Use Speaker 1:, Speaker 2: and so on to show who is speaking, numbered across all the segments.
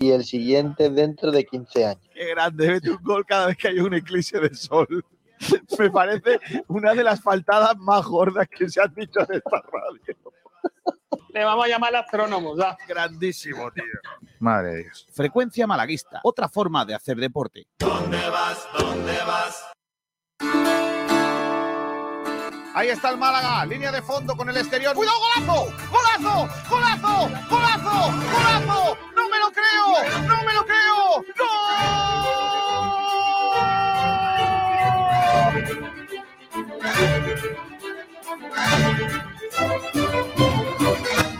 Speaker 1: y el siguiente dentro de 15 años.
Speaker 2: Qué grande, mete un gol cada vez que hay un eclipse de sol. Me parece una de las faltadas más gordas que se han dicho en esta radio.
Speaker 3: Le vamos a llamar al astrónomo, ya.
Speaker 2: Grandísimo, tío.
Speaker 4: Madre de Dios. Frecuencia malaguista, otra forma de hacer deporte.
Speaker 2: Ahí está el Málaga, línea de fondo con el exterior. ¡Cuidado, golazo! ¡Golazo! ¡Golazo! ¡Golazo! ¡Golazo! ¡No me lo creo! ¡No me lo creo!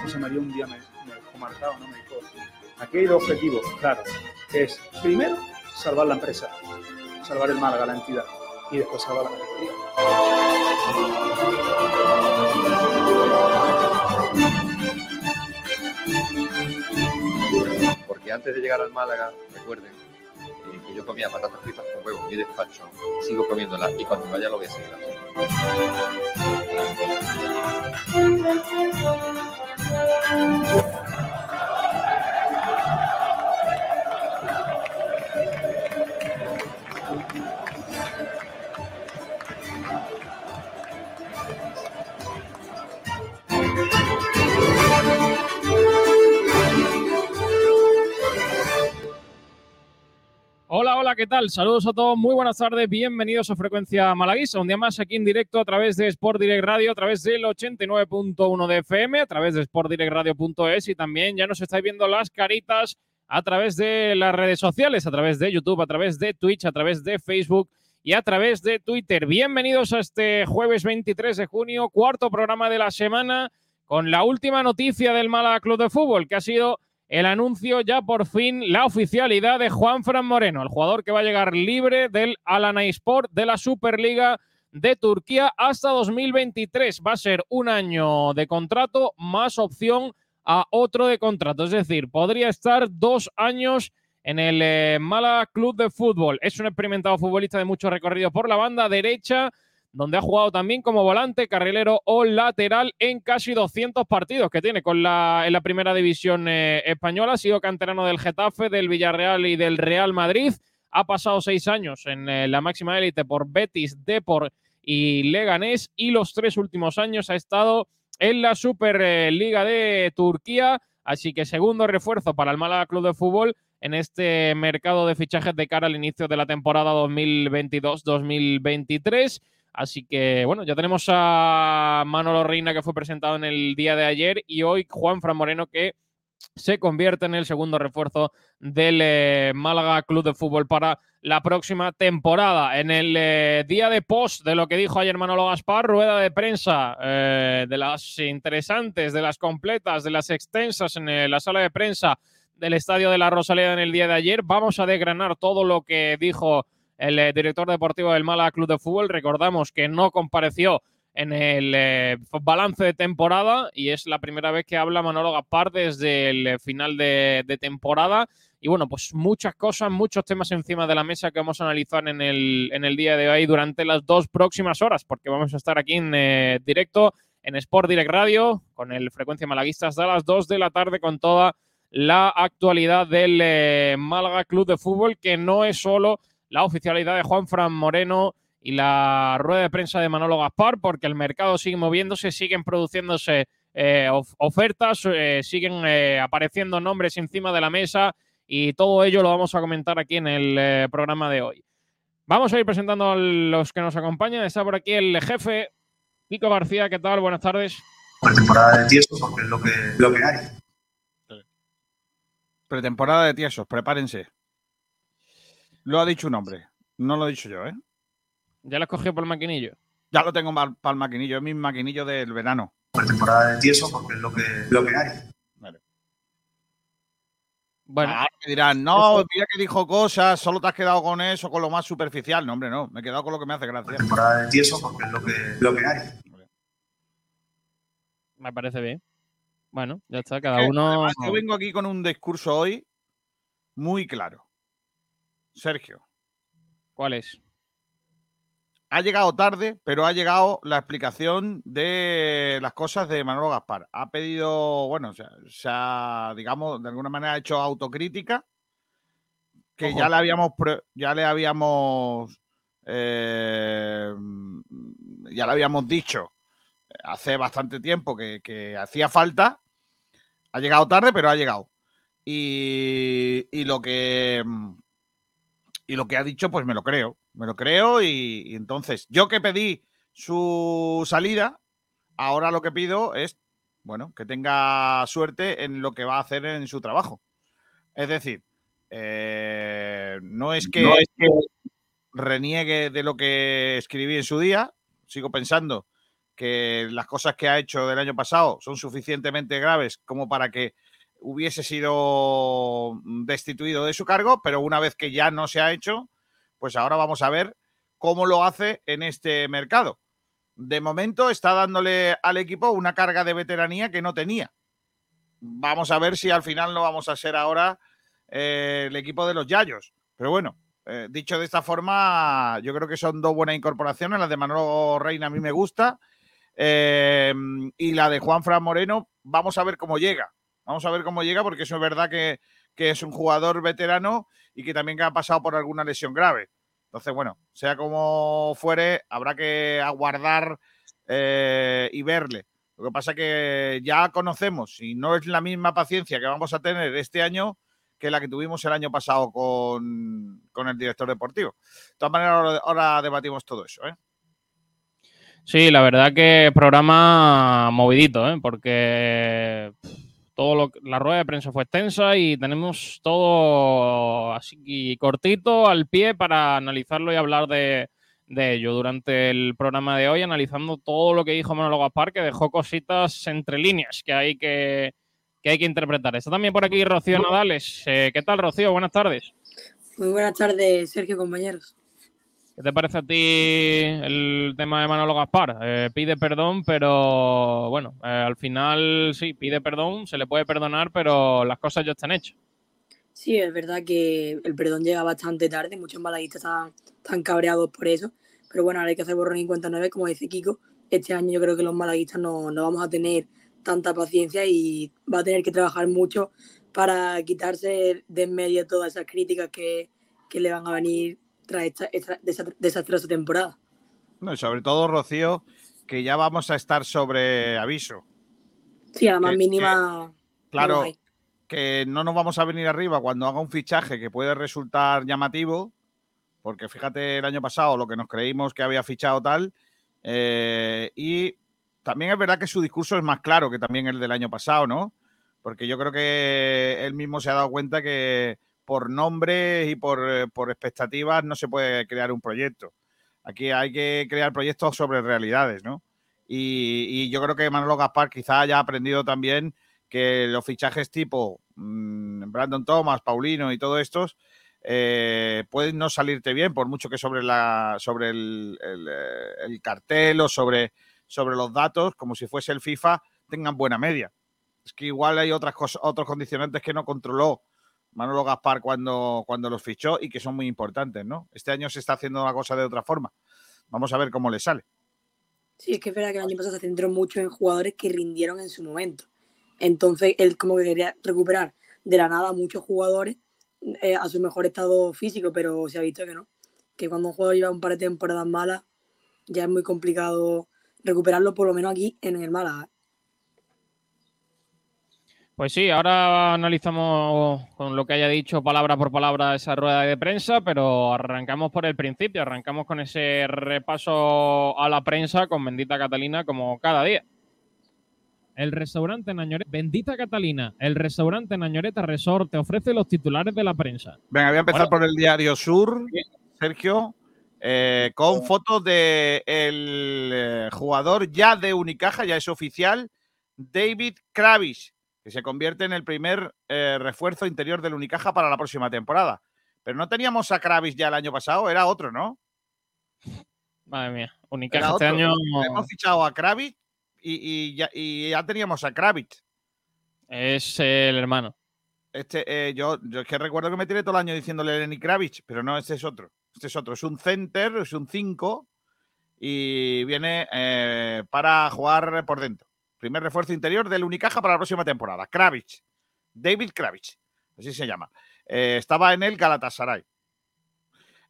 Speaker 5: José María un día me, me marcado, ¿no? Me dijo, aquí hay dos objetivos, claro. Es, primero, salvar la empresa, salvar el Málaga, la entidad, y después salvar la categoría.
Speaker 6: Porque antes de llegar al Málaga, recuerden eh, que yo comía patatas fritas con huevo en mi despacho, sigo comiéndolas y cuando vaya lo voy a seguir haciendo.
Speaker 7: Hola, hola, ¿qué tal? Saludos a todos, muy buenas tardes, bienvenidos a Frecuencia Malaguisa, un día más aquí en directo a través de Sport Direct Radio, a través del 89.1 de FM, a través de sportdirectradio.es y también ya nos estáis viendo las caritas a través de las redes sociales, a través de YouTube, a través de Twitch, a través de Facebook y a través de Twitter. Bienvenidos a este jueves 23 de junio, cuarto programa de la semana, con la última noticia del Málaga Club de Fútbol, que ha sido el anuncio ya por fin, la oficialidad de Juan Fran Moreno, el jugador que va a llegar libre del Alana Sport de la Superliga de Turquía hasta 2023. Va a ser un año de contrato más opción a otro de contrato. Es decir, podría estar dos años en el eh, Málaga Club de Fútbol. Es un experimentado futbolista de mucho recorrido por la banda derecha donde ha jugado también como volante, carrilero o lateral en casi 200 partidos que tiene con la, en la primera división eh, española. Ha sido canterano del Getafe, del Villarreal y del Real Madrid. Ha pasado seis años en eh, la máxima élite por Betis, Depor y Leganés y los tres últimos años ha estado en la Superliga de Turquía. Así que segundo refuerzo para el Málaga Club de Fútbol en este mercado de fichajes de cara al inicio de la temporada 2022-2023. Así que, bueno, ya tenemos a Manolo Reina que fue presentado en el día de ayer y hoy Juan Fran Moreno que se convierte en el segundo refuerzo del eh, Málaga Club de Fútbol para la próxima temporada. En el eh, día de post de lo que dijo ayer Manolo Gaspar, rueda de prensa eh, de las interesantes, de las completas, de las extensas en la sala de prensa del Estadio de la Rosaleda en el día de ayer. Vamos a desgranar todo lo que dijo el eh, director deportivo del Málaga Club de Fútbol. Recordamos que no compareció en el eh, balance de temporada y es la primera vez que habla Manolo Gaspar desde el eh, final de, temporada. Y bueno, pues muchas cosas, muchos temas encima de la mesa que vamos a analizar en el, en el día de hoy durante las dos próximas horas, porque vamos a estar aquí en directo en Sport Direct Radio con el Frecuencia Malaguista hasta las 2 de la tarde con toda la actualidad del eh, Málaga Club de Fútbol, que no es solo la oficialidad de Juan Fran Moreno y la rueda de prensa de Manolo Gaspar, porque el mercado sigue moviéndose, siguen produciéndose eh, of- ofertas, eh, siguen eh, apareciendo nombres encima de la mesa y todo ello lo vamos a comentar aquí en el eh, programa de hoy. Vamos a ir presentando a los que nos acompañan. Está por aquí el jefe, Pico García. ¿Qué tal? Buenas tardes.
Speaker 8: pretemporada de tieso porque es lo que, lo que hay.
Speaker 4: Pretemporada de tiesos, prepárense. Lo ha dicho un hombre, no lo he dicho yo, ¿eh?
Speaker 7: Ya lo has cogido por el maquinillo.
Speaker 4: Ya lo tengo para el maquinillo, es mi maquinillo del verano.
Speaker 8: Pretemporada de tieso porque es lo que, lo que hay.
Speaker 7: Bueno,
Speaker 4: Ahora me dirán, no, mira que dijo cosas, solo te has quedado con eso, con lo más superficial. No, hombre, no, me he quedado con lo que me hace gracia.
Speaker 8: Pretemporada de tieso porque es lo que, lo que hay.
Speaker 7: me parece bien. Bueno, ya está, cada uno.
Speaker 4: además, Yo vengo aquí con un discurso hoy muy claro. Sergio,
Speaker 7: ¿Cuál es?
Speaker 4: ha llegado tarde, pero ha llegado la explicación de las cosas de Manolo Gaspar. Ha pedido, bueno, se, se ha, digamos, de alguna manera ha hecho autocrítica, que ya le habíamos, ya le habíamos, eh, ya le habíamos dicho hace bastante tiempo que, que hacía falta. Ha llegado tarde, pero ha llegado. Y, y lo que y lo que ha dicho, pues me lo creo. Me lo creo y, y entonces, yo que pedí su salida, ahora lo que pido es, bueno, que tenga suerte en lo que va a hacer en su trabajo. Es decir, eh, no es que reniegue de lo que escribí en su día, sigo pensando que las cosas que ha hecho del año pasado son suficientemente graves como para que hubiese sido destituido de su cargo, pero una vez que ya no se ha hecho, pues ahora vamos a ver cómo lo hace en este mercado. De momento está dándole al equipo una carga de veteranía que no tenía. Vamos a ver si al final no vamos a ser ahora eh, el equipo de los Yayos. Pero bueno, eh, dicho de esta forma, yo creo que son dos buenas incorporaciones. La de Manolo Reina a mí me gusta. eh, y la de Juan Fran Moreno, vamos a ver cómo llega. Vamos a ver cómo llega, porque eso es verdad que, que es un jugador veterano y que también ha pasado por alguna lesión grave. Entonces, bueno, sea como fuere, habrá que aguardar eh, y verle. Lo que pasa que ya conocemos y no es la misma paciencia que vamos a tener este año que la que tuvimos el año pasado con, con el director deportivo. De todas maneras, ahora, ahora debatimos todo eso. ¿eh?
Speaker 7: Sí, la verdad que programa movidito, ¿eh? porque todo lo, la rueda de prensa fue extensa y tenemos todo así cortito al pie para analizarlo y hablar de, ello durante el programa de hoy, analizando todo lo que dijo Manolo Gaspar, que dejó cositas entre líneas que hay que, que, hay que interpretar. Está también por aquí Rocío Nadales. Eh, ¿Qué tal, Rocío? Buenas tardes.
Speaker 9: Muy buenas tardes, Sergio, compañeros.
Speaker 7: ¿Qué te parece a ti el tema de Manolo Gaspar? Eh, pide perdón, pero bueno, eh, al final sí, pide perdón, se le puede perdonar, pero las cosas ya están hechas.
Speaker 9: Sí, es verdad que el perdón llega bastante tarde, muchos malaguistas están, están cabreados por eso, pero bueno, ahora hay que hacer borrón y cuenta nueve, como dice Kiko, este año yo creo que los malaguistas no, no vamos a tener tanta paciencia y va a tener que trabajar mucho para quitarse de en medio todas esas críticas que, que le van a venir tras esta, esta desastrosa temporada.
Speaker 4: No, y sobre todo, Rocío, que ya vamos a estar sobre aviso.
Speaker 9: Sí, a la más que, mínima.
Speaker 4: Que, claro, que no nos vamos a venir arriba cuando haga un fichaje que puede resultar llamativo, porque fíjate el año pasado lo que nos creímos que había fichado tal, eh, y también es verdad que su discurso es más claro que también el del año pasado, ¿no? Porque yo creo que él mismo se ha dado cuenta que por nombres y por, eh, por, expectativas no se puede crear un proyecto. Aquí hay que crear proyectos sobre realidades, ¿no? Y, y yo creo que Manolo Gaspar quizá haya aprendido también que los fichajes tipo mmm, Brandon Thomas, Paulino y todos estos eh, pueden no salirte bien, por mucho que sobre, la, sobre el, el, el cartel o sobre, sobre los datos, como si fuese el FIFA, tengan buena media. Es que igual hay otras cosas, otros condicionantes que no controló Manolo Gaspar cuando, cuando los fichó y que son muy importantes, ¿no? Este año se está haciendo la cosa de otra forma. Vamos a ver cómo le sale.
Speaker 9: Sí, es que es verdad que el año pasado se centró mucho en jugadores que rindieron en su momento. Entonces, él como que quería recuperar de la nada a muchos jugadores eh, a su mejor estado físico, pero se ha visto que no. Que cuando un jugador lleva un par de temporadas malas, ya es muy complicado recuperarlo, por lo menos aquí en el Málaga.
Speaker 7: Pues sí, ahora analizamos con lo que haya dicho palabra por palabra esa rueda de prensa, pero arrancamos por el principio, arrancamos con ese repaso a la prensa con Bendita Catalina como cada día. El restaurante Nañoreta, Bendita Catalina, el restaurante Nañoreta Resort te ofrece los titulares de la prensa.
Speaker 4: Venga, voy a empezar bueno, por el Diario Sur, Sergio, eh, con fotos del de eh, jugador ya de Unicaja, ya es oficial, David Kravis que se convierte en el primer eh, refuerzo interior del Unicaja para la próxima temporada. Pero no teníamos a Kravis ya el año pasado, era otro, ¿no?
Speaker 7: Madre mía, Unicaja este año.
Speaker 4: Hemos fichado a Kravis y, y, ya, y, ya, teníamos a Kravitz.
Speaker 7: Es el hermano.
Speaker 4: Este, eh, yo, yo, es que recuerdo que me tiré todo el año diciéndole Lenny Kravitz, pero no, este es otro. Este es otro. Es un center, es un 5 y viene eh, para jugar por dentro. Primer refuerzo interior del Unicaja para la próxima temporada. Kravitz. David Kravitz. Así se llama. Eh, estaba en el Galatasaray.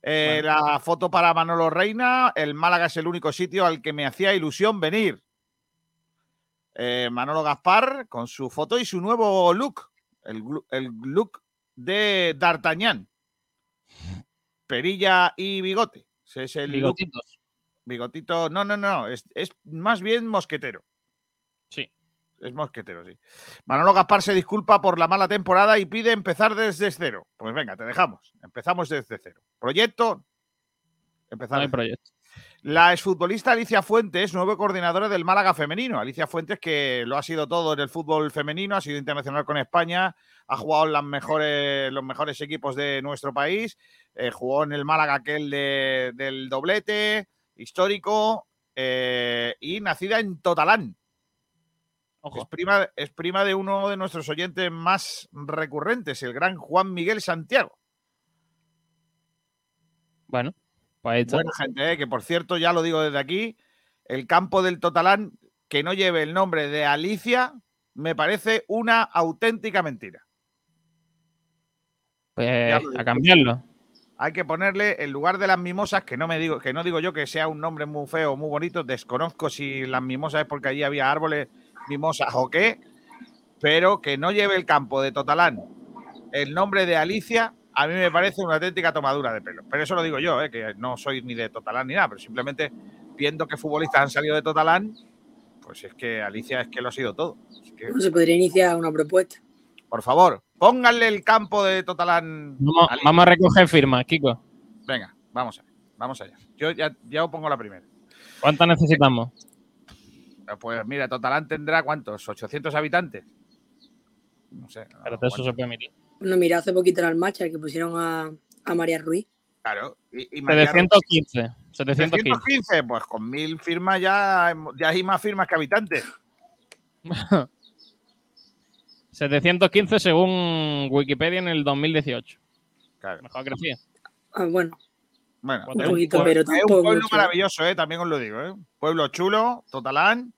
Speaker 4: Eh, La foto para Manolo Reina. El Málaga es el único sitio al que me hacía ilusión venir. Eh, Manolo Gaspar con su foto y su nuevo look. El, look de D'Artagnan. Perilla y bigote. Ese es el look.
Speaker 7: Bigotitos.
Speaker 4: Bigotito. No, no, no. Es, es más bien mosquetero.
Speaker 7: Sí.
Speaker 4: Es mosquetero, sí. Manolo Gaspar se disculpa por la mala temporada y pide empezar desde cero. Pues venga, te dejamos. Empezamos desde cero. Proyecto. Empezar
Speaker 7: No hay proyecto.
Speaker 4: La exfutbolista Alicia Fuentes, nueva coordinadora del Málaga femenino. Alicia Fuentes, que lo ha sido todo en el fútbol femenino, ha sido internacional con España, ha jugado en las mejores, los mejores equipos de nuestro país, eh, jugó en el Málaga aquel de- del doblete histórico eh, y nacida en Totalán. Es prima, es prima de uno de nuestros oyentes más recurrentes, el gran Juan Miguel Santiago.
Speaker 7: Bueno, pues.
Speaker 4: Buena gente, ¿eh? que por cierto, ya lo digo desde aquí, el campo del Totalán que no lleve el nombre de Alicia me parece una auténtica mentira.
Speaker 7: Pues a cambiarlo.
Speaker 4: Hay que ponerle en lugar de las mimosas, que no me digo, que no digo yo que sea un nombre muy feo o muy bonito, desconozco si las mimosas es porque allí había árboles, mimosas o qué, pero que no lleve el campo de Totalán el nombre de Alicia, a mí me parece una auténtica tomadura de pelo. Pero eso lo digo yo, ¿eh? que no soy ni de Totalán ni nada, pero simplemente viendo que futbolistas han salido de Totalán, pues es que Alicia es que lo ha sido todo. Que,
Speaker 9: No se podría iniciar una propuesta.
Speaker 4: por favor, pónganle el campo de Totalán.
Speaker 7: Vamos a recoger firmas, Kiko.
Speaker 4: Venga, vamos allá, vamos allá. Yo ya, ya os pongo la primera.
Speaker 7: ¿Cuántas necesitamos?
Speaker 4: Pues mira, Totalán tendrá cuántos, 800 habitantes. No sé.
Speaker 7: Pero
Speaker 4: no,
Speaker 7: eso se puede emitir.
Speaker 9: No, mira, hace poquito en Almacha que pusieron a, a María Ruiz.
Speaker 4: Claro. Y, y María
Speaker 7: 715. 715.
Speaker 4: 715, pues con mil firmas ya, ya hay más firmas que habitantes.
Speaker 7: 715 según Wikipedia en el 2018.
Speaker 4: Claro.
Speaker 7: Mejor crecía.
Speaker 9: Ah, bueno,
Speaker 4: Bueno,
Speaker 7: Un
Speaker 4: es un pueblo-
Speaker 9: pero
Speaker 4: es un
Speaker 9: tampoco
Speaker 4: pueblo
Speaker 9: mucho.
Speaker 4: maravilloso, ¿eh? también os lo digo. ¿eh? Pueblo chulo, Totalán,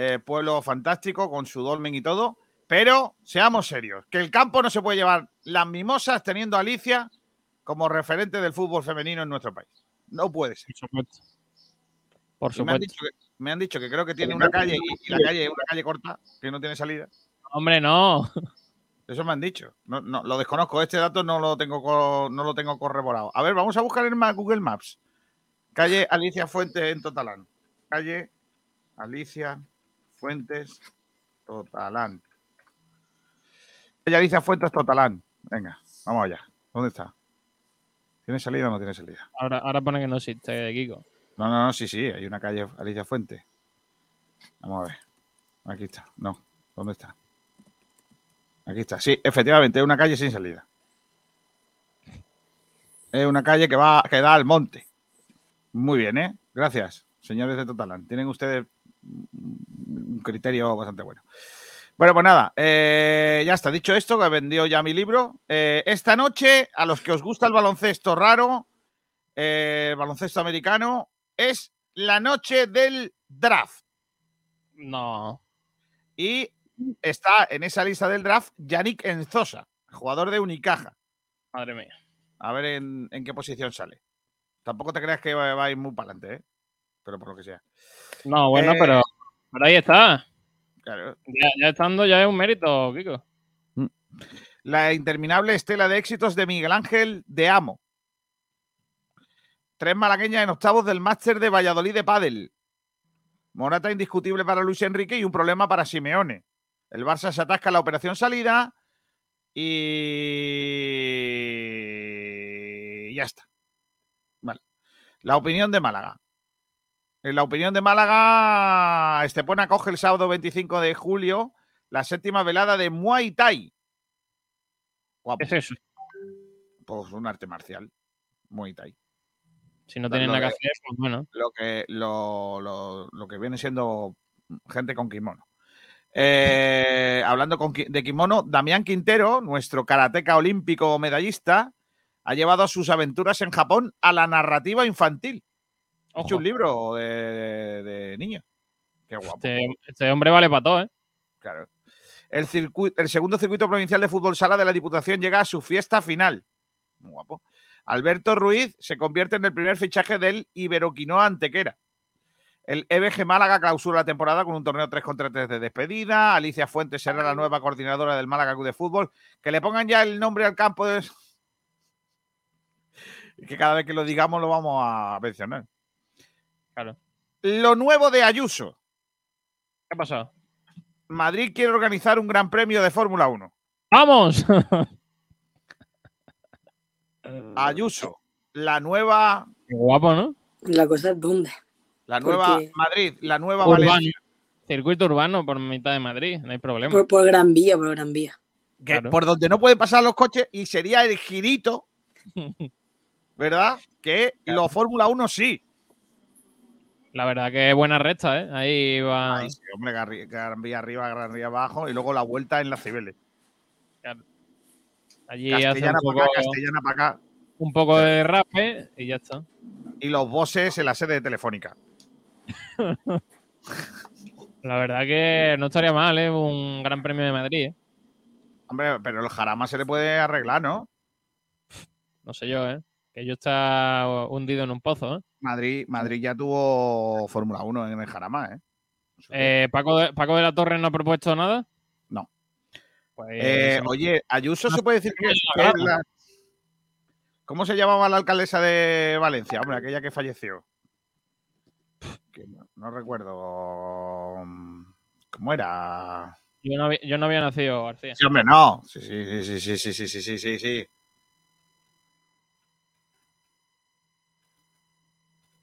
Speaker 4: eh, pueblo fantástico, con su dolmen y todo. Pero seamos serios, que el campo no se puede llevar las mimosas teniendo a Alicia como referente del fútbol femenino en nuestro país. No puede ser.
Speaker 7: Por supuesto.
Speaker 4: Me, han dicho que, me han dicho que creo que tiene una calle y, y la calle es una calle corta, que no tiene salida.
Speaker 7: Hombre, no.
Speaker 4: Eso me han dicho. No, no, lo desconozco. Este dato no lo tengo no lo tengo corroborado. A ver, vamos a buscar en Google Maps. Calle Alicia Fuentes en Totalán. Calle Alicia Fuentes Totalán. Calle Alicia Fuentes Totalán. Venga, vamos allá. ¿Dónde está? ¿Tiene salida o no tiene salida?
Speaker 7: Ahora, ahora pone que no existe, Kiko.
Speaker 4: No, no, no, sí, sí. Hay una calle Alicia Fuentes. Vamos a ver. Aquí está. No. ¿Dónde está? Aquí está. Sí, efectivamente, es una calle sin salida. Es una calle que va que da al monte. Muy bien, ¿eh? Gracias, señores de Totalán. Tienen ustedes un criterio bastante bueno. Bueno, pues nada, eh, ya está. Dicho esto, que he vendido ya mi libro. eh, esta noche, a los que os gusta el baloncesto raro, eh, el baloncesto americano, es la noche del draft.
Speaker 7: No.
Speaker 4: Y está en esa lista del draft Yannick Enzosa, jugador de Unicaja.
Speaker 7: Madre mía.
Speaker 4: A ver en, en qué posición sale. Tampoco te creas que va, va a ir muy para adelante, ¿eh? Pero por lo que sea.
Speaker 7: No, bueno,
Speaker 4: Eh,
Speaker 7: pero, pero ahí está.
Speaker 4: Claro.
Speaker 7: Ya, ya estando ya es un mérito, Kiko.
Speaker 4: La interminable estela de éxitos de Miguel Ángel de Amo. Tres malagueñas en octavos del máster de Valladolid de Pádel. Morata indiscutible para Luis Enrique y un problema para Simeone. El Barça se atasca en la operación salida y ya está. Vale. La opinión de Málaga. En la opinión de Málaga, Estepona coge el sábado 25 de julio la séptima velada de Muay Thai. Guapo.
Speaker 7: ¿Qué es eso?
Speaker 4: Pues un arte marcial. Muay Thai.
Speaker 7: Si no tienen nada que hacer, pues bueno.
Speaker 4: Lo que, lo, lo- lo que viene siendo gente con kimono. Eh, hablando con de kimono, Damián Quintero, nuestro karateca olímpico medallista, ha llevado sus aventuras en Japón a la narrativa infantil. He hecho un libro de, de, de niño. Qué guapo.
Speaker 7: Este, este hombre vale para todo, ¿eh?
Speaker 4: Claro. El, circuito, el segundo circuito provincial de fútbol sala de la Diputación llega a su fiesta final. Muy guapo. Alberto Ruiz se convierte en el primer fichaje del Iberoquinoa Antequera. El EBG Málaga clausura la temporada con un torneo 3 contra 3 de despedida. Alicia Fuentes será la nueva coordinadora del Málaga Club de Fútbol. Que le pongan ya el nombre al campo de... que cada vez que lo digamos lo vamos a mencionar.
Speaker 7: Claro.
Speaker 4: Lo nuevo de Ayuso.
Speaker 7: ¿Qué ha pasado?
Speaker 4: Madrid quiere organizar un gran premio de Fórmula 1.
Speaker 7: ¡Vamos!
Speaker 4: Ayuso, la nueva,
Speaker 7: Qué guapo, ¿no?
Speaker 9: La cosa es dónde.
Speaker 4: la nueva
Speaker 9: Porque-
Speaker 4: Madrid, la nueva
Speaker 7: Urbano.
Speaker 4: Valencia.
Speaker 7: Circuito urbano por mitad de Madrid, no hay problema.
Speaker 9: Por, por Gran Vía, por Gran Vía.
Speaker 4: que-
Speaker 7: Claro.
Speaker 4: por donde no pueden pasar los coches y sería el girito, ¿verdad? Que los Fórmula 1 sí.
Speaker 7: La verdad que es buena recta, ¿eh? Ahí va.
Speaker 4: Ay, sí, hombre, Gran Vía arriba, Gran Vía abajo y luego la vuelta en las Cibeles.
Speaker 7: Allí hace
Speaker 4: Castellana
Speaker 7: un poco,
Speaker 4: para acá, Castellana para acá.
Speaker 7: un poco de raspe y ya está.
Speaker 4: Y los bosses en la sede de Telefónica.
Speaker 7: La verdad que no estaría mal, ¿eh? Un gran premio de Madrid, ¿eh?
Speaker 4: Hombre, pero el jarama se le puede arreglar, ¿no?
Speaker 7: No sé yo, ¿eh? Que yo está hundido en un pozo, ¿eh?
Speaker 4: Madrid, Madrid ya tuvo Fórmula 1 en el jarama, ¿eh?
Speaker 7: Eh, ¿Paco, de, ¿Paco de la Torre no ha propuesto nada?
Speaker 4: No.
Speaker 7: Pues,
Speaker 4: Eh,
Speaker 7: sí.
Speaker 4: oye, Ayuso se puede decir que, es-
Speaker 7: la
Speaker 4: la- ¿Cómo se llamaba la alcaldesa de Valencia? Hombre, aquella que falleció. Que no, no recuerdo. mm, ¿Cómo era?
Speaker 7: yo, no había, yo no había nacido, García.
Speaker 4: Sí, hombre, no. Sí, sí, sí, sí, sí, sí, sí, sí, sí,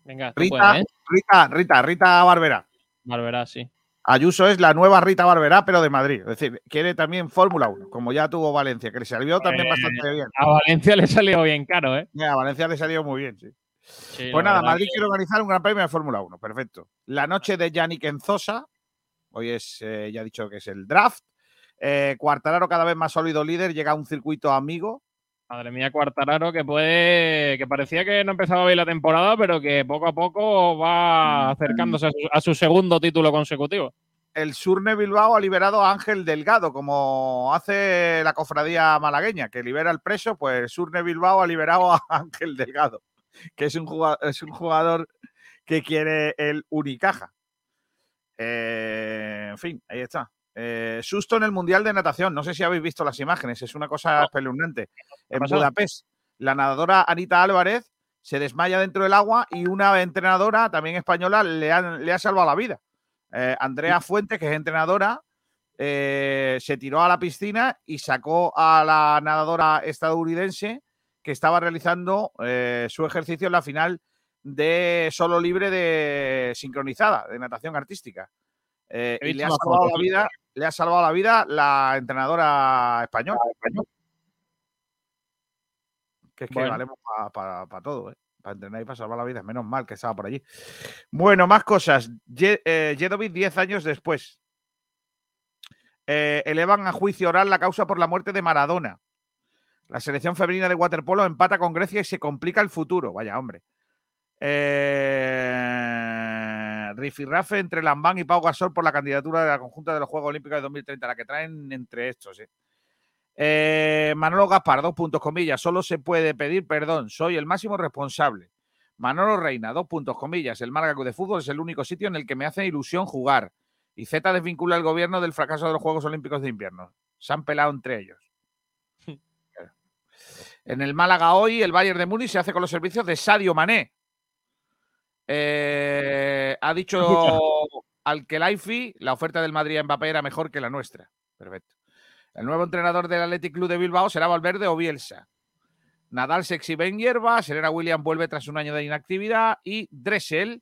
Speaker 7: Venga,
Speaker 4: Rita,
Speaker 7: puedes, ¿eh?
Speaker 4: Rita, Rita, Rita Barberá.
Speaker 7: Barberá, sí.
Speaker 4: Ayuso es la nueva Rita Barberá, pero de Madrid. Es decir, quiere también Fórmula 1, como ya tuvo Valencia, que le salió también
Speaker 7: Eh,
Speaker 4: bastante bien.
Speaker 7: A Valencia le salió bien caro, ¿eh?
Speaker 4: A Valencia le salió muy bien, sí.
Speaker 7: Sí,
Speaker 4: Pues nada, Madrid
Speaker 7: que-
Speaker 4: quiere organizar un gran premio de Fórmula 1. Perfecto. La noche de Yannick Enzosa. Hoy es, eh, ya he dicho que es el draft. Eh, Cuartararo cada vez más sólido líder. Llega a un circuito amigo.
Speaker 7: Madre mía, Cuartararo, que puede. que parecía que no empezaba bien la temporada, pero que poco a poco va acercándose a su, a su segundo título consecutivo.
Speaker 4: El Surne Bilbao ha liberado a Ángel Delgado, como hace la cofradía malagueña, que libera al preso, pues el Surne Bilbao ha liberado a Ángel Delgado, que es un jugador, es un jugador que quiere el Unicaja. Eh, en fin, ahí está. Eh, susto en el Mundial de Natación. No sé si habéis visto las imágenes, es una cosa espeluznante. En? Budapest, la nadadora Anita Álvarez se desmaya dentro del agua y una entrenadora, también española, le ha, le ha salvado la vida. Eh, Andrea Fuentes, que es entrenadora, eh, se tiró a la piscina y sacó a la nadadora estadounidense que estaba realizando eh, su ejercicio en la final de solo libre de sincronizada, de natación artística. Eh, y le ha salvado la vida, le ha salvado la vida la entrenadora española. Que es que
Speaker 7: Bueno.
Speaker 4: valemos para todo, ¿eh? Para entrenar y para salvar la vida. Menos mal que estaba por allí. Bueno, más cosas. Ye- eh, Jedovic, 10 años después. Eh, elevan a juicio oral la causa por la muerte de Maradona. La selección femenina de waterpolo empata con Grecia y se complica el futuro. Vaya, hombre. Eh, rifirrafe entre Lambán y Pau Gasol por la candidatura de la conjunta de los Juegos Olímpicos de 2030, la que traen entre estos. ¿eh? Eh, Manolo Gaspar, dos puntos, comillas. Solo se puede pedir perdón. Soy el máximo responsable. Manolo Reina, dos puntos, comillas. El Málaga de Fútbol es el único sitio en el que me hace ilusión jugar. Y Z desvincula al gobierno del fracaso de los Juegos Olímpicos de Invierno. Se han pelado entre ellos. En el Málaga hoy, el Bayern de Múnich se hace con los servicios de Sadio Mané. Eh, ha dicho al Kelaifi, la oferta del Madrid a Mbappé era mejor que la nuestra. Perfecto. El nuevo entrenador del Athletic Club de Bilbao será Valverde o Bielsa. Nadal se exhibe en hierba, Serena Williams vuelve tras un año de inactividad y Dressel,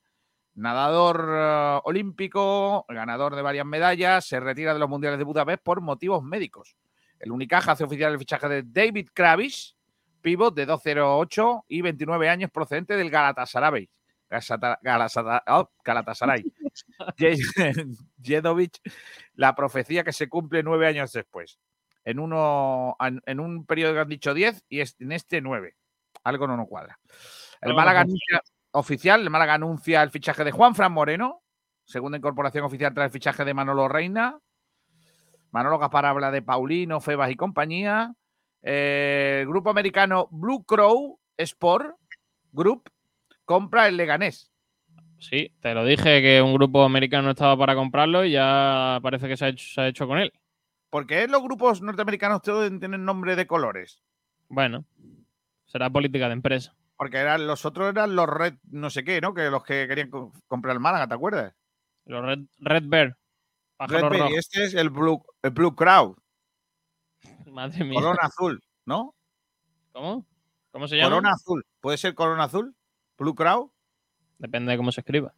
Speaker 4: nadador eh, olímpico, ganador de varias medallas, se retira de los mundiales de Budapest por motivos médicos. El Unicaja hace oficial el fichaje de David Kravis, pivot de 2'08 y 29 años procedente del Galatasaray. Galatasaray. Galatasaray. Galatasaray. Je- Jedovic, la profecía que se cumple nueve años después. En, uno, en, un periodo que han dicho 10 y en este 9. Algo no nos cuadra. El Málaga anuncia, oficial, el Málaga anuncia el fichaje de Juan Fran Moreno, segunda incorporación oficial tras el fichaje de Manolo Reina. Manolo Gaspar habla de Paulino, Febas y compañía. Eh, el grupo americano Blue Crow Sport Group compra el Leganés.
Speaker 7: Sí, te lo dije que un grupo americano estaba para comprarlo y ya parece que se ha hecho, se ha hecho con él.
Speaker 4: Porque los grupos norteamericanos todos tienen nombre de colores.
Speaker 7: Bueno, será política de empresa.
Speaker 4: Porque eran, los otros eran los Red, no sé qué, ¿no? Que los que querían co- comprar el Málaga, ¿te acuerdas?
Speaker 7: Los Red, Red Bear.
Speaker 4: Red Bear, y este es el Blue, el Blue Crowd,
Speaker 7: Madre mía.
Speaker 4: Corona Azul, ¿no?
Speaker 7: ¿Cómo? ¿Cómo se llama?
Speaker 4: Corona Azul. ¿Puede ser Corona Azul? ¿Blue Crowd?
Speaker 7: Depende de cómo se escriba.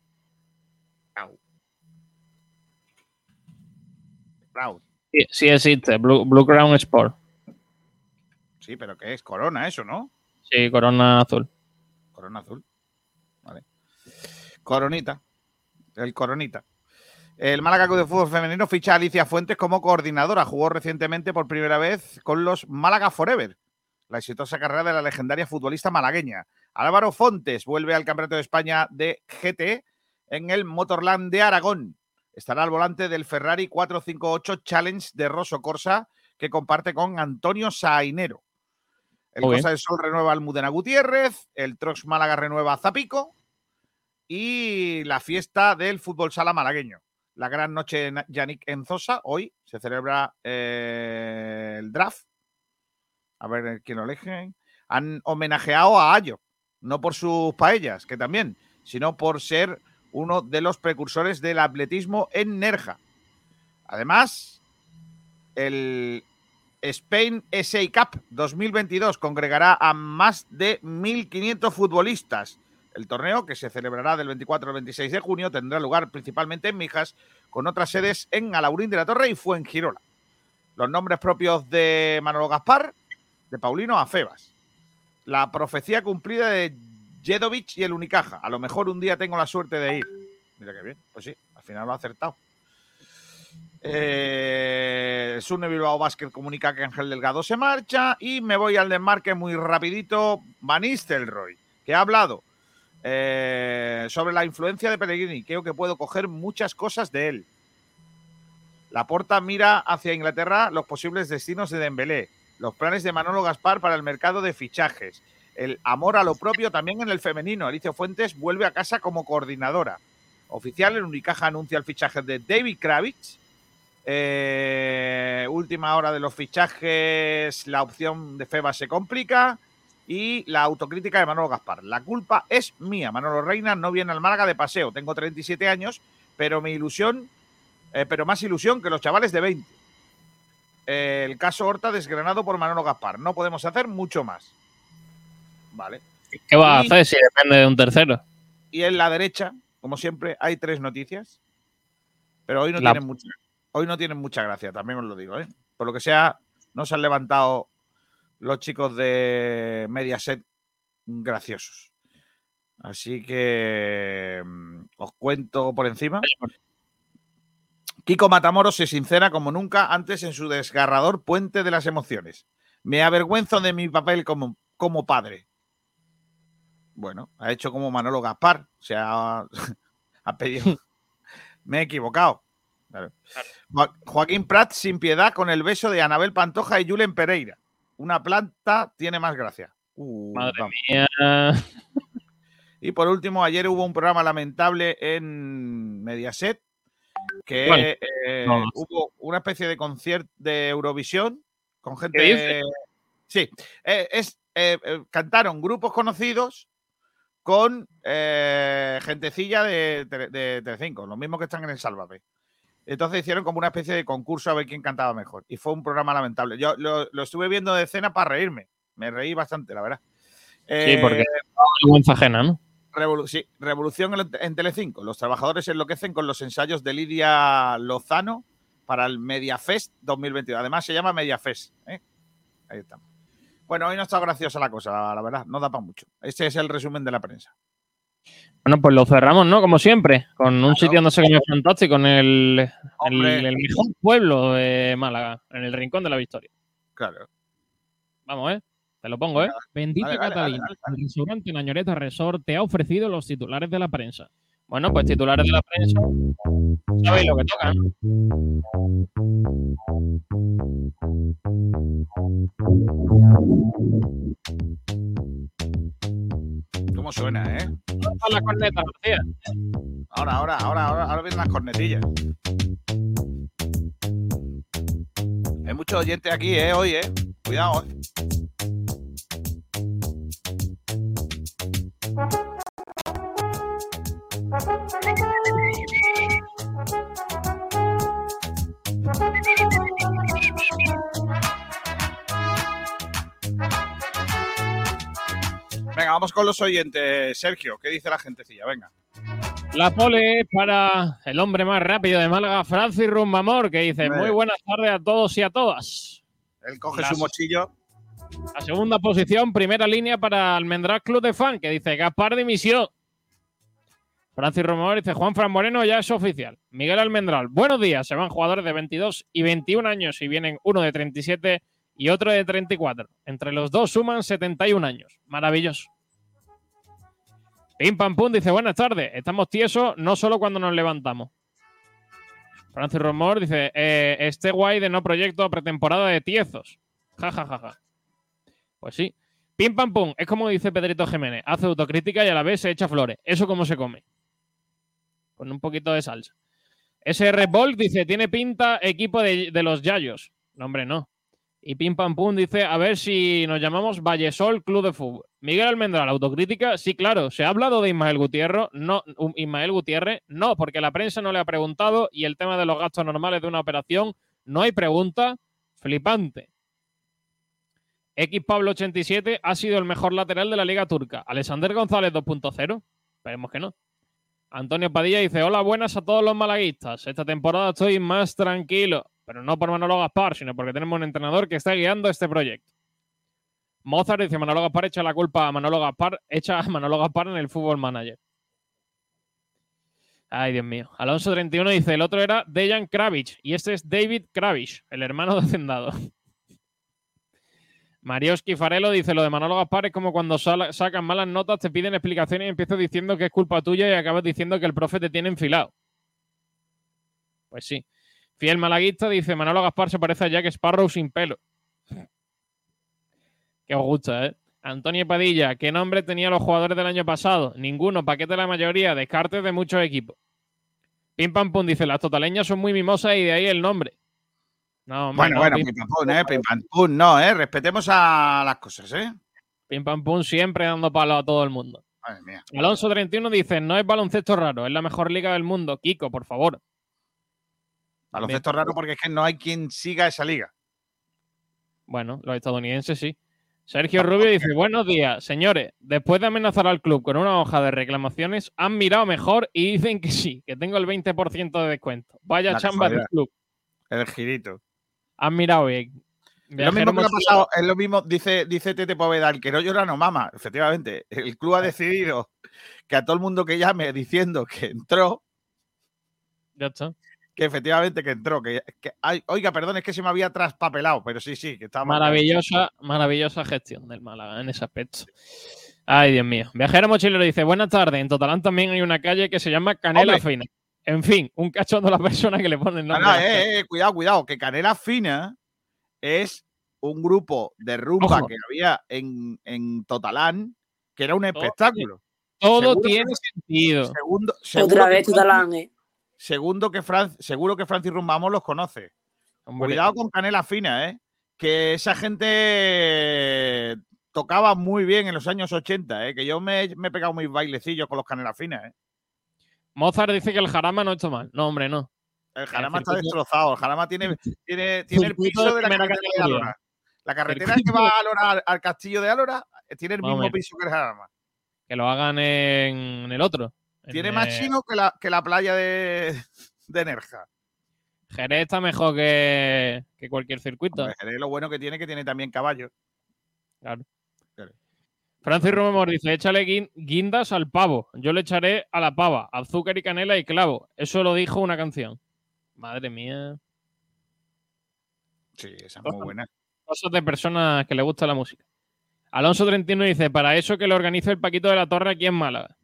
Speaker 4: Crowd.
Speaker 7: Sí, sí existe, Blue, Blue Crown Sport.
Speaker 4: Sí, pero ¿qué es? Corona, eso, ¿no?
Speaker 7: Sí, corona azul.
Speaker 4: Corona Azul. Vale. Coronita. El Coronita. El Málaga Club de Fútbol Femenino ficha a Alicia Fuentes como coordinadora. Jugó recientemente por primera vez con los Málaga Forever, la exitosa carrera de la legendaria futbolista malagueña. Álvaro Fontes vuelve al Campeonato de España de GT en el Motorland de Aragón. Estará al volante del Ferrari 458 Challenge de Rosso Corsa que comparte con Antonio Sainero. El
Speaker 7: Muy bien.
Speaker 4: Cosa del Sol renueva Almudena Gutiérrez, el Trox Málaga renueva a Zapico y la fiesta del fútbol sala malagueño. La gran noche de Yannick Enzosa. Hoy se celebra eh, el draft. A ver quién lo elige. Han homenajeado a Ayo, no por sus paellas, que también, sino por ser uno de los precursores del atletismo en Nerja. Además, el Spain SA Cup 2022 congregará a más de 1.500 futbolistas. El torneo, que se celebrará del 24 al 26 de junio, tendrá lugar principalmente en Mijas, con otras sedes en Alaurín de la Torre y Fuengirola. Los nombres propios de Manolo Gaspar, de Paulino a Febas. La profecía cumplida de Jedovic y el Unicaja. A lo mejor un día tengo la suerte de ir. Mira qué bien. Pues sí, al final lo ha acertado. Eh, Sune Bilbao Basket comunica que Ángel Delgado se marcha y me voy al desmarque muy rapidito. Van Nistelrooy, que ha hablado eh, sobre la influencia de Pellegrini. Creo que puedo coger muchas cosas de él. La porta mira hacia Inglaterra los posibles destinos de Dembélé, los planes de Manolo Gaspar para el mercado de fichajes, el amor a lo propio también en el femenino. Alicia Fuentes vuelve a casa como coordinadora. Oficial, el Unicaja anuncia el fichaje de David Kravitz. Eh, última hora de los fichajes, la opción de Feba se complica. Y la autocrítica de Manolo Gaspar. La culpa es mía. Manolo Reina no viene al Málaga de paseo. Tengo 37 años, pero mi ilusión, eh, pero más ilusión que los chavales de 20. El caso Horta desgranado por Manolo Gaspar. No podemos hacer mucho más. Vale.
Speaker 7: ¿Qué va a
Speaker 4: Y-
Speaker 7: hacer si depende de un tercero?
Speaker 4: Y en la derecha, como siempre, hay tres noticias. Pero hoy no,
Speaker 7: La-
Speaker 4: tienen, mucha, hoy no tienen mucha gracia, también os lo digo. ¿eh? Por lo que sea, no se han levantado los chicos de Mediaset graciosos. Así que mm, os cuento por encima. Kiko Matamoros se sincera como nunca antes en su desgarrador puente de las emociones. Me avergüenzo de mi papel como, como padre. Bueno, ha hecho como Manolo Gaspar. O sea, ha pedido. Me he equivocado. Claro. Joaquín Prat sin piedad con el beso de Anabel Pantoja y Julen Pereira. Una planta tiene más gracia. Uh,
Speaker 7: Madre mía.
Speaker 4: Y por último, ayer hubo un programa lamentable en Mediaset que eh,
Speaker 7: No.
Speaker 4: hubo una especie de concierto de Eurovisión con gente.
Speaker 7: dices?
Speaker 4: Sí, eh, es, eh, cantaron grupos conocidos con gentecilla de, de Telecinco, los mismos que están en el Sálvame. Entonces hicieron como una especie de concurso a ver quién cantaba mejor. Y fue un programa lamentable. Yo lo, lo estuve viendo de escena para reírme. Me reí bastante, la verdad.
Speaker 7: Sí, porque vergüenza ajena, ¿no?
Speaker 4: Revolu- sí, Revolución en, en Telecinco. Los trabajadores enloquecen con los ensayos de Lidia Lozano para el Mediafest 2022. Además se llama Mediafest. ¿eh? Ahí estamos. Bueno, hoy no está graciosa la cosa, la verdad. No da para mucho. Este es el resumen de la prensa.
Speaker 7: Bueno, pues lo cerramos, ¿no? Como siempre, con un sitio donde se come fantástico, en el, el mejor pueblo de Málaga, en el Rincón de la Victoria.
Speaker 4: Claro.
Speaker 7: Vamos, ¿eh? Te lo pongo, ¿eh? Bendita
Speaker 4: Dale,
Speaker 7: Catalina.
Speaker 4: dale,
Speaker 7: El restaurante Nañoreta Resort te ha ofrecido los titulares de la prensa. Bueno, pues titulares de la prensa. ¿Sabéis lo que toca? no?
Speaker 4: ¿Cómo suena, eh?
Speaker 7: ¿Dónde están las cornetas, García?
Speaker 4: Ahora, ahora, ahora, ahora, ahora vienen las cornetillas. Hay muchos oyentes aquí, eh, hoy, eh. Cuidado, eh. Venga, vamos con los oyentes. Sergio, ¿qué dice la gentecilla? Venga.
Speaker 7: La pole es para el hombre más rápido de Málaga, Francis Rumbamor, que dice. Muy buenas tardes a todos y a todas.
Speaker 4: Él coge su mochillo.
Speaker 7: La segunda posición, primera línea para Almendral Club de Fan, que dice Gaspar dimisión. Francis Romero dice Juan Fran Moreno ya es oficial. Miguel Almendral, buenos días. Se van jugadores de 22 y 21 años y vienen uno de 37 y otro de 34. Entre los dos suman 71 años. Maravilloso. Pim Pam Pum dice buenas tardes. Estamos tiesos no solo cuando nos levantamos. Francis Romor dice este guay de no proyecto a pretemporada de tiezos. Ja, ja, ja, ja. Pues sí. Pim pam pum. Es como dice Pedrito Jiménez. Hace autocrítica y a la vez se echa flores. ¿Eso cómo se come? Con un poquito de salsa. SR Bolt dice, tiene pinta equipo de, de los Yayos. No, hombre, no. Y Pim Pam Pum dice, a ver si nos llamamos Vallesol Club de Fútbol. Miguel Almendral, autocrítica. Sí, claro. ¿Se ha hablado de Ismael Gutiérrez? No, um, Ismael Gutiérrez. No, porque la prensa no le ha preguntado y el tema de los gastos normales de una operación, no hay pregunta. Flipante. X Pablo 87 ha sido el mejor lateral de la Liga Turca. Alexander González 2.0. Esperemos que no. Antonio Padilla dice: Hola, buenas a todos los malaguistas. Esta temporada estoy más tranquilo, pero no por Manolo Gaspar, sino porque tenemos un entrenador que está guiando este proyecto. Mozart dice: Manolo Gaspar echa la culpa a Manolo Gaspar, echa a Manolo Gaspar en el fútbol manager. Ay, Dios mío. Alonso 31 dice: El otro era Dejan Kravich y este es David Kravich, el hermano de Hacendado. Marioski Farelo dice: Lo de Manolo Gaspar es como cuando sacan malas notas, te piden explicaciones y empiezas diciendo que es culpa tuya y acabas diciendo que el profe te tiene enfilado. Pues sí. Fiel malaguista dice: Manolo Gaspar se parece a Jack Sparrow sin pelo. Que os gusta, ¿eh? Antonio Padilla, ¿qué nombre tenían los jugadores del año pasado? Ninguno, paquete la mayoría, descartes de muchos equipos. Pim Pam Pum dice: Las totaleñas son muy mimosas y de ahí el nombre. No, hombre,
Speaker 4: Bueno,
Speaker 7: no,
Speaker 4: bueno,
Speaker 7: Pim-
Speaker 4: pam pum, eh, pim pam pum, no, eh. Respetemos a las cosas, eh.
Speaker 7: Pim Pam Pum siempre dando palo a todo el mundo.
Speaker 4: Madre mía.
Speaker 7: Alonso 31 dice, no es baloncesto raro, es la mejor liga del mundo. Kiko, por favor.
Speaker 4: Baloncesto raro porque es que no hay quien siga esa liga.
Speaker 7: Bueno, los estadounidenses sí. Sergio Rubio dice, buenos días, señores. Después de amenazar al club con una hoja de reclamaciones, han mirado mejor y dicen que sí, que tengo el 20% de descuento. Vaya
Speaker 4: La
Speaker 7: chamba del club.
Speaker 4: El girito.
Speaker 7: Han mirado bien.
Speaker 4: Es lo mismo que ha pasado, es lo mismo, dice, dice Tete Poveda, el que no llora no mama. Efectivamente, el club ha decidido que a todo el mundo que llame diciendo que entró,
Speaker 7: Ya está.
Speaker 4: que efectivamente que entró, que, que- ay, oiga, perdón, es que se me había traspapelado, pero sí, sí, que estaba.
Speaker 7: Maravillosa, maravillosa gestión del Málaga en ese aspecto. Ay, Dios mío. Viajero mochilero dice, buenas tardes. En Totalán también hay una calle que se llama Canela
Speaker 4: Hombre.
Speaker 7: Fina. En fin, un cachondo a la persona que le nombre.
Speaker 4: no,
Speaker 7: a las calles.
Speaker 4: eh, eh, cuidado, cuidado, que Canela Fina es un grupo de rumba
Speaker 7: Ojo.
Speaker 4: que había en, en Totalán, que era un espectáculo.
Speaker 7: Todo
Speaker 4: que-
Speaker 7: tiene sentido.
Speaker 4: Segundo, seguro
Speaker 9: Otra
Speaker 4: que
Speaker 9: vez,
Speaker 4: Francis-
Speaker 9: Tutalán, eh.
Speaker 4: segundo que Fran- seguro que Francis Rumbamos los conoce.
Speaker 7: Hombre,
Speaker 4: Cuidado con Canela Fina, ¿eh? Que esa gente tocaba muy bien en los años 80, ¿eh? Que yo me, me he pegado mis bailecillos con los Canela Fina, ¿eh?
Speaker 7: Mozart dice que el jarama no está mal. No, hombre, no.
Speaker 4: El Jarama está
Speaker 7: circuito-
Speaker 4: destrozado. El Jarama tiene, tiene, tiene el piso
Speaker 7: de
Speaker 4: la carretera de. Álora. La carretera que va a al, al castillo de Álora eh, tiene el mismo piso que el Jarama.
Speaker 7: Que lo hagan en, en el otro. En,
Speaker 4: Tiene más
Speaker 7: eh,
Speaker 4: chino que la, que la playa de, de Nerja.
Speaker 7: Jerez está mejor que, que cualquier circuito.
Speaker 4: Hombre, Jerez lo bueno que tiene que tiene también caballo.
Speaker 7: Francis Romemor dice, échale guin- guindas al pavo. Yo le echaré a la pava, azúcar y canela y clavo. Eso lo dijo una canción. Madre mía.
Speaker 4: Sí, esa es muy buena.
Speaker 7: Cosas de personas que le gusta la música. Alonso 31 dice, para eso que lo organice el Paquito de la Torre aquí en Málaga.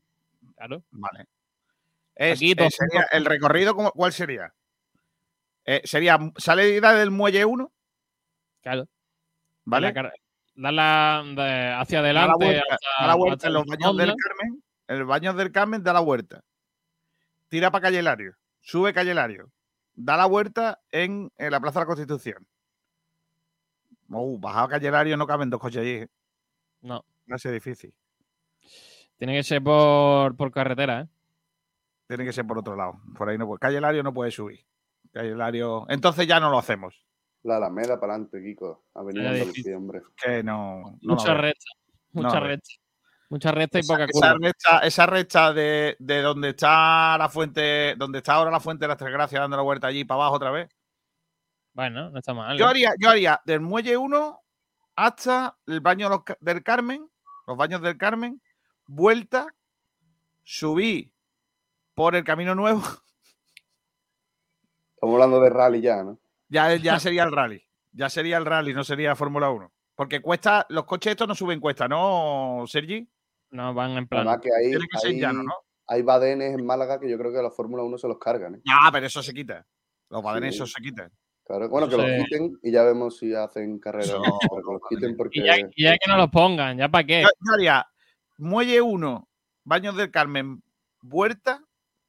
Speaker 7: Claro.
Speaker 4: Vale. Es- eh, sería- el recorrido, ¿cómo- ¿cuál sería? Eh, sería salida del muelle 1,
Speaker 7: Claro.
Speaker 4: ¿vale?
Speaker 7: La de- hacia
Speaker 4: Da la
Speaker 7: adelante.
Speaker 4: vuelta,
Speaker 7: hasta-
Speaker 4: da la vuelta en los baños del. Carmen. En los baños del Carmen da la vuelta. Tira para Calle Hilario. Sube Calle Hilario. Da la vuelta en, en la Plaza de la Constitución. Uh, bajado Calle Hilario no caben dos coches allí. ¿eh?
Speaker 7: No,
Speaker 4: a ser difícil.
Speaker 7: tiene que ser por, por carretera, ¿eh?
Speaker 4: Tiene que ser por otro lado. Por ahí no puede. Calle Hilario no puede subir. Calle Hilario. Entonces ya no lo hacemos.
Speaker 10: La Alameda para adelante, Kiko. Avenida Andalucía, hombre.
Speaker 4: Que no. no
Speaker 7: Mucha recta.
Speaker 4: No
Speaker 7: Mucha
Speaker 4: veo.
Speaker 7: recta. Mucha recta y
Speaker 4: Esa,
Speaker 7: poca
Speaker 4: esa
Speaker 7: curva.
Speaker 4: recta, esa recta de, de donde está la fuente, donde está ahora la fuente de las Tres Gracias dando la vuelta allí para abajo otra vez.
Speaker 7: Bueno, no está mal.
Speaker 4: Yo
Speaker 7: ¿eh?
Speaker 4: haría, yo haría del muelle 1 hasta el baño de del Carmen, los baños del Carmen, vuelta, subí por el camino nuevo,
Speaker 10: Estamos hablando de rally ya, ¿no?
Speaker 4: Ya, ya sería el rally. Ya sería el rally, no sería Fórmula 1. Porque cuesta, los coches estos no suben cuesta, ¿no, Sergi?
Speaker 7: No, van en plan.
Speaker 10: Que hay,
Speaker 4: Tiene que ser
Speaker 10: hay,
Speaker 4: llano, ¿no?
Speaker 10: hay badenes en Málaga que yo creo que la Fórmula 1 se los cargan, ¿eh?
Speaker 4: Ya, pero eso se quita. Los badenes
Speaker 10: Sí.
Speaker 4: esos se quitan.
Speaker 10: Claro, bueno, que
Speaker 7: Eso
Speaker 10: los quiten y ya vemos si hacen carrera.
Speaker 4: Eso-
Speaker 10: o no, pero que los quiten porque...
Speaker 7: Y ya, y ya que no los pongan, ¿ya para qué?
Speaker 4: Yo, yo haría muelle 1, baños del Carmen, vuelta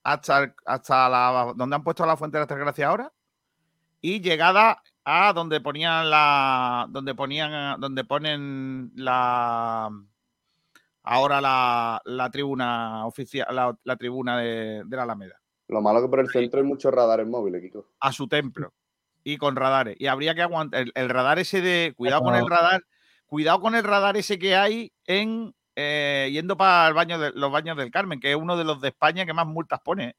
Speaker 4: hasta, hasta la, donde han puesto la fuente de las Tres Gracias ahora y llegada a donde ponían la donde ponían donde ponen la ahora la, la tribuna oficial la, la tribuna de, de la Alameda
Speaker 10: Lo malo que por el centro hay muchos radares móviles, Kiko.
Speaker 4: a su templo y con radares y habría que aguantar el, el radar ese de cuidado con el radar cuidado con el radar ese que hay en eh, yendo para el baño de, los baños del Carmen que es uno de los de España que más multas pone ¿eh?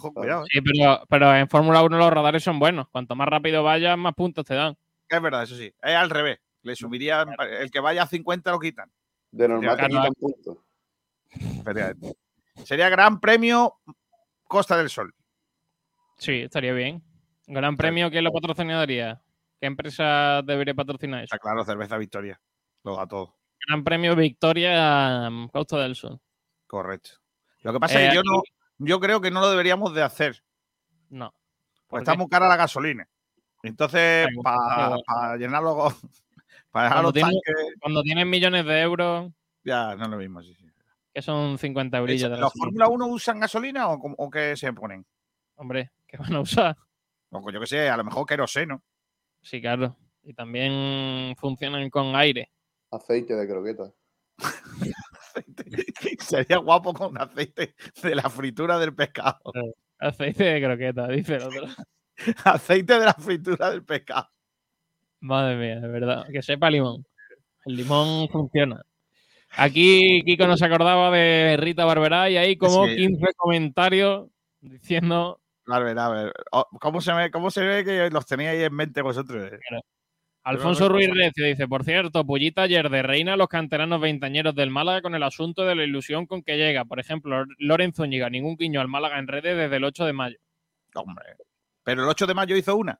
Speaker 4: Ojo cuidado ¿eh?
Speaker 7: Sí, pero, pero en Fórmula 1 los radares son buenos. Cuanto más rápido vayas, más puntos te dan.
Speaker 4: es verdad eso sí es al revés le subiría el que vaya a 50 lo quitan
Speaker 10: De normal te quitan puntos.
Speaker 4: Sería Gran Premio Costa del Sol.
Speaker 7: Sí, estaría bien. Gran premio, ¿quién lo patrocinaría? ¿Qué empresa debería patrocinar eso?
Speaker 4: Está claro, cerveza Victoria. Lo da todo.
Speaker 7: Gran premio Victoria mm, Costa del Sol.
Speaker 4: Correcto. Lo que pasa
Speaker 7: Eh,
Speaker 4: es que yo,
Speaker 7: aquí-
Speaker 4: no, yo creo que no lo deberíamos de hacer.
Speaker 7: No.
Speaker 4: Pues
Speaker 7: ¿Por
Speaker 4: está
Speaker 7: qué?
Speaker 4: muy cara la gasolina. Entonces, para
Speaker 7: pero-
Speaker 4: llenar los, para
Speaker 7: Cuando
Speaker 4: los
Speaker 7: tienes-
Speaker 4: tanques,
Speaker 7: Cuando tienes millones de euros,
Speaker 4: ya no es lo mismo. sí, sí.
Speaker 7: que son 50 eurillos de
Speaker 4: ¿Los. Fórmula 1 usan gasolina o, o qué se ponen?
Speaker 7: Hombre, ¿qué van a usar?
Speaker 4: O yo qué sé, a lo mejor queroseno.
Speaker 7: Sí, claro. Y también funcionan con aire.
Speaker 10: Aceite de croqueta.
Speaker 4: Sería guapo con aceite de la fritura del pescado.
Speaker 7: Aceite de croqueta, dice el otro.
Speaker 4: aceite de la fritura del pescado.
Speaker 7: Madre mía, de verdad. Que sepa limón. El limón funciona. Aquí Kiko nos acordaba de Rita Barberá y ahí como
Speaker 4: Sí.
Speaker 7: 15 comentarios diciendo
Speaker 4: a ver. oh, ¿Cómo se, ve, ¿Cómo se ve que los teníais en mente vosotros?
Speaker 7: Alfonso Ruiz Recio dice, por cierto, pullita ayer de reina a los canteranos veintañeros del Málaga con el asunto de la ilusión con que llega. Por ejemplo, Lorenzo Ñiga, ningún quiño al Málaga en redes desde el 8 de mayo.
Speaker 4: Hombre. Pero el 8 de mayo hizo una.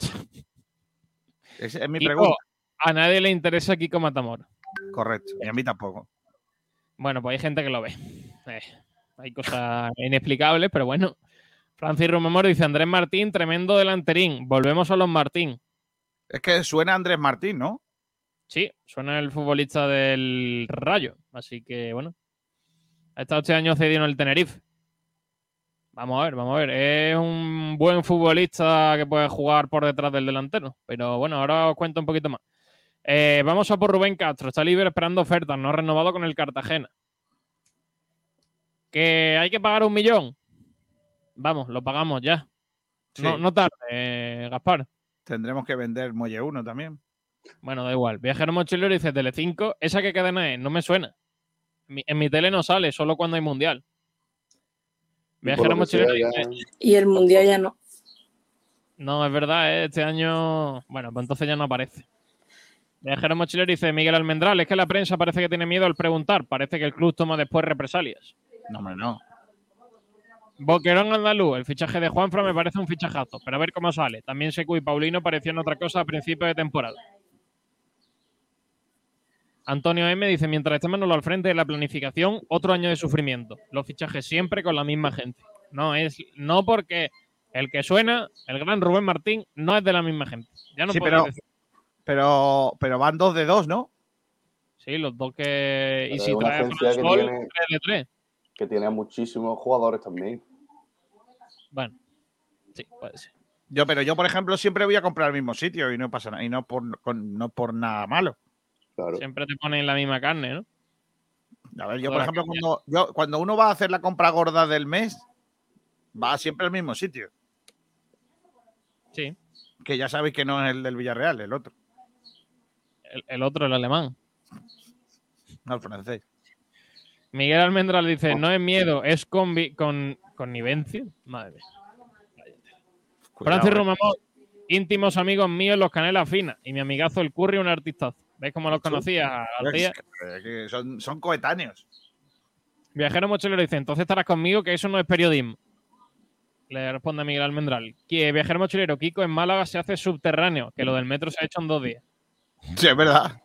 Speaker 4: Esa es mi
Speaker 7: Kiko,
Speaker 4: pregunta.
Speaker 7: a nadie le interesa Kiko Matamor.
Speaker 4: Correcto. Y a mí tampoco.
Speaker 7: Bueno, pues hay gente que lo ve. Eh, hay cosas inexplicables, pero bueno. Francis Romemor dice, Andrés Martín, tremendo delanterín. Volvemos a los Martín.
Speaker 4: Es que suena Andrés Martín, ¿no?
Speaker 7: Sí, suena el futbolista del Rayo. Así que, bueno. Ha estado este año cedido en el Tenerife. Vamos a ver, vamos a ver. Es un buen futbolista que puede jugar por detrás del delantero. Pero bueno, ahora os cuento un poquito más. Eh, vamos a por Rubén Castro. Está libre esperando ofertas. No ha renovado con el Cartagena. Que hay que pagar un millón. Vamos, lo pagamos ya. No, tarde, eh, Gaspar.
Speaker 4: Tendremos que vender Muelle 1 también.
Speaker 7: Bueno, da igual. Viajero mochilero dice Telecinco. ¿Esa que cadena es? No me suena. En mi, en mi tele no sale, solo cuando hay mundial. Viajero mochilero
Speaker 10: ya-
Speaker 7: dice.
Speaker 9: Y el mundial ya no.
Speaker 7: No, es verdad, ¿eh? este año. Bueno, pues entonces ya no aparece. Viajero mochilero dice Miguel Almendral. Es que la prensa parece que tiene miedo al preguntar. Parece que el club toma después represalias.
Speaker 4: No, hombre, no.
Speaker 7: Boquerón Andaluz, el fichaje de Juanfra me parece un fichajazo, pero a ver cómo sale. También Secu y Paulino parecían otra cosa a principio de temporada. Antonio M dice, mientras esté Manolo al frente de la planificación, otro año de sufrimiento. Los fichajes siempre con la misma gente. No es, no porque el que suena, el gran Rubén Martín, no es de la misma gente. Ya no
Speaker 4: Sí, pero-
Speaker 7: decir.
Speaker 4: Pero, pero van dos de dos, ¿no?
Speaker 7: Sí, los dos que. Y si trae Sol,
Speaker 10: tiene-
Speaker 7: 3 de 3.
Speaker 10: Que tiene a muchísimos jugadores también.
Speaker 7: Bueno, sí, puede ser.
Speaker 4: Yo, pero yo, por ejemplo, siempre voy a comprar al mismo sitio y no pasa nada. Y no por, con- no por nada malo.
Speaker 10: Claro.
Speaker 7: Siempre te ponen la misma carne, ¿no?
Speaker 4: A ver, yo, por ejemplo, cuando, yo, cuando uno va a hacer la compra gorda del mes, va siempre al mismo sitio.
Speaker 7: Sí.
Speaker 4: Que ya sabéis que no es el del Villarreal, el otro,
Speaker 7: El, el otro, el alemán.
Speaker 4: no el francés.
Speaker 7: Miguel Almendral dice, no es miedo, es convi- con, connivencia. Madre mía.
Speaker 4: Cuidado,
Speaker 7: Francis
Speaker 4: eh.
Speaker 7: Romamón, íntimos amigos míos, los Canelas Finas. Y mi amigazo el Curry, un artistazo. ¿Veis cómo los conocía?
Speaker 4: Son, son coetáneos.
Speaker 7: Viajero Mochilero dice, entonces estarás conmigo que eso no es periodismo. Le responde Miguel Almendral. Que Viajero Mochilero, Kiko en Málaga se hace subterráneo, que lo del metro se ha hecho en dos días.
Speaker 4: Sí, es verdad.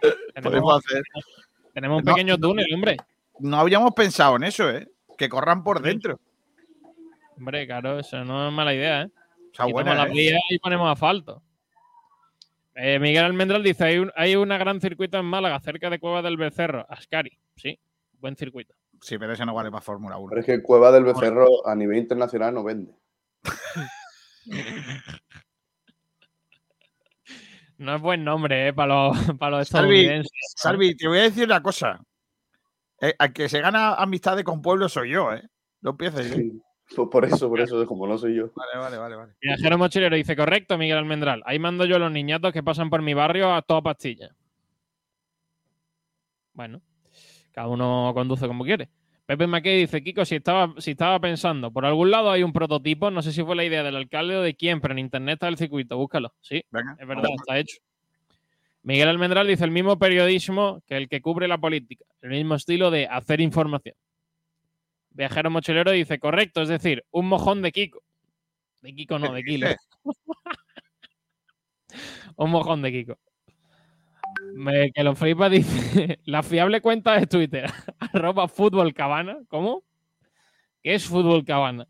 Speaker 7: Tenemos,
Speaker 4: Podemos hacer.
Speaker 7: tenemos un
Speaker 4: No.
Speaker 7: pequeño túnel, hombre.
Speaker 4: No habíamos pensado en eso, ¿eh? Que corran por dentro.
Speaker 7: Hombre, claro, eso no es mala idea, ¿eh?
Speaker 4: Está
Speaker 7: Quitamos
Speaker 4: buena,
Speaker 7: las
Speaker 4: ¿eh?
Speaker 7: vías y ponemos asfalto. Eh, Miguel Almendral dice, hay un, hay una gran circuito en Málaga, cerca de Cueva del Becerro, Ascari. Sí, buen circuito.
Speaker 4: Sí, pero ese no vale para Fórmula 1.
Speaker 10: Pero es que Cueva del Becerro a nivel internacional no vende.
Speaker 7: No es buen nombre, ¿eh? Para los, para los
Speaker 4: Salvi,
Speaker 7: estadounidenses.
Speaker 4: Salvi, te voy a decir una cosa. Eh, al que se gana amistades con pueblos soy yo, ¿eh? No empieces. ¿eh?
Speaker 10: Pues por eso, por eso, como no soy yo.
Speaker 4: Vale, vale, vale, vale.
Speaker 7: Viajero Mochilero dice, correcto, Miguel Almendral. Ahí mando yo a los niñatos que pasan por mi barrio a toda pastilla. Bueno, cada uno conduce como quiere. Pepe Mackey dice, Kiko, si estaba, si estaba pensando, por algún lado hay un prototipo, no sé si fue la idea del alcalde o de quién, pero en internet está el circuito, búscalo. Sí,
Speaker 4: Venga.
Speaker 7: es verdad, está hecho. Miguel Almendral dice el mismo periodismo que el que cubre la política, el mismo estilo de hacer información. Viajero Mochilero dice, correcto, es decir, un mojón de Kiko. De Kiko no, de Kilo. un mojón de Kiko. Que lo flipa dice, la fiable cuenta de Twitter, arroba fútbol cabana. ¿Cómo? ¿Qué es fútbol cabana?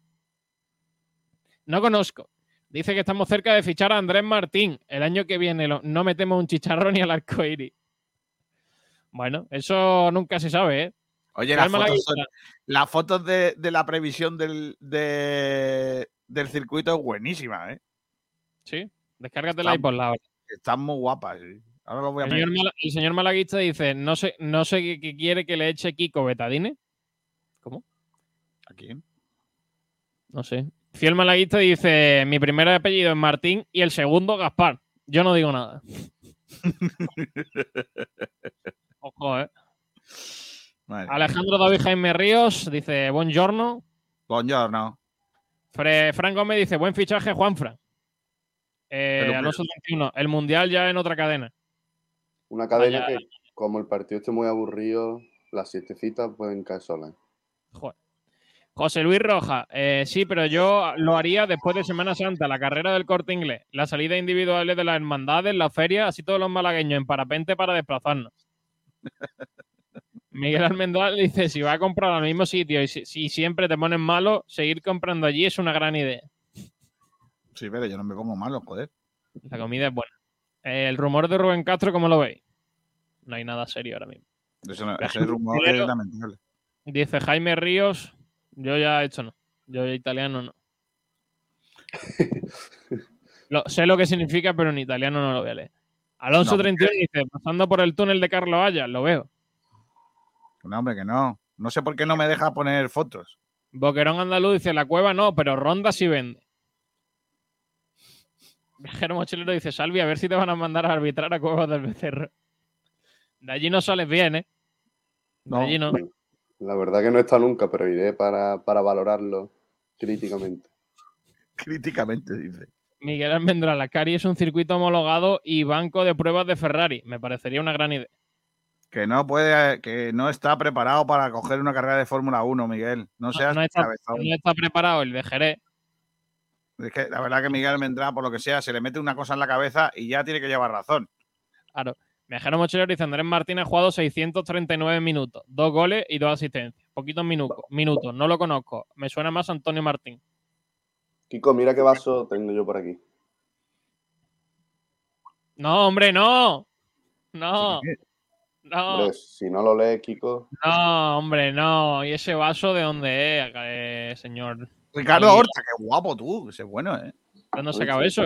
Speaker 7: No conozco. Dice que estamos cerca de fichar a Andrés Martín. El año que viene lo- no metemos un chicharrón ni al arco iris. Bueno, eso nunca se sabe, ¿eh?
Speaker 4: Oye, las
Speaker 7: la
Speaker 4: fotos, son-
Speaker 7: guitarra.
Speaker 4: las fotos de, de la previsión del, de- del circuito es buenísima, ¿eh?
Speaker 7: Sí, descárgatela y
Speaker 4: Están-
Speaker 7: ponla ahora.
Speaker 4: Están muy guapas. sí. Ahora lo voy a
Speaker 7: El señor, el señor Malaguista dice, no sé, no sé qué, qué quiere que le eche Kiko Betadine. ¿Cómo?
Speaker 4: ¿A quién?
Speaker 7: No sé. Fiel Malaguista dice, mi primer apellido es Martín y el segundo Gaspar. Yo no digo nada. Ojo, eh.
Speaker 4: Madre.
Speaker 7: Alejandro David Jaime Ríos dice, buongiorno.
Speaker 4: Buongiorno.
Speaker 7: Fre Fran Gómez dice, buen fichaje, Juanfran. Eh, Alonso 31, el Mundial ya en otra cadena.
Speaker 10: Una cadena que, como el partido esté muy aburrido, las siete citas pueden caer solas.
Speaker 7: Joder. José Luis Roja, eh, sí, pero yo lo haría después de Semana Santa, la carrera del corte inglés, la salida individuales de las hermandades, la feria, así todos los malagueños en parapente para desplazarnos. Miguel Almendral dice, si va a comprar al mismo sitio y si, si siempre te pones malo, seguir comprando allí es una gran idea.
Speaker 4: Sí, pero yo no me pongo malo, joder.
Speaker 7: La comida es buena. El rumor de Rubén Castro, ¿cómo lo veis? No hay nada serio ahora mismo.
Speaker 4: Eso no- ese rumor es lamentable.
Speaker 7: Dice Jaime Ríos, yo ya he hecho no. Yo ya italiano no. Lo- sé lo que significa, pero en italiano no lo voy a leer. Alonso
Speaker 4: No,
Speaker 7: 31 dice, pasando por el túnel de Carlos Haya, lo veo.
Speaker 4: No, hombre, que no. No sé por qué no me deja poner fotos.
Speaker 7: Boquerón Andaluz dice, la cueva no, pero Ronda sí vende. Viajero Mochilero dice, Salvi, a ver si te van a mandar a arbitrar a Cuevas del Becerro. De allí no sales bien, ¿eh? De
Speaker 10: No,
Speaker 7: allí no.
Speaker 10: La verdad que no está nunca, pero iré para, para valorarlo críticamente.
Speaker 4: Críticamente, dice.
Speaker 7: Miguel Almendral, la Cari es un circuito homologado y banco de pruebas de Ferrari. Me parecería una gran idea.
Speaker 4: Que no puede, que no está preparado para coger una carrera de Fórmula 1, Miguel. No seas
Speaker 7: no, está,
Speaker 4: cabezón.
Speaker 7: no está preparado el de Jerez.
Speaker 4: Es que la verdad que Miguel vendrá, por lo que sea, se le mete una cosa en la cabeza y ya tiene que llevar razón.
Speaker 7: Claro. Viajero Mochilero dice Andrés Martín ha jugado 639 minutos, dos goles y dos asistencias. Poquitos minutos, minutos, no lo conozco. Me suena más Antonio Martín.
Speaker 10: Kiko, mira qué vaso tengo yo por aquí.
Speaker 7: No, hombre, no. No. No,
Speaker 10: Hombre, si no lo lees, Kiko.
Speaker 7: no, hombre, no. ¿Y ese vaso de dónde es, eh, señor?
Speaker 4: Ricardo Horta, qué guapo tú, ese es bueno, ¿eh?
Speaker 7: ¿Dónde se acaba eso?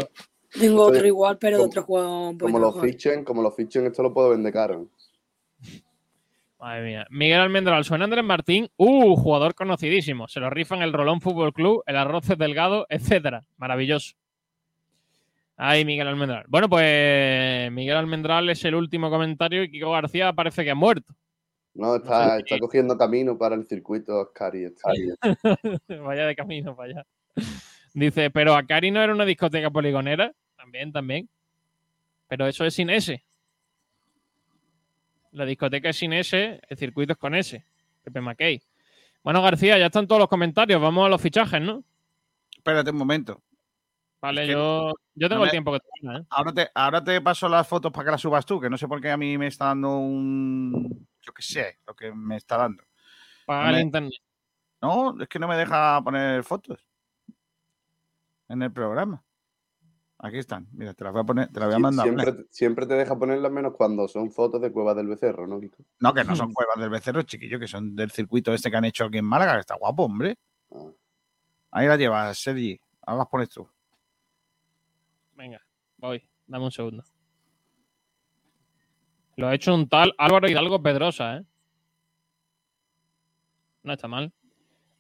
Speaker 9: Tengo otro igual, pero de otro juego un
Speaker 10: Como lo fichen, como lo fichen, esto lo puedo vender caro.
Speaker 7: Madre mía. Miguel Almendral, suena Andrés Martín. Uh, jugador conocidísimo. Se lo rifan el Rolón Fútbol Club, el Arroces Delgado, etcétera. Maravilloso. Ay, Miguel Almendral. Bueno, pues Miguel Almendral es el último comentario y Kiko García parece que ha muerto.
Speaker 10: No, está,
Speaker 7: sé
Speaker 10: está cogiendo camino para el circuito Ascari. está ahí.
Speaker 7: Vaya de camino para allá. Dice, pero Acari no era una discoteca poligonera. También, también. Pero eso es sin S. La discoteca es sin S, el circuito es con S. Pepe Mackey. Bueno, García, ya están todos los comentarios. Vamos a los fichajes, ¿no?
Speaker 4: Espérate un momento.
Speaker 7: Vale,
Speaker 4: Es que
Speaker 7: yo, yo tengo
Speaker 4: no
Speaker 7: el tiempo que tenga, ¿eh?
Speaker 4: Ahora te, ahora te paso las fotos para que las subas tú, que no sé por qué a mí me está dando un. Yo qué sé, lo que me está dando.
Speaker 7: Paga
Speaker 4: No
Speaker 7: el internet.
Speaker 4: No, es que no me deja poner fotos en el programa. Aquí están. Mira, te las voy a poner, te las voy a mandar.
Speaker 10: siempre, te- siempre te deja ponerlas menos cuando son fotos de Cuevas del Becerro, ¿no, Kiko?
Speaker 4: No, que no son cuevas del becerro, chiquillo, que son del circuito este que han hecho aquí en Málaga, que está guapo, hombre.
Speaker 10: Ah.
Speaker 4: Ahí la llevas, Sergi. Ahora las pones tú.
Speaker 7: Venga, voy. Dame un segundo. Lo ha hecho un tal Álvaro Hidalgo Pedrosa, ¿eh? No está mal.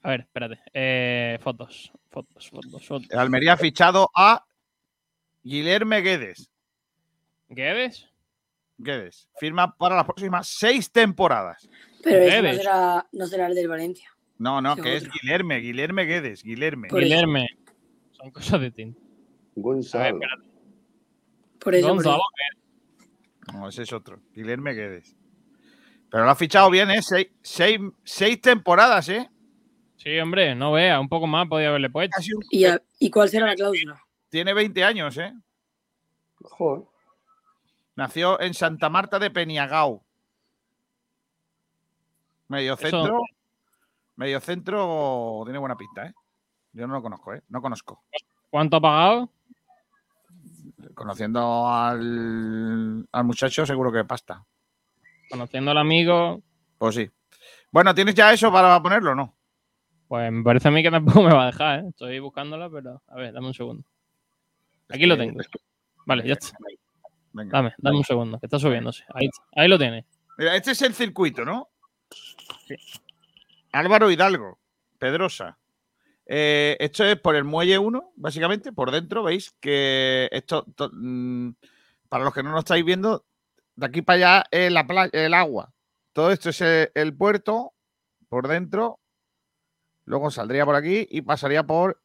Speaker 7: A ver, espérate. Eh, fotos, fotos, fotos, fotos.
Speaker 4: El Almería ha fichado a Guilherme Guedes.
Speaker 7: ¿Guedes?
Speaker 4: Guedes. Firma para las próximas seis temporadas.
Speaker 9: Pero ese no será, no será el del Valencia.
Speaker 4: No, no, que es
Speaker 9: otro.
Speaker 4: Guilherme, Guilherme Guedes, Guilherme.
Speaker 9: Por eso.
Speaker 7: Guilherme. Son cosas. A ver,
Speaker 10: Gonzalo.
Speaker 9: Por eso,
Speaker 7: Gonzalo,
Speaker 9: eso.
Speaker 4: No, ese es otro. Guilherme Guedes. Pero lo ha fichado bien, ¿eh? Seis, seis, seis temporadas, ¿eh?
Speaker 7: Sí, hombre, no vea. Un poco más podía haberle puesto.
Speaker 4: Casi un-
Speaker 9: ¿Y, a- ¿Y cuál será la cláusula?
Speaker 4: Tiene 20 años, ¿eh?
Speaker 10: Joder.
Speaker 4: Nació en Santa Marta de Peniagao. Medio
Speaker 7: Eso-
Speaker 4: centro. Medio centro tiene buena pinta, ¿eh? Yo no lo conozco, ¿eh? No conozco.
Speaker 7: ¿Cuánto ha pagado?
Speaker 4: Conociendo al, al muchacho, seguro que pasta.
Speaker 7: Conociendo al amigo,
Speaker 4: Pues sí. Bueno, ¿tienes ya eso para ponerlo o no?
Speaker 7: pues me parece a mí que tampoco me va a dejar, ¿eh? Estoy buscándola, pero a ver, dame un segundo. Aquí lo tengo. Vale, ya está.
Speaker 4: Venga.
Speaker 7: Dame, dame un segundo, que está subiéndose. Ahí, ahí lo tiene.
Speaker 4: Mira, este es el circuito, ¿no?
Speaker 7: Sí.
Speaker 4: Álvaro Hidalgo, Pedrosa. Eh, esto es por el muelle 1, básicamente, por dentro, veis que esto, to- mm, para los que no lo estáis viendo, de aquí para allá es la playa, el agua. Todo esto es el, el puerto, por dentro, luego saldría por aquí y pasaría por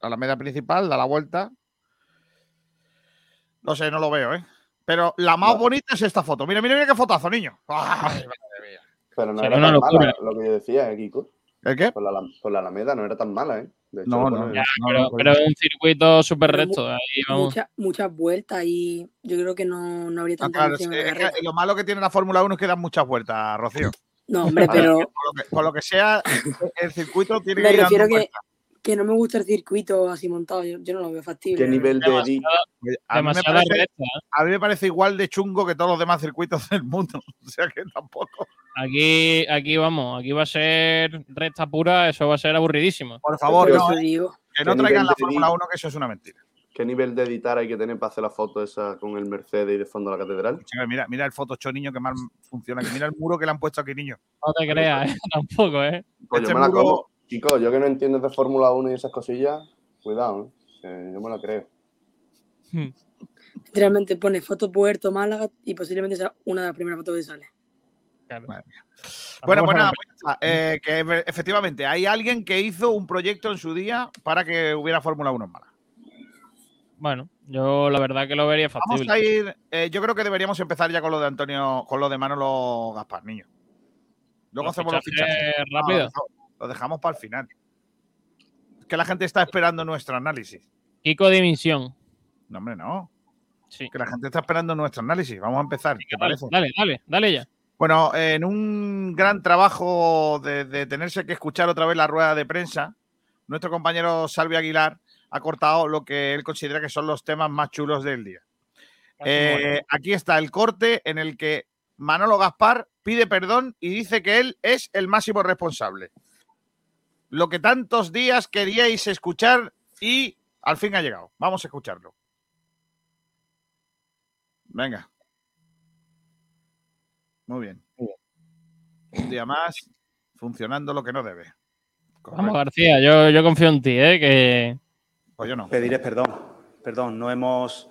Speaker 4: la alameda principal, da la vuelta. No sé, no lo veo, ¿eh? Pero la más bonita es esta foto. Mira, mira, mira qué fotazo, niño. Ay, madre mía.
Speaker 10: Pero no era tan
Speaker 7: locura.
Speaker 10: mala lo que yo decía, ¿eh, Kiko?
Speaker 4: ¿El qué?
Speaker 10: Por la, por la Alameda no era tan mala, ¿eh? De hecho,
Speaker 4: No, no,
Speaker 10: pone-
Speaker 7: Ya,
Speaker 4: no,
Speaker 7: pero,
Speaker 4: no,
Speaker 7: pero es un circuito súper recto. Vamos.
Speaker 9: Mucha- muchas vueltas y yo creo que no, no habría
Speaker 4: Ah,
Speaker 9: tanta
Speaker 4: claro, es que
Speaker 9: carrera.
Speaker 4: lo malo que tiene la Fórmula 1 es que dan muchas vueltas, Rocío.
Speaker 9: No, hombre,
Speaker 4: A
Speaker 9: pero
Speaker 4: Por lo que, por lo que sea, el circuito tiene
Speaker 9: me
Speaker 4: que ir
Speaker 9: refiero
Speaker 4: dando
Speaker 9: que,
Speaker 4: vueltas.
Speaker 9: Que no me gusta el circuito así montado. Yo, yo no lo veo factible.
Speaker 10: ¿Qué nivel de edit?
Speaker 4: A mí, me
Speaker 7: demasiada
Speaker 4: parece,
Speaker 7: recta. ¿eh?
Speaker 4: a mí me parece igual de chungo que todos los demás circuitos del mundo. O sea que tampoco.
Speaker 7: Aquí, aquí vamos, aquí va a ser recta pura, eso va a ser aburridísimo.
Speaker 4: Por favor, no,
Speaker 9: Eso digo.
Speaker 4: que no
Speaker 10: ¿qué
Speaker 4: traigan la Fórmula
Speaker 10: edit?
Speaker 4: 1, que eso es una mentira.
Speaker 10: ¿Qué nivel de editar hay que tener para hacer la foto esa con el Mercedes y de fondo la catedral?
Speaker 4: Mira, mira el Photoshop, niño, que mal funciona. aquí. Mira el muro que le han puesto aquí, niño.
Speaker 7: No te creas, ¿eh? tampoco, ¿eh?
Speaker 10: Pues
Speaker 4: Este
Speaker 10: yo me la
Speaker 4: muro-
Speaker 10: como. Chico, yo que no entiendo de Fórmula 1 y esas cosillas, cuidado, ¿eh? Yo me la creo.
Speaker 9: Literalmente pone foto Puerto Málaga y posiblemente sea una de las primeras fotos que sale.
Speaker 7: Claro.
Speaker 4: Bueno, pues nada, pues ya está. Eh, que efe- efectivamente hay alguien que hizo un proyecto en su día para que hubiera Fórmula 1 en Málaga.
Speaker 7: Bueno, yo la verdad que lo vería
Speaker 4: Vamos
Speaker 7: factible.
Speaker 4: a ir. eh, yo creo que deberíamos empezar ya con lo de Antonio, con lo de Manolo Gaspar, niño. Luego
Speaker 7: Los
Speaker 4: hacemos los
Speaker 7: fichajes.
Speaker 4: No,
Speaker 7: rápido.
Speaker 4: Lo dejamos- para el final. Es que la gente está esperando nuestro análisis.
Speaker 7: Kiko Dimisión.
Speaker 4: No, hombre, no.
Speaker 7: Sí.
Speaker 4: Que la gente está esperando nuestro análisis. Vamos a empezar. ¿Te
Speaker 7: Dale,
Speaker 4: parece?
Speaker 7: dale, dale, dale ya.
Speaker 4: Bueno, en un gran trabajo de, de tenerse que escuchar otra vez la rueda de prensa, nuestro compañero Salvi Aguilar ha cortado lo que él considera que son los temas más chulos del día. Eh, aquí está el corte en el que Manolo Gaspar pide perdón y dice que él es el máximo responsable. Lo que tantos días queríais escuchar y al fin ha llegado. Vamos a escucharlo. Venga. Muy bien. Un día más funcionando lo que no debe.
Speaker 7: Vamos, García, yo, yo confío en ti, ¿eh? Que...
Speaker 4: Pues yo no.
Speaker 5: Pediré perdón. Perdón, no hemos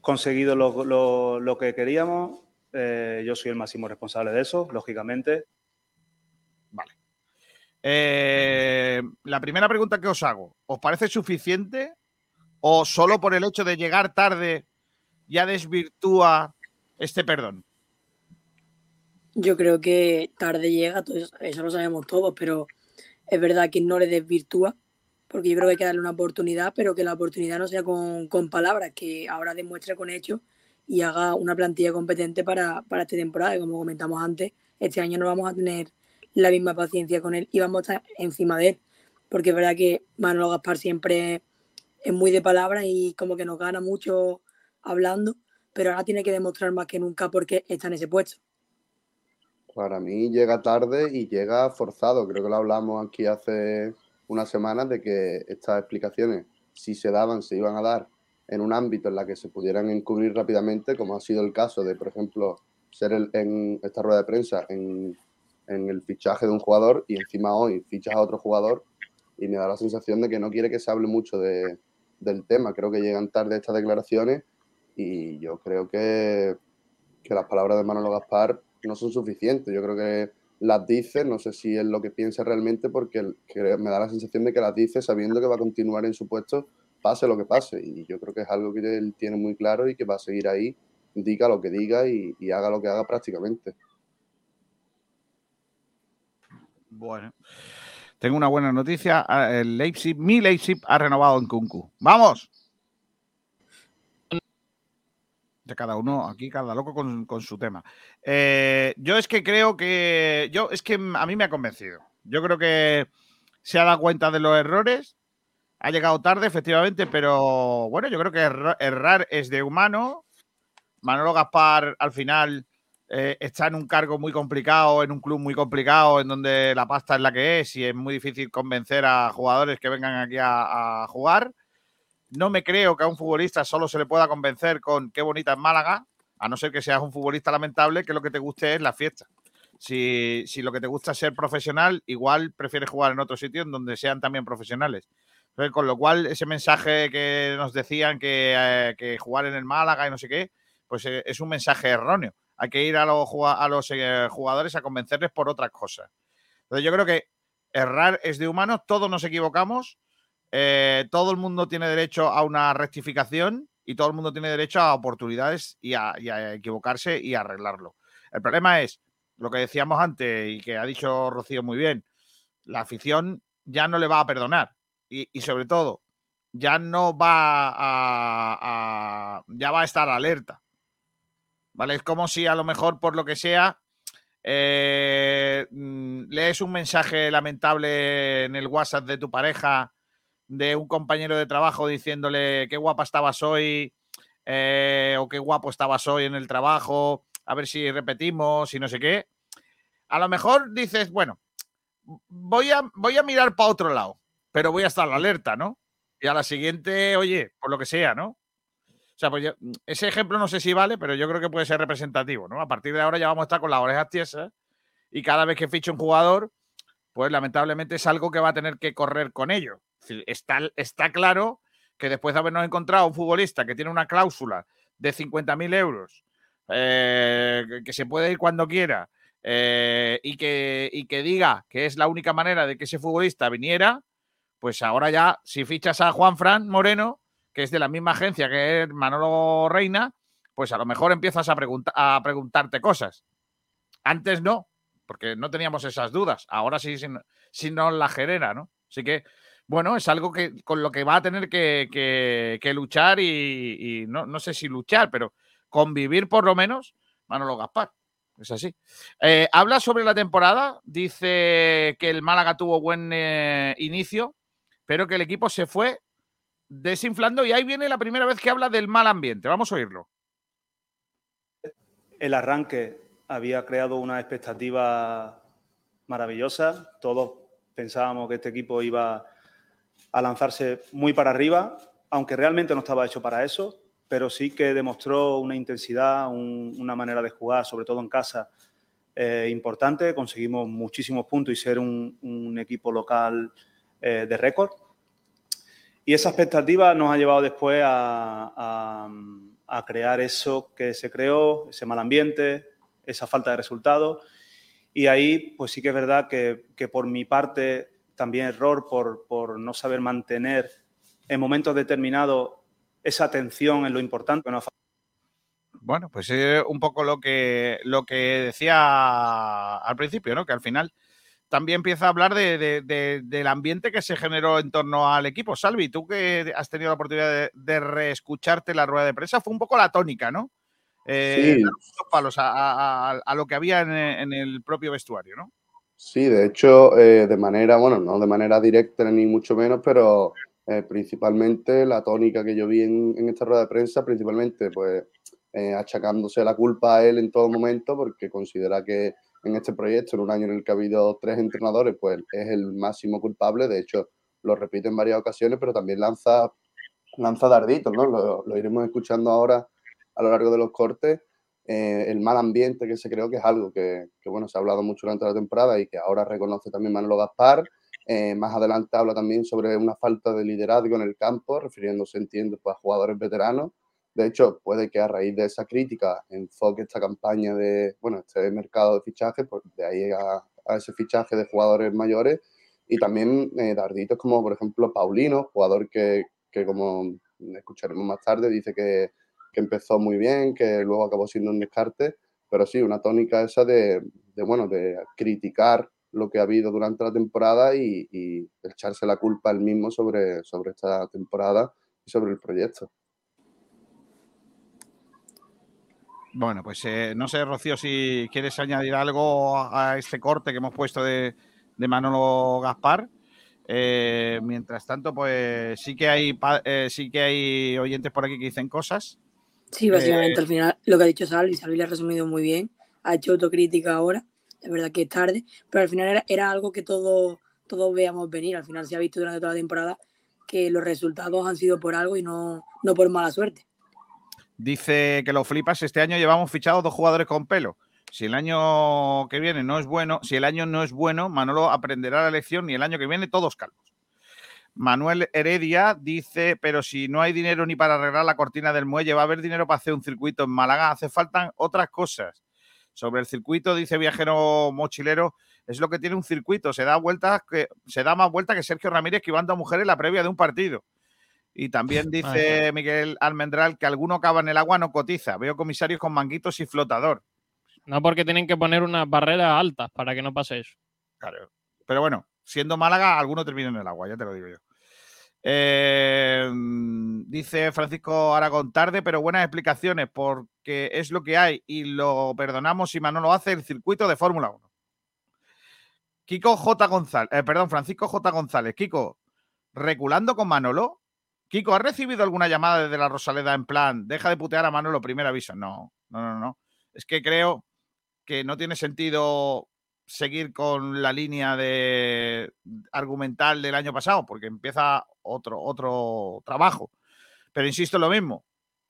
Speaker 5: conseguido lo, lo- lo que queríamos. Eh, yo soy el máximo responsable de eso, lógicamente.
Speaker 4: Eh, la primera pregunta que os hago, ¿os parece suficiente o solo por el hecho de llegar tarde ya desvirtúa este perdón?
Speaker 9: Yo creo que tarde llega, eso, lo sabemos todos, pero es verdad que no le desvirtúa, porque yo creo que hay que darle una oportunidad, pero que la oportunidad no sea con, con palabras, que ahora demuestre con hechos y haga una plantilla competente para, para esta temporada. Y como comentamos antes, este año no vamos a tener la misma paciencia con él y vamos a estar encima de él, porque es verdad que Manolo Gaspar siempre es muy de palabras y como que nos gana mucho hablando, pero ahora tiene que demostrar más que nunca porque está en ese puesto.
Speaker 10: Para mí llega tarde y llega forzado. Creo que lo hablamos aquí hace unas semanas de que estas explicaciones, si se daban, se iban a dar en un ámbito en la que se pudieran encubrir rápidamente, como ha sido el caso de, por ejemplo, ser el- en esta rueda de prensa en, en el fichaje de un jugador y encima hoy fichas a otro jugador y me da la sensación de que no quiere que se hable mucho de- del tema. Creo que llegan tarde estas declaraciones y yo creo que, que las palabras de Manolo Gaspar no son suficientes. Yo creo que las dice, no sé si es lo que piensa realmente, porque me da la sensación de que las dice sabiendo que va a continuar en su puesto, pase lo que pase. Y yo creo que es algo que él tiene muy claro y que va a seguir ahí, diga lo que diga y, y haga lo que haga prácticamente.
Speaker 4: Bueno, tengo una buena noticia. Ah, El Leipzig, mi Leipzig ha renovado en Kunku. ¡Vamos! De cada uno, aquí cada loco con, con su tema. Eh, yo es que creo que. Yo es que a mí me ha convencido. Yo creo que se ha dado cuenta de los errores. Ha llegado tarde, efectivamente, pero bueno, yo creo que erra- errar es de humano. Manolo Gaspar al final eh, está en un cargo muy complicado, en un club muy complicado, en donde la pasta es la que es y es muy difícil convencer a jugadores que vengan aquí a, jugar. No me creo que a un futbolista solo se le pueda convencer con qué bonita es Málaga, a no ser que seas un futbolista lamentable, que lo que te guste es la fiesta. Si, si lo que te gusta es ser profesional, igual prefieres jugar en otro sitio en donde sean también profesionales. Con lo cual, ese mensaje que nos decían que, eh, que jugar en el Málaga y no sé qué, pues eh, es un mensaje erróneo. Hay que ir a los, eh, jugadores a convencerles por otras cosas. Entonces, yo creo que errar es de humanos, todos nos equivocamos, eh, todo el mundo tiene derecho a una rectificación y todo el mundo tiene derecho a oportunidades y a, equivocarse y a arreglarlo. El problema es lo que decíamos antes y que ha dicho Rocío muy bien, la afición ya no le va a perdonar y, sobre todo ya no va a- ya va a estar alerta. ¿Vale? Es como si a lo mejor por lo que sea eh, mm, lees un mensaje lamentable en el WhatsApp de tu pareja, de un compañero de trabajo diciéndole qué guapa estabas hoy eh, o qué guapo estabas hoy en el trabajo, a ver si repetimos y no sé qué. A lo mejor dices, bueno, voy a, voy a mirar para otro lado, pero voy a estar alerta, ¿no? Y a la siguiente, oye, por lo que sea, ¿no? Sea, pues yo- ese ejemplo no sé si vale, pero yo creo que puede ser representativo, ¿no? A partir de ahora ya vamos a estar con las orejas tiesas y cada vez que fiche un jugador, pues lamentablemente es algo que va a tener que correr con ello. Está, está claro que después de habernos encontrado un futbolista que tiene una cláusula de 50.000 euros, eh, que- que se puede ir cuando quiera eh, y, que, y que diga que es la única manera de que ese futbolista viniera, pues ahora ya, si fichas a Juan Fran Moreno, que es de la misma agencia que es Manolo Reina, pues a lo mejor empiezas a, pregunta- a preguntarte cosas. Antes no, porque no teníamos esas dudas. Ahora sí, no- sí nos la genera, ¿no? Así que, bueno, es algo que con lo que va a tener que, luchar y, no sé si luchar, pero convivir por lo menos Manolo Gaspar. Es así. Eh, habla sobre la temporada, dice que el Málaga tuvo buen eh, inicio, pero que el equipo se fue desinflando y ahí viene la primera vez que habla del mal ambiente. Vamos a oírlo.
Speaker 5: El arranque había creado una expectativa maravillosa. Todos pensábamos que este equipo iba a lanzarse muy para arriba, aunque realmente no estaba hecho para eso, pero sí que demostró una intensidad, un- una manera de jugar, sobre todo en casa, eh, importante. Conseguimos muchísimos puntos y ser un, un equipo local eh, de récord. Y esa expectativa nos ha llevado después a, crear eso que se creó, ese mal ambiente, esa falta de resultados. Y ahí, pues sí que es verdad que, que por mi parte, también error por, por no saber mantener en momentos determinados esa atención en lo importante. ¿no?
Speaker 4: Bueno, pues es un poco lo que, lo que decía al principio, ¿no? Que al final también empieza a hablar de- de- de- del ambiente que se generó en torno al equipo. Salvi, tú que has tenido la oportunidad de, de reescucharte la rueda de prensa, fue un poco la tónica, ¿no? Eh,
Speaker 10: Sí.
Speaker 4: muchos palos a, a- a- a lo que había en, en el propio vestuario, ¿no?
Speaker 10: Sí, de hecho, eh, de manera, bueno, no de manera directa ni mucho menos, pero eh, principalmente la tónica que yo vi en, en esta rueda de prensa, principalmente pues eh, achacándose la culpa a él en todo momento, porque considera que en este proyecto, en un año en el que ha habido tres entrenadores, pues es el máximo culpable. De hecho, lo repite en varias ocasiones, pero también lanza, lanza darditos, ¿no? Lo, lo iremos escuchando ahora a lo largo de los cortes eh, el mal ambiente que se creó, que es algo que, que, bueno, se ha hablado mucho durante la temporada y que ahora reconoce también Manolo Gaspar. Eh, más adelante habla también sobre una falta de liderazgo en el campo, refiriéndose, entiendo, pues, a jugadores veteranos. De hecho, puede que a raíz de esa crítica enfoque esta campaña de, bueno, este mercado de fichajes, pues de ahí a, ese fichaje de jugadores mayores y también eh, darditos como, por ejemplo, Paulino, jugador que, que como escucharemos más tarde, dice que, que empezó muy bien, que luego acabó siendo un descarte, pero sí, una tónica esa de, de bueno, de criticar lo que ha habido durante la temporada y, y echarse la culpa él mismo sobre, sobre esta temporada y sobre el proyecto.
Speaker 4: Bueno, pues eh, no sé, Rocío, si quieres añadir algo a este corte que hemos puesto de, de Manolo Gaspar. Eh, mientras tanto, pues sí que hay eh, sí que hay oyentes por aquí que dicen cosas.
Speaker 9: Sí, básicamente
Speaker 4: Eh,
Speaker 9: al final lo que ha dicho Salvi, Salvi lo ha resumido muy bien, ha hecho autocrítica ahora, es verdad que es tarde, pero al final era, era algo que todos todos veíamos venir, al final se ha visto durante toda la temporada que los resultados han sido por algo y no, no por mala suerte.
Speaker 4: Dice que lo flipas. Este año llevamos fichados dos jugadores con pelo. Si el año que viene no es bueno, si el año no es bueno, Manolo aprenderá la lección y el año que viene todos calvos. Manuel Heredia dice, pero si no hay dinero ni para arreglar la cortina del muelle, va a haber dinero para hacer un circuito en Málaga. Hace falta otras cosas. Sobre el circuito, dice Viajero Mochilero, es lo que tiene un circuito. Se da vueltas que se da más vuelta que Sergio Ramírez esquivando a mujeres en la previa de un partido. Y también dice Miguel Almendral que alguno cava en el agua no cotiza. Veo comisarios con manguitos y flotador.
Speaker 7: No porque tienen que poner unas barreras altas para que no pase eso.
Speaker 4: Claro. Pero bueno, siendo Málaga, alguno termina en el agua, ya te lo digo yo. Eh, dice Francisco Aragón, tarde, pero buenas explicaciones, porque es lo que hay y lo perdonamos si Manolo hace el circuito de Fórmula 1. Kiko J. González, eh, perdón, Francisco J. González. Kiko, reculando con Manolo. Kiko, ¿has recibido alguna llamada desde la Rosaleda en plan, deja de putear a Manolo, primer aviso? No, no, no, no. Es que creo que no tiene sentido seguir con la línea de argumental del año pasado, porque empieza otro, otro trabajo. Pero insisto lo mismo.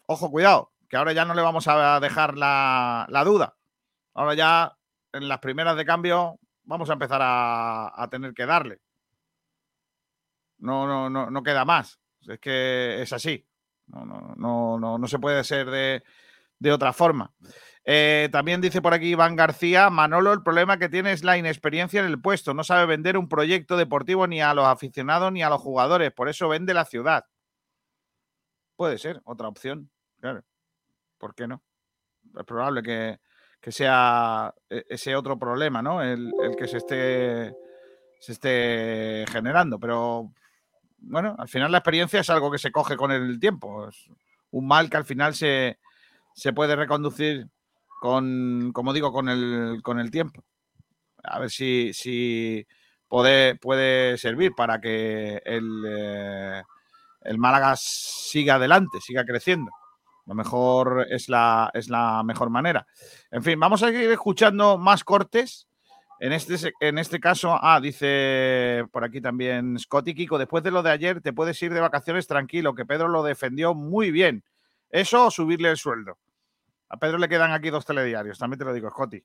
Speaker 4: Ojo, cuidado, que ahora ya no le vamos a dejar la, la duda. Ahora ya en las primeras de cambio vamos a empezar a, a tener que darle. No, no, no, no queda más. Es que es así. No, no, no, no, no se puede ser de, de otra forma. Eh, también dice por aquí Iván García, Manolo, el problema que tiene es la inexperiencia en el puesto. No sabe vender un proyecto deportivo ni a los aficionados ni a los jugadores. Por eso vende la ciudad. Puede ser otra opción, claro. ¿Por qué no? Es probable que, que sea e- ese otro problema, ¿no? El, el que se esté, se esté generando. Pero bueno, al final la experiencia es algo que se coge con el tiempo. Es un mal que al final se, se puede reconducir con, como digo, con el, con el tiempo. A ver si, si puede, puede servir para que el, eh, el Málaga siga adelante, siga creciendo. Lo mejor es la, es la mejor manera. En fin, vamos a seguir escuchando más cortes. En este, en este caso, ah, dice por aquí también Scotty Kiko, después de lo de ayer te puedes ir de vacaciones tranquilo, que Pedro lo defendió muy bien. Eso o subirle el sueldo. A Pedro le quedan aquí dos telediarios, también te lo digo, Scotty.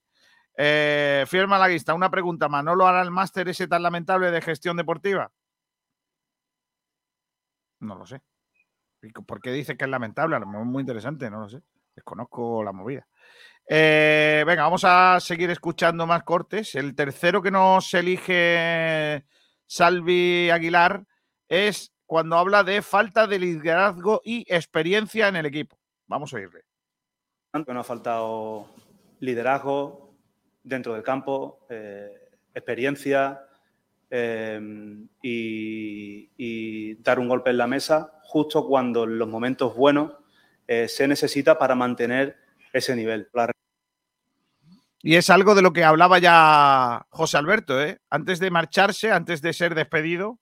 Speaker 4: Eh, Fiel Malaguista, una pregunta. ¿Manolo hará el máster ese tan lamentable de gestión deportiva? No lo sé. ¿Por qué dice que es lamentable? A lo mejor es muy interesante, no lo sé. Desconozco la movida. Eh, venga, vamos a seguir escuchando más cortes. El tercero que nos elige Salvi Aguilar es cuando habla de falta de liderazgo y experiencia en el equipo. Vamos a oírle.
Speaker 5: No ha faltado liderazgo dentro del campo, eh, experiencia eh, y, dar un golpe en la mesa justo cuando en los momentos buenos se necesita para mantener ese nivel.
Speaker 4: Y es algo de lo que hablaba ya José Alberto, ¿eh? Antes de marcharse, antes de ser despedido,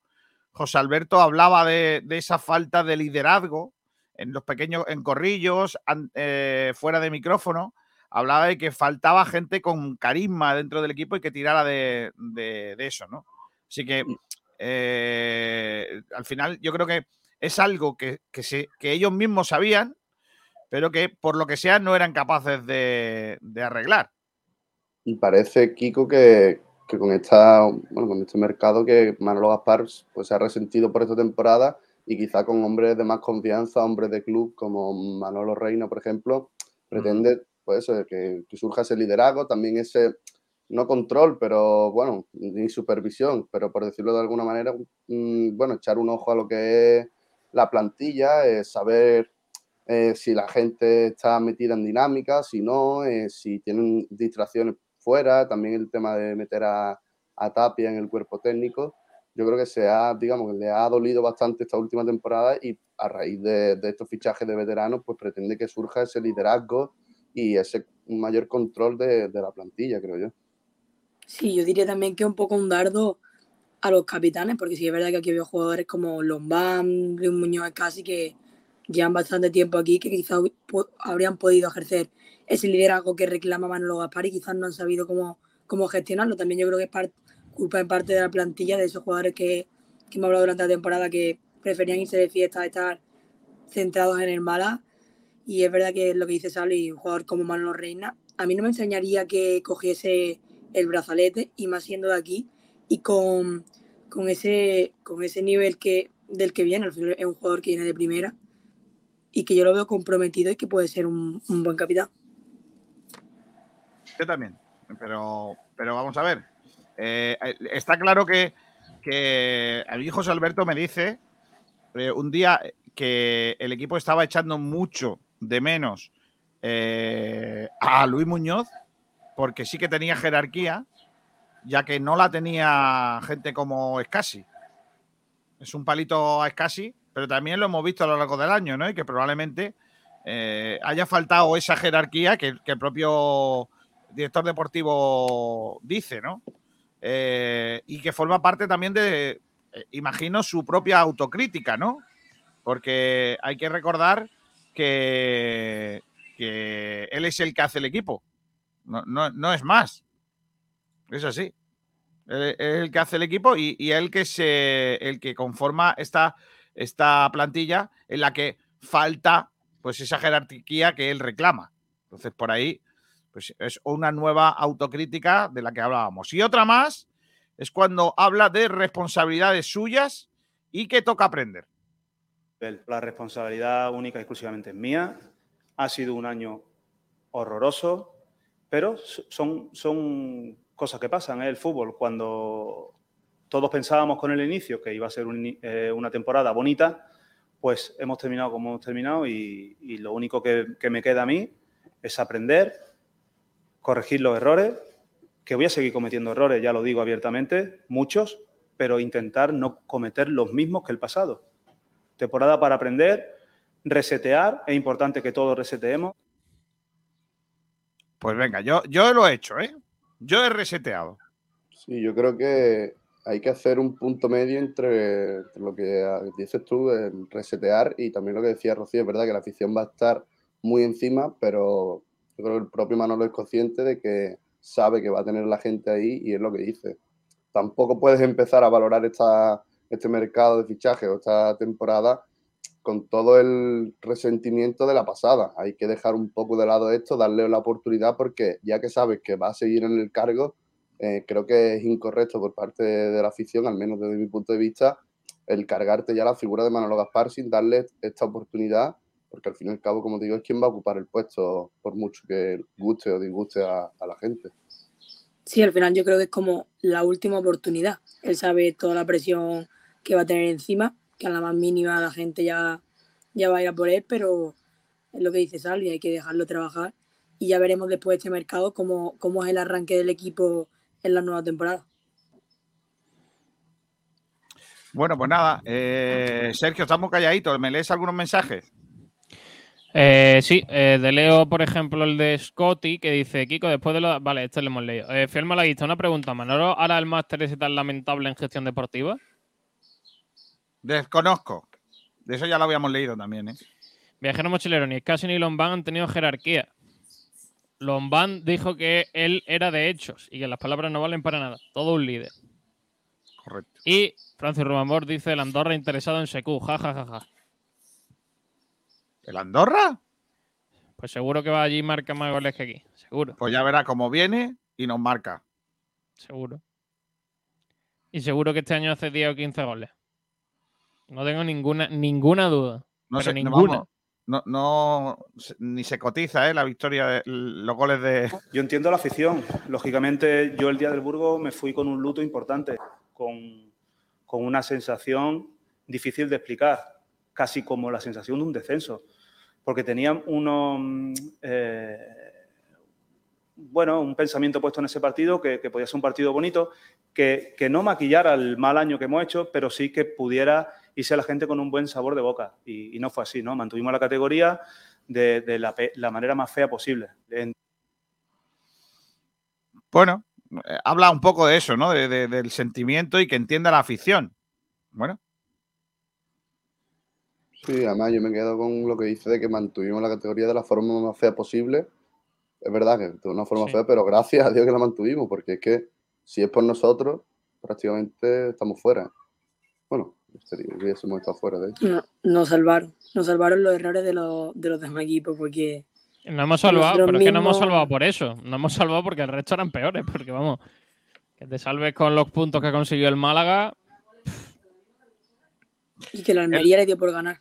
Speaker 4: José Alberto hablaba de, de esa falta de liderazgo en los pequeños, en corrillos, eh, fuera de micrófono, hablaba de que faltaba gente con carisma dentro del equipo y que tirara de, de, de eso, ¿no? Así que eh, al final yo creo que es algo que, que, se, que, ellos mismos sabían, pero que por lo que sea no eran capaces de, de arreglar.
Speaker 10: Y parece, Kiko, que, que, con, esta, bueno, con este mercado que Manolo Gaspar pues, se ha resentido por esta temporada y quizá con hombres de más confianza, hombres de club como Manolo Reina, por ejemplo, pretende pues, que, que surja ese liderazgo, también ese no control, pero bueno, ni supervisión, pero por decirlo de alguna manera, mmm, bueno, echar un ojo a lo que es la plantilla, eh, saber eh, si la gente está metida en dinámica, si no, eh, si tienen distracciones fuera, también el tema de meter a, a, Tapia en el cuerpo técnico. Yo creo que se ha, digamos, le ha dolido bastante esta última temporada y a raíz de, de estos fichajes de veteranos, pues pretende que surja ese liderazgo y ese mayor control de, de la plantilla, creo yo.
Speaker 9: Sí, yo diría también que un poco un dardo a los capitanes, porque sí es verdad que aquí había jugadores como Lombán, Luis Muñoz casi que llevan bastante tiempo aquí, que quizás habrían podido ejercer ese liderazgo que reclama Manolo Gaspar y quizás no han sabido cómo, cómo gestionarlo. También yo creo que es culpa en parte de la plantilla de esos jugadores que, que hemos hablado durante la temporada que preferían irse de fiesta, estar centrados en el Mala. Y es verdad que lo que dice Sally, un jugador como Manolo Reina. A mí no me enseñaría que cogiese el brazalete y más siendo de aquí y con, con, ese, con ese nivel que, del que viene. Al es un jugador que viene de primera y que yo lo veo comprometido y que puede ser un, un buen capitán.
Speaker 4: Yo también, pero, pero vamos a ver. Eh, está claro que, que a mi José Alberto me dice eh, un día que el equipo estaba echando mucho de menos eh, a Luis Muñoz porque sí que tenía jerarquía, ya que no la tenía gente como Escasi. Es un palito a Escasi, pero también lo hemos visto a lo largo del año, ¿no? Y que probablemente eh, haya faltado esa jerarquía que, que, el propio director deportivo dice, ¿no? Eh, y que forma parte también de, eh, imagino, su propia autocrítica, ¿no? Porque hay que recordar que, que él es el que hace el equipo no, no, no es más. Es así. Es el que hace el equipo y, y que se el que conforma esta, esta plantilla en la que falta pues esa jerarquía que él reclama. Entonces, por ahí, pues es una nueva autocrítica de la que hablábamos. Y otra más es cuando habla de responsabilidades suyas y que toca aprender.
Speaker 5: La responsabilidad única y exclusivamente es mía. Ha sido un año horroroso, pero son, son cosas que pasan. ¿eh? El fútbol, cuando todos pensábamos con el inicio que iba a ser eh, una temporada bonita, pues hemos terminado como hemos terminado y, lo único que, me queda a mí es aprender, corregir los errores, que voy a seguir cometiendo errores, ya lo digo abiertamente, muchos, pero intentar no cometer los mismos que el pasado. Temporada para aprender, resetear, es importante que todos reseteemos.
Speaker 4: Pues venga, yo, yo lo he hecho, ¿eh? Yo he reseteado.
Speaker 10: Sí, yo creo que hay que hacer un punto medio entre, entre lo que dices tú, el resetear, y también lo que decía Rocío, es verdad que la afición va a estar muy encima, pero yo creo que el propio Manolo es consciente de que sabe que va a tener la gente ahí y es lo que dice. Tampoco puedes empezar a valorar esta, este mercado de fichaje o esta temporada con todo el resentimiento de la pasada. Hay que dejar un poco de lado esto, darle la oportunidad porque ya que sabes que va a seguir en el cargo, eh, creo que es incorrecto por parte de la afición, al menos desde mi punto de vista, el cargarte ya la figura de Manolo Gaspar sin darle esta oportunidad, porque al fin y al cabo, como digo, es quien va a ocupar el puesto, por mucho que guste o disguste a, a la gente.
Speaker 9: Sí, al final yo creo que es como la última oportunidad. Él sabe toda la presión que va a tener encima, que a la más mínima la gente ya, ya va a ir a por él, pero es lo que dice Salvi, hay que dejarlo trabajar y ya veremos después de este mercado cómo, cómo es el arranque del equipo en la nueva temporada.
Speaker 4: Bueno, pues nada, eh, Sergio, estamos calladitos. ¿Me lees algunos mensajes?
Speaker 7: Eh, sí, eh, de Leo, por ejemplo, el de Scotty, que dice, Kiko, después de lo... Vale, este lo hemos leído. Eh, Fiel Malaguista, una pregunta. ¿Manolo hará el máster ese tan lamentable en gestión deportiva?
Speaker 4: Desconozco. De eso ya lo habíamos leído también, ¿eh?
Speaker 7: Viajero mochilero, ni Scassi ni Lombán han tenido jerarquía. Lombán dijo que él era de hechos y que las palabras no valen para nada. Todo un líder.
Speaker 4: Correcto.
Speaker 7: Y Francis Rubamor dice el Andorra interesado en Secu. Ja, ja, ja, ja.
Speaker 4: ¿El Andorra?
Speaker 7: Pues seguro que va allí y marca más goles que aquí. Seguro.
Speaker 4: Pues ya verá cómo viene y nos marca.
Speaker 7: Seguro. Y seguro que este año hace 10 o 15 goles. No tengo ninguna, ninguna duda.
Speaker 4: No
Speaker 7: pero
Speaker 4: sé,
Speaker 7: ninguna.
Speaker 4: no, no- se- ni se cotiza, ¿eh? La victoria, de, los goles de.
Speaker 5: Yo entiendo la afición. Lógicamente, yo el día del Burgo me fui con un luto importante, con, con una sensación difícil de explicar, casi como la sensación de un descenso, porque tenían uno, mm, eh, bueno, un pensamiento puesto en ese partido que, podía ser un partido bonito, que, que no maquillara el mal año que hemos hecho, pero sí que pudiera irse la gente con un buen sabor de boca. Y, no fue así, ¿no? Mantuvimos la categoría de, la, manera más fea posible. En-
Speaker 4: Bueno, eh, habla un poco de eso, ¿no? De- de- del sentimiento y que entienda la afición. Bueno,
Speaker 10: Sí, además yo me quedo con lo que dice de que mantuvimos la categoría de la forma más fea posible. Es verdad que de una forma
Speaker 7: Sí.
Speaker 10: fea, pero gracias a Dios que la mantuvimos, porque es que si es por nosotros, prácticamente estamos fuera. Bueno, hubiésemos estado fuera de hecho.
Speaker 9: No, nos salvaron. Nos salvaron los errores de los, de los demás equipos porque
Speaker 7: No hemos salvado, pero es que no hemos salvado por eso. No hemos salvado porque el resto eran peores. Porque vamos, que te salves con los puntos que consiguió el Málaga.
Speaker 9: y que la Almería le dio por ganar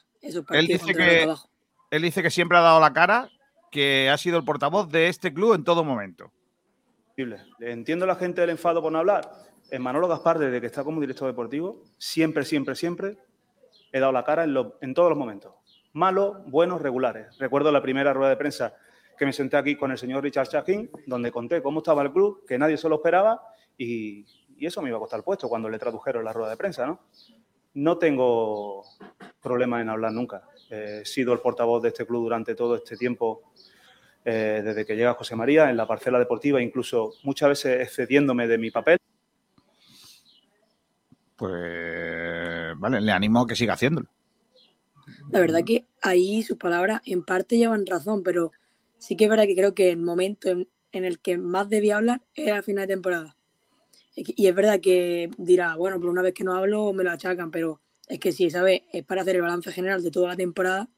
Speaker 4: él dice que
Speaker 9: abajo.
Speaker 4: él dice que siempre ha dado la cara, que ha sido el portavoz de este club en todo momento.
Speaker 5: Entiendo la gente del enfado por no hablar. En Manolo Gaspar, desde que está como director deportivo, siempre, siempre, siempre he dado la cara en, lo- en todos los momentos. Malos, buenos, regulares. Recuerdo la primera rueda de prensa que me senté aquí con el señor Richard Chacín, donde conté cómo estaba el club, que nadie se lo esperaba y, y eso me iba a costar el puesto cuando le tradujeron la rueda de prensa, ¿no? No tengo problema en hablar nunca. Eh, he sido el portavoz de este club durante todo este tiempo eh, desde que llega José María en la parcela deportiva, incluso muchas veces excediéndome de mi papel.
Speaker 4: Pues vale, le animo a que siga haciéndolo.
Speaker 9: La verdad que ahí sus palabras en parte llevan razón, pero sí que es verdad que creo que el momento en, en el que más debía hablar era al final de temporada. Y es verdad que dirá, bueno, por una vez que no hablo me lo achacan, pero es que si esa vez es para hacer el balance general de toda la temporada,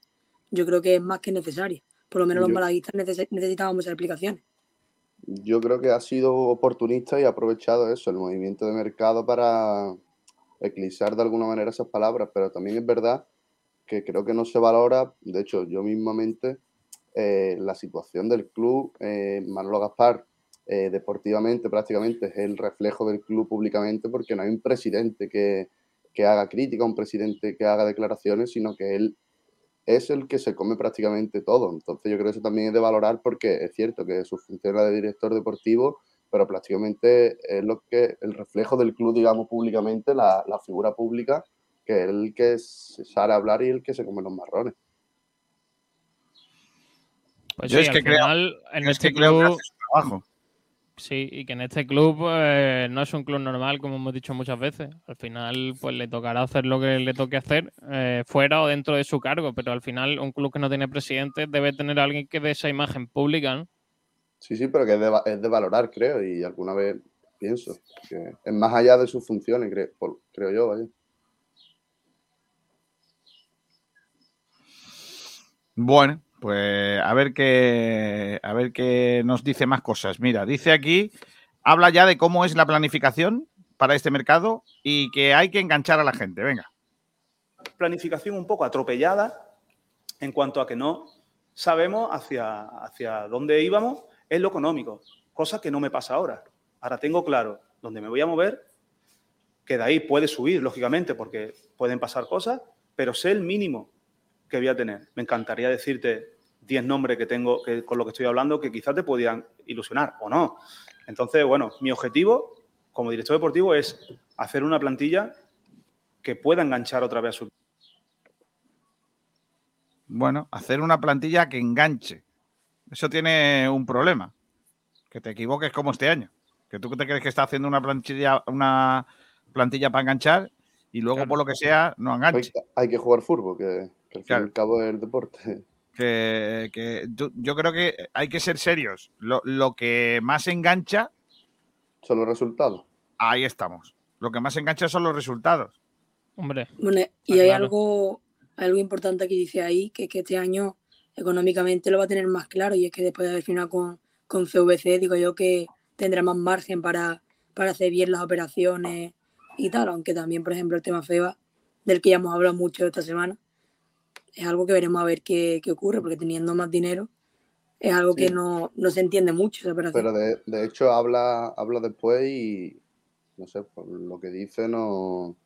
Speaker 9: yo creo que es más que necesario. Por lo menos los
Speaker 10: Yo-
Speaker 9: malaguistas neces- necesitábamos explicaciones.
Speaker 10: Yo creo que ha sido oportunista y ha aprovechado eso, el movimiento de mercado para eclipsar de alguna manera esas palabras, pero también es verdad que creo que no se valora, de hecho yo mismamente, eh, la situación del club, eh, Manolo Gaspar eh, deportivamente prácticamente es el reflejo del club públicamente porque no hay un presidente que, que haga crítica, un presidente que haga declaraciones, sino que él es el que se come prácticamente todo. Entonces yo creo que eso también es de valorar porque es cierto que su función era de director deportivo, pero prácticamente es lo que el reflejo del club, digamos, públicamente, la, la figura pública, que es el que se sale a hablar y el que se come los marrones.
Speaker 7: Pues
Speaker 4: Yo
Speaker 7: sí,
Speaker 4: es que
Speaker 7: al
Speaker 4: creo-
Speaker 7: final, en
Speaker 4: Es
Speaker 7: este
Speaker 4: que creo que
Speaker 7: club.
Speaker 4: hace su trabajo.
Speaker 7: Sí, y que en este club eh, no es un club normal, como hemos dicho muchas veces. Al final, pues le tocará hacer lo que le toque hacer, eh, fuera o dentro de su cargo. Pero al final, un club que no tiene presidente debe tener a alguien que dé esa imagen pública, ¿no?
Speaker 10: Sí, sí, pero que es de, va- es de valorar, creo, y alguna vez pienso que es más allá de sus funciones, creo, por- creo yo, vaya.
Speaker 4: Bueno, pues a ver qué a ver qué nos dice más cosas. Mira, dice aquí, habla ya de cómo es la planificación para este mercado y que hay que enganchar a la gente. Venga.
Speaker 5: planificación un poco atropellada en cuanto a que no sabemos hacia, hacia dónde íbamos en lo económico, cosa que no me pasa ahora. Ahora tengo claro dónde me voy a mover, que de ahí puede subir, lógicamente, porque pueden pasar cosas, pero sé el mínimo que voy a tener. Me encantaría decirte 10 nombres que tengo que, con lo que estoy hablando que quizás te podían ilusionar o no. Entonces, bueno, mi objetivo como director deportivo es hacer una plantilla que pueda enganchar otra vez a su
Speaker 4: Bueno, hacer una plantilla que enganche. Eso tiene un problema. Que te equivoques como este año. Que tú te crees que estás haciendo una plantilla, una plantilla para enganchar y luego, por lo que sea, no enganche.
Speaker 10: hay que jugar fútbol, que, que al fin y al cabo es el deporte.
Speaker 4: Que, yo creo que hay que ser serios. Lo, lo que más engancha,
Speaker 10: Son los resultados.
Speaker 4: ahí estamos. Lo que más engancha son los resultados.
Speaker 7: Hombre.
Speaker 9: Bueno, y hay
Speaker 7: claro.
Speaker 9: algo, algo importante que dice ahí, que es que este año económicamente lo va a tener más claro, y es que después de haber firmado con, con CVC, digo yo que tendrá más margen para, para hacer bien las operaciones y tal, aunque también, por ejemplo, el tema FEBA, del que ya hemos hablado mucho esta semana, es algo que veremos a ver qué, qué ocurre, porque teniendo más dinero es algo que no, no se entiende mucho esa operación.
Speaker 10: Pero de, de hecho habla, habla después y no sé, por lo que dice no,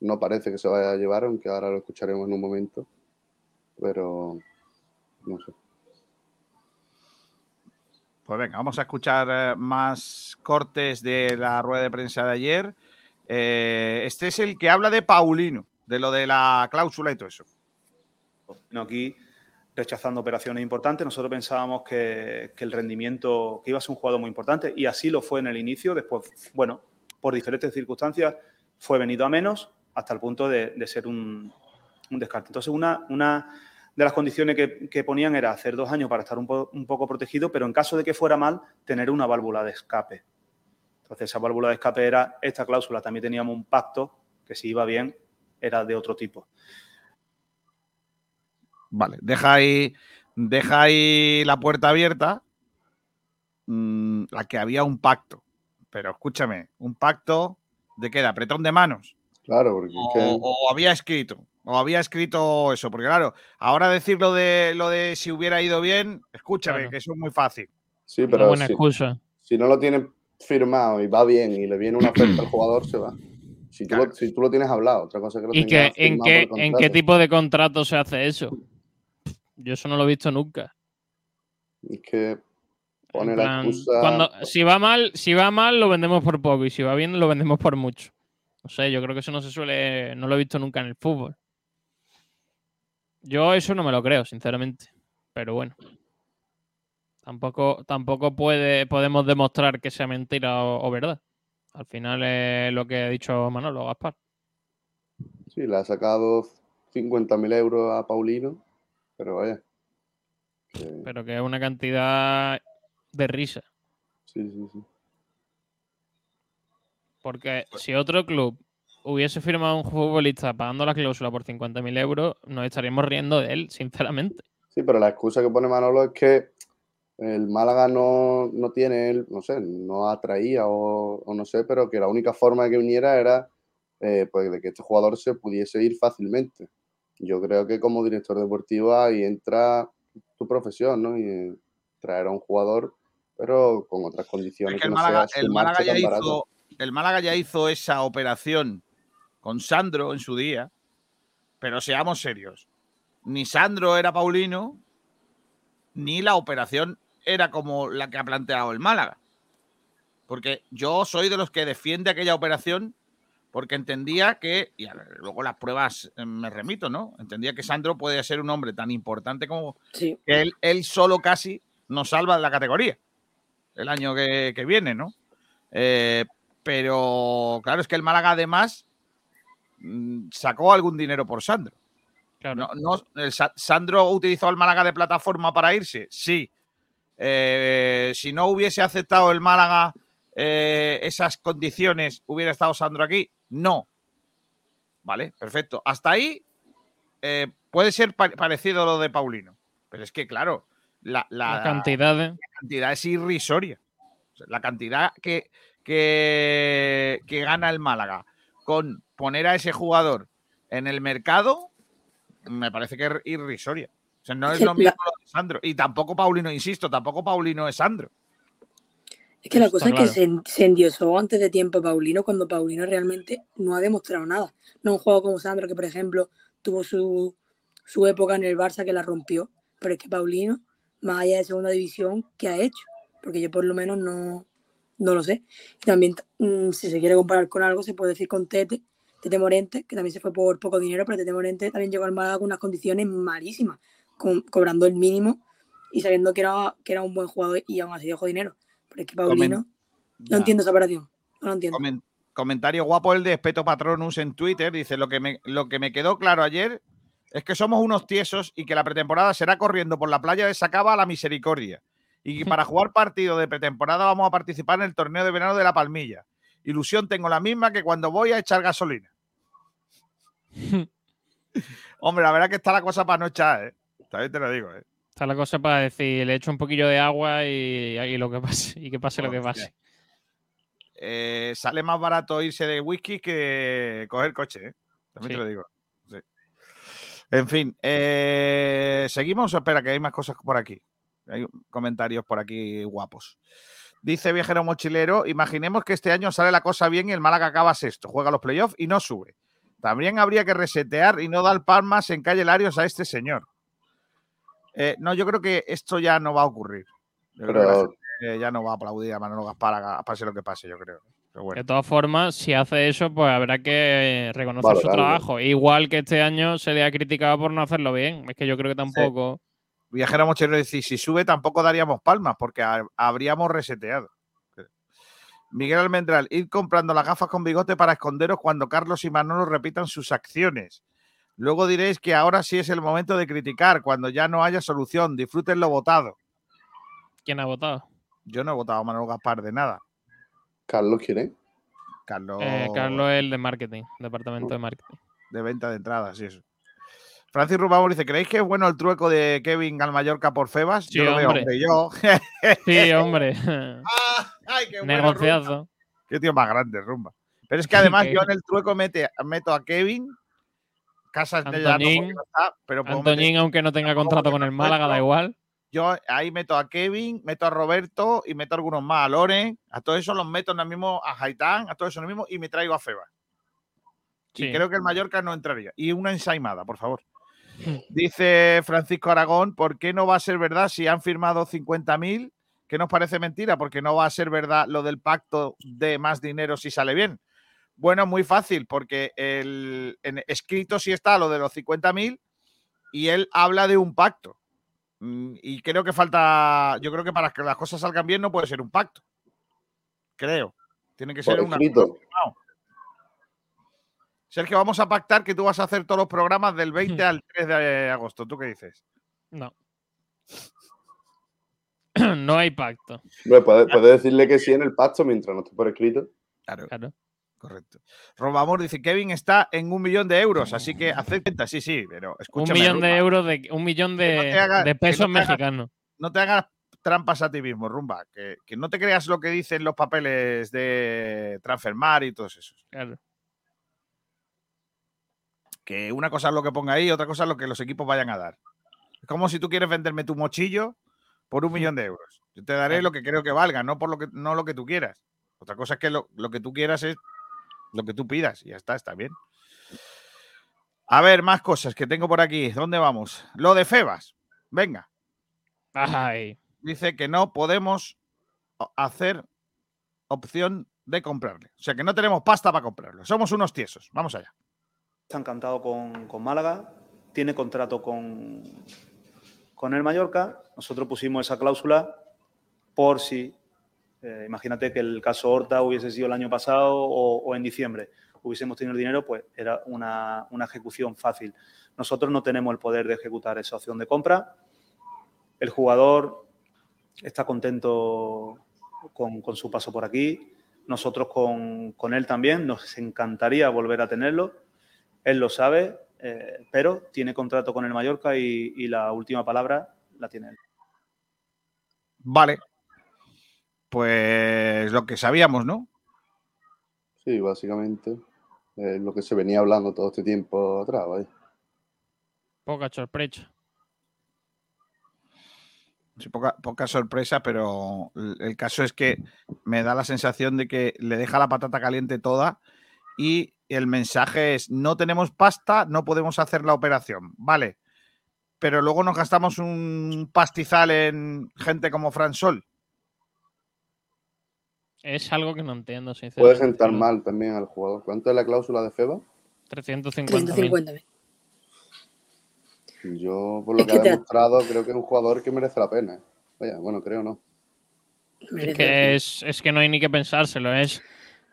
Speaker 10: no parece que se vaya a llevar, aunque ahora lo escucharemos en un momento. Pero no sé.
Speaker 4: Pues venga, vamos a escuchar eh, más cortes de la rueda de prensa de ayer. Eh, este es el que habla de Paulino, de lo de la cláusula y todo eso.
Speaker 5: No, aquí rechazando operaciones importantes. Nosotros pensábamos que, el rendimiento, que iba a ser un jugador muy importante, y así lo fue en el inicio. Después, bueno, por diferentes circunstancias, fue venido a menos hasta el punto de, ser un, descarte. Entonces, una, una de las condiciones que, ponían era hacer dos años para estar un, un poco protegido, pero en caso de que fuera mal, tener una válvula de escape. Entonces, esa válvula de escape era esta cláusula. También teníamos un pacto que si iba bien, era de otro tipo.
Speaker 4: Vale, deja ahí, deja ahí la puerta abierta, mm, la que había un pacto. Pero escúchame, un pacto de qué, de apretón de manos.
Speaker 10: Claro, porque
Speaker 4: O,
Speaker 10: que-
Speaker 4: o había escrito, o había escrito eso, porque claro, ahora decir lo de lo de si hubiera ido bien, escúchame,
Speaker 7: Claro.
Speaker 4: que eso es muy fácil.
Speaker 10: sí,
Speaker 7: Una
Speaker 10: pero
Speaker 7: buena
Speaker 10: si,
Speaker 7: excusa.
Speaker 10: si no lo tienes firmado y va bien y le viene una oferta al jugador, se va. Si tú,
Speaker 4: Claro.
Speaker 10: lo, si tú lo tienes hablado, otra cosa es que lo
Speaker 7: ¿Y que, en, qué, en qué tipo de contrato se hace eso? Yo eso no lo he visto nunca.
Speaker 10: Es que pone la excusa.
Speaker 7: cuando, si va mal, si va mal, lo vendemos por poco. Y si va bien, lo vendemos por mucho. No sé, yo creo que eso no se suele. No lo he visto nunca en el fútbol. Yo eso no me lo creo, sinceramente. Pero bueno. Tampoco, tampoco puede, podemos demostrar que sea mentira o, o verdad. Al final es lo que ha dicho Manolo Gaspar.
Speaker 10: Sí, le ha sacado 50.000 euros a Paulino, pero vaya. que-
Speaker 7: Pero que es una cantidad de risa.
Speaker 10: sí, sí, sí.
Speaker 7: Porque si otro club hubiese firmado a un futbolista pagando la cláusula por 50.000 euros, nos estaríamos riendo de él, sinceramente.
Speaker 10: Sí, pero la excusa que pone Manolo es que el Málaga no, no tiene, el- no sé, no atraía o, o no sé, pero que la única forma de que viniera era eh, pues de que este jugador se pudiese ir fácilmente. Yo creo que como director deportivo ahí entra tu profesión, ¿no? Y eh, traer a un jugador, pero con otras condiciones
Speaker 4: Es que
Speaker 10: no
Speaker 4: Málaga, el Málaga ya hizo, el Málaga ya hizo esa operación con Sandro en su día, pero seamos serios. Ni Sandro era Paulino, ni la operación era como la que ha planteado el Málaga. Porque yo soy de los que defiende aquella operación porque entendía que, y luego las pruebas eh, me remito, ¿no? Entendía que Sandro puede ser un hombre tan importante como
Speaker 9: Sí.
Speaker 4: que él, él solo casi nos salva de la categoría el año que, que viene, ¿no? Eh, pero claro, es que el Málaga además mm, sacó algún dinero por Sandro.
Speaker 7: Claro.
Speaker 4: No, no- el Sa- ¿Sandro utilizó al Málaga de plataforma para irse? Sí. Eh, si no hubiese aceptado el Málaga eh, esas condiciones, ¿hubiera estado Sandro aquí? No. Vale, perfecto. Hasta ahí eh, puede ser pa- parecido a lo de Paulino. Pero es que, claro, la, la-
Speaker 7: La cantidad de...
Speaker 4: la cantidad es irrisoria. O sea, la cantidad que, que, que gana el Málaga con poner a ese jugador en el mercado me parece que es irrisoria. O sea, no es lo mismo lo de Sandro. Y tampoco Paulino, insisto, tampoco Paulino es Sandro.
Speaker 9: Es que la
Speaker 7: Está
Speaker 9: cosa es
Speaker 7: claro.
Speaker 9: que se, se endiosó antes de tiempo a Paulino cuando Paulino realmente no ha demostrado nada. No un juego como Sandro, que por ejemplo tuvo su, su época en el Barça que la rompió. Pero es que Paulino, más allá de segunda división, ¿qué ha hecho? Porque yo por lo menos no, no lo sé. Y también, mm, si se quiere comparar con algo, se puede decir con Tete, Tete Morente, que también se fue por poco dinero, pero Tete Morente también llegó al Málaga con unas condiciones malísimas, cobrando el mínimo y sabiendo que era, que era un buen jugador y aún así dejó dinero. Pero es que Paulino, no entiendo esa operación. No lo entiendo.
Speaker 4: Comen- comentario guapo el de Espeto Patronus en Twitter. Dice: lo que, me, lo que me quedó claro ayer es que somos unos tiesos y que la pretemporada será corriendo por la playa de Sacaba a la misericordia. Y que para jugar partido de pretemporada vamos a participar en el torneo de verano de la Palmilla. Ilusión tengo la misma que cuando voy a echar gasolina. Hombre, la verdad que está la cosa para no echar, ¿eh? También te lo digo, ¿eh?
Speaker 7: Está la cosa para decir, le echo un poquillo de agua y, y lo que pase, y que pase lo que
Speaker 4: Hostia.
Speaker 7: pase.
Speaker 4: Eh, sale más barato irse de whisky que coger coche, ¿eh? También
Speaker 7: Sí.
Speaker 4: te lo digo. Sí. En fin, eh, seguimos. Espera, que hay más cosas por aquí. Hay comentarios por aquí guapos. Dice Viajero Mochilero: Imaginemos que este año sale la cosa bien y el Málaga acaba sexto, juega los playoffs y no sube. También habría que resetear y no dar palmas en calle Larios a este señor. Eh, no, yo creo que esto ya no va a ocurrir. Yo creo que la
Speaker 10: Pero
Speaker 4: gente ya no va a aplaudir a Manolo Gaspar, pase lo que pase, yo creo. Pero bueno.
Speaker 7: De todas formas, si hace eso, pues habrá que reconocer su trabajo. Igual que este año se le ha criticado por no hacerlo bien. Es que yo creo que tampoco.
Speaker 4: Viajero Mochilero dice, si sube tampoco daríamos palmas porque ha- habríamos reseteado. Miguel Almendral, ir comprando las gafas con bigote para esconderos cuando Carlos y Manolo repitan sus acciones. Luego diréis que ahora sí es el momento de criticar, cuando ya no haya solución. Disfruten lo votado.
Speaker 7: ¿Quién ha votado?
Speaker 4: Yo no he votado a Manolo Gaspar de nada.
Speaker 10: Carlos, ¿quién es?
Speaker 4: Carlos,
Speaker 7: Eh, Carlos es el de marketing, departamento de marketing.
Speaker 4: de venta de entradas y eso. Francis Rubamos dice, ¿creéis que es bueno el trueco de Kevin al Mallorca por Febas?
Speaker 7: Sí,
Speaker 4: yo lo veo,
Speaker 7: hombre.
Speaker 4: yo.
Speaker 7: Sí, hombre.
Speaker 4: Ay, qué bueno.
Speaker 7: Negociazo.
Speaker 4: Qué tío más grande, Rumba. Pero es que además yo en el trueco mete, meto a Kevin, Casas de no,
Speaker 7: Antoñín.
Speaker 4: porque no está, pero meter-
Speaker 7: aunque no tenga contrato con el Málaga, da igual.
Speaker 4: yo ahí meto a Kevin, meto a Roberto y meto a algunos más, a Loren, a todos esos los meto en el mismo, a Haitán, a todos esos mismo y me traigo a Febas.
Speaker 7: Sí.
Speaker 4: Y creo que el Mallorca no entraría. Y una ensaimada, por favor.
Speaker 7: Hmm.
Speaker 4: Dice Francisco Aragón, ¿por qué no va a ser verdad si han firmado 50.000? ¿Qué nos parece mentira? Porque no va a ser verdad lo del pacto de más dinero si sale bien. Bueno, muy fácil, porque el, en escrito sí está lo de los 50.000 y él habla de un pacto. Mm, Y creo que falta, yo creo que para que las cosas salgan bien no puede ser un pacto. Creo. Tiene que ser
Speaker 10: Por
Speaker 4: una
Speaker 10: escrito.
Speaker 4: Sergio, vamos a pactar que tú vas a hacer todos los programas del 20 al 3 de agosto. ¿Tú qué dices?
Speaker 7: No. no hay pacto.
Speaker 10: Hombre, puede, puede decirle que sí en el pacto mientras no esté por escrito.
Speaker 4: Claro,
Speaker 7: Claro.
Speaker 4: Correcto. Robamor dice, Kevin está en un millón de euros, así que acepta. Sí, sí, pero
Speaker 7: Un
Speaker 4: escúchame.
Speaker 7: millón de euros, de, un millón
Speaker 4: no
Speaker 7: de,
Speaker 4: hagas-
Speaker 7: pesos
Speaker 4: no
Speaker 7: mexicanos.
Speaker 4: No te hagas trampas a ti mismo, Rumba. Que, que no te creas lo que dicen los papeles de Transfermar y todos esos.
Speaker 7: Claro.
Speaker 4: Que una cosa es lo que ponga ahí, otra cosa es lo que los equipos vayan a dar. Es como si tú quieres venderme tu mochillo por un millón de euros. Yo te daré lo que creo que valga, no por lo que, no lo que tú quieras. Otra cosa es que lo, lo que tú quieras es lo que tú pidas y ya está, está bien. A ver, más cosas que tengo por aquí. ¿Dónde vamos? Lo de Febas. Venga.
Speaker 7: Ay.
Speaker 4: Dice que no podemos hacer opción de comprarle. O sea que no tenemos pasta para comprarlo. Somos unos tiesos. Vamos allá.
Speaker 5: Está encantado con, con Málaga, tiene contrato con, con el Mallorca. Nosotros pusimos esa cláusula por si, eh, imagínate que el caso Horta hubiese sido el año pasado o, en diciembre, hubiésemos tenido el dinero, pues era una, ejecución fácil. Nosotros no tenemos el poder de ejecutar esa opción de compra. El jugador está contento con, su paso por aquí. Nosotros con, él también. Nos encantaría volver a tenerlo. Él lo sabe, eh, pero tiene contrato con el Mallorca y, la última palabra la tiene él.
Speaker 4: Vale. Pues lo que sabíamos, ¿no?
Speaker 10: Sí, básicamente. Eh, lo que se venía hablando todo este tiempo atrás, ¿vale?
Speaker 7: Poca sorpresa.
Speaker 4: Sí, poca, poca, sorpresa, pero el caso es que me da la sensación de que le deja la patata caliente toda y el mensaje es no tenemos pasta, no podemos hacer la operación. Vale, pero luego nos gastamos un pastizal en gente como Fran Sol.
Speaker 7: Es algo que no entiendo, sinceramente.
Speaker 10: Puede sentar mal también al jugador. ¿Cuánto es la cláusula de FEBA?
Speaker 7: 350.
Speaker 9: 350
Speaker 10: Yo, por lo es que, que ha demostrado, te... creo que es un jugador que merece la pena. Vaya, bueno, creo no.
Speaker 7: Es que, es, es que no hay ni que pensárselo. Es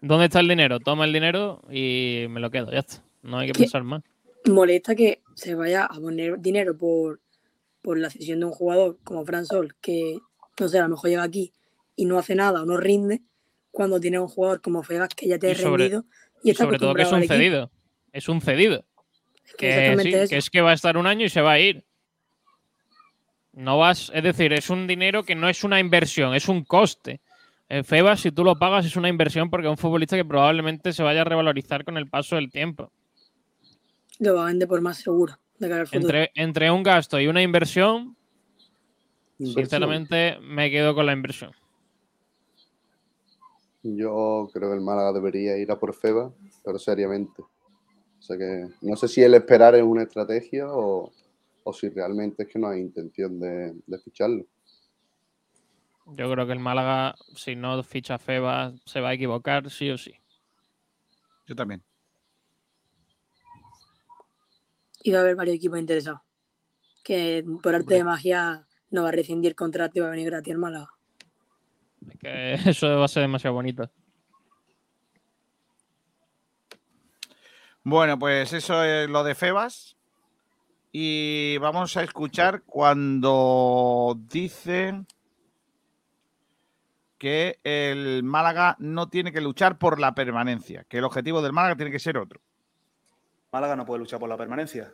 Speaker 7: ¿dónde está el dinero? Toma el dinero y me lo quedo, ya está. No hay que pensar más.
Speaker 9: Molesta que se vaya a poner dinero por, por la cesión de un jugador como Fran Sol, que no sé, a lo mejor llega aquí y no hace nada o no rinde, cuando tiene un jugador como Fegas que ya te ha rendido.
Speaker 7: Y, está sobre todo que es un cedido. Es un cedido. Es que, sí, es. que es que va a estar un año y se va a ir. No vas, es decir, es un dinero que no es una inversión, es un coste. En Febas, si tú lo pagas, es una inversión porque es un futbolista que probablemente se vaya a revalorizar con el paso del tiempo.
Speaker 9: Lo va a vender por más seguro de cara al futuro.
Speaker 7: Entre, entre un gasto y una inversión, inversión, sinceramente me quedo con la inversión.
Speaker 10: Yo creo que el Málaga debería ir a por Feba, pero seriamente. O sea que no sé si el esperar es una estrategia o, o si realmente es que no hay intención de, de, ficharlo.
Speaker 7: Yo creo que el Málaga, si no ficha a Feba, se va a equivocar sí o sí.
Speaker 4: Yo también.
Speaker 9: Y va a haber varios equipos interesados. Que por arte de magia no va a rescindir contrato y va a venir gratis al Málaga.
Speaker 7: Que eso va a ser demasiado bonito.
Speaker 4: Bueno, pues eso es lo de Febas. Y vamos a escuchar cuando dice que el Málaga no tiene que luchar por la permanencia, que el objetivo del Málaga tiene que ser otro.
Speaker 5: Málaga no puede luchar por la permanencia.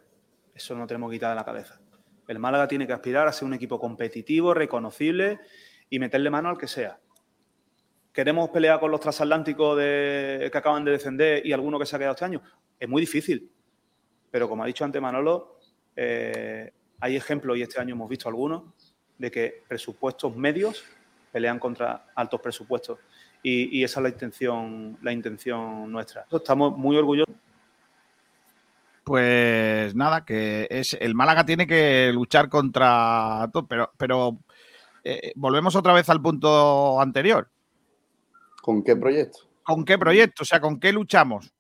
Speaker 5: Eso no tenemos que quitar de la cabeza. El Málaga tiene que aspirar a ser un equipo competitivo, reconocible y meterle mano al que sea. ¿Queremos pelear con los transatlánticos de, que acaban de descender y alguno que se ha quedado este año? Es muy difícil. Pero como ha dicho antes Manolo, eh, hay ejemplos, y este año hemos visto algunos, de que presupuestos medios pelean contra altos presupuestos. Y, esa es la intención, la intención nuestra. Estamos muy orgullosos.
Speaker 4: Pues nada, que es el Málaga tiene que luchar contra todo, pero, pero eh, volvemos otra vez al punto anterior.
Speaker 10: ¿Con qué proyecto?
Speaker 4: ¿Con qué proyecto? O sea, ¿con qué luchamos?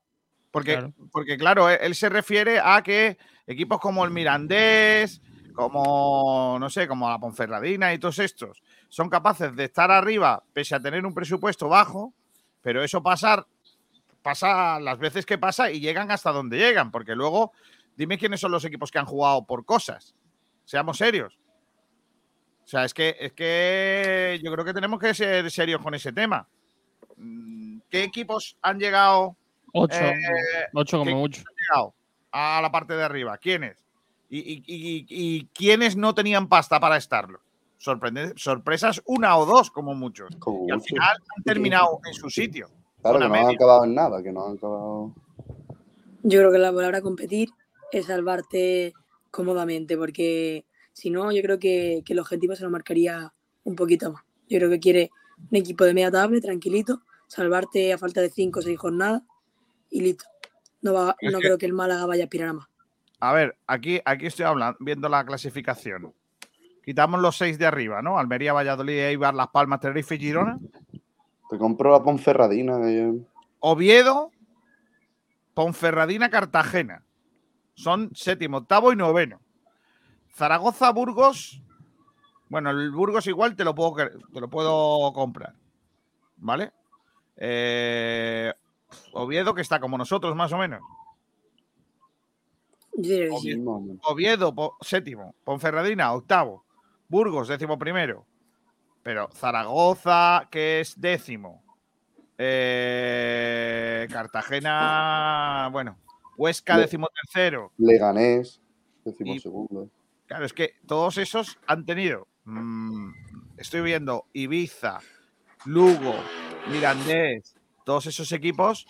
Speaker 4: Porque claro. porque, claro, él se refiere a que equipos como el Mirandés, como, no sé, como la Ponferradina y todos estos, son capaces de estar arriba pese a tener un presupuesto bajo, pero eso pasar, pasa las veces que pasa y llegan hasta donde llegan, porque luego, dime quiénes son los equipos que han jugado por cosas. Seamos serios. O sea, es que, es que yo creo que tenemos que ser serios con ese tema. ¿Qué equipos han llegado?
Speaker 7: Ocho, eh, ocho como mucho.
Speaker 4: Han llegado a la parte de arriba? ¿Quiénes? ¿Y, y, y, y quiénes no tenían pasta para estarlo? Sorprende, sorpresas una o dos, como muchos.
Speaker 10: Como
Speaker 4: y al
Speaker 10: mucho.
Speaker 4: final han terminado en su sitio.
Speaker 10: Claro, que no han acabado en nada, que no han acabado.
Speaker 9: Yo creo que la palabra competir es salvarte cómodamente, porque si no, yo creo que, que el objetivo se lo marcaría un poquito más. Yo creo que quiere un equipo de media tabla, tranquilito, salvarte a falta de 5 o 6 jornadas y listo. No, va, no
Speaker 4: que-
Speaker 9: creo que el Málaga vaya a aspirar a más.
Speaker 4: A ver, aquí, aquí estoy hablando, viendo la clasificación. Quitamos los seis de arriba, ¿no? Almería, Valladolid, Eibar, Las Palmas, Tenerife y Girona.
Speaker 10: Te compro la Ponferradina. eh.
Speaker 4: Oviedo, Ponferradina, Cartagena. Son séptimo, octavo y noveno. Zaragoza, Burgos. Bueno, el Burgos igual te lo puedo, te lo puedo comprar. ¿Vale? Eh, Oviedo, que está como nosotros, más o menos. Oviedo, po- séptimo. Ponferradina, octavo. Burgos, décimo primero. Pero Zaragoza, que es décimo. Eh, Cartagena, bueno. Huesca, décimo tercero.
Speaker 10: Leganés, decimos
Speaker 4: Y-
Speaker 10: segundo.
Speaker 4: Claro, es que todos esos han tenido. mm, estoy viendo Ibiza, Lugo, Mirandés, todos esos equipos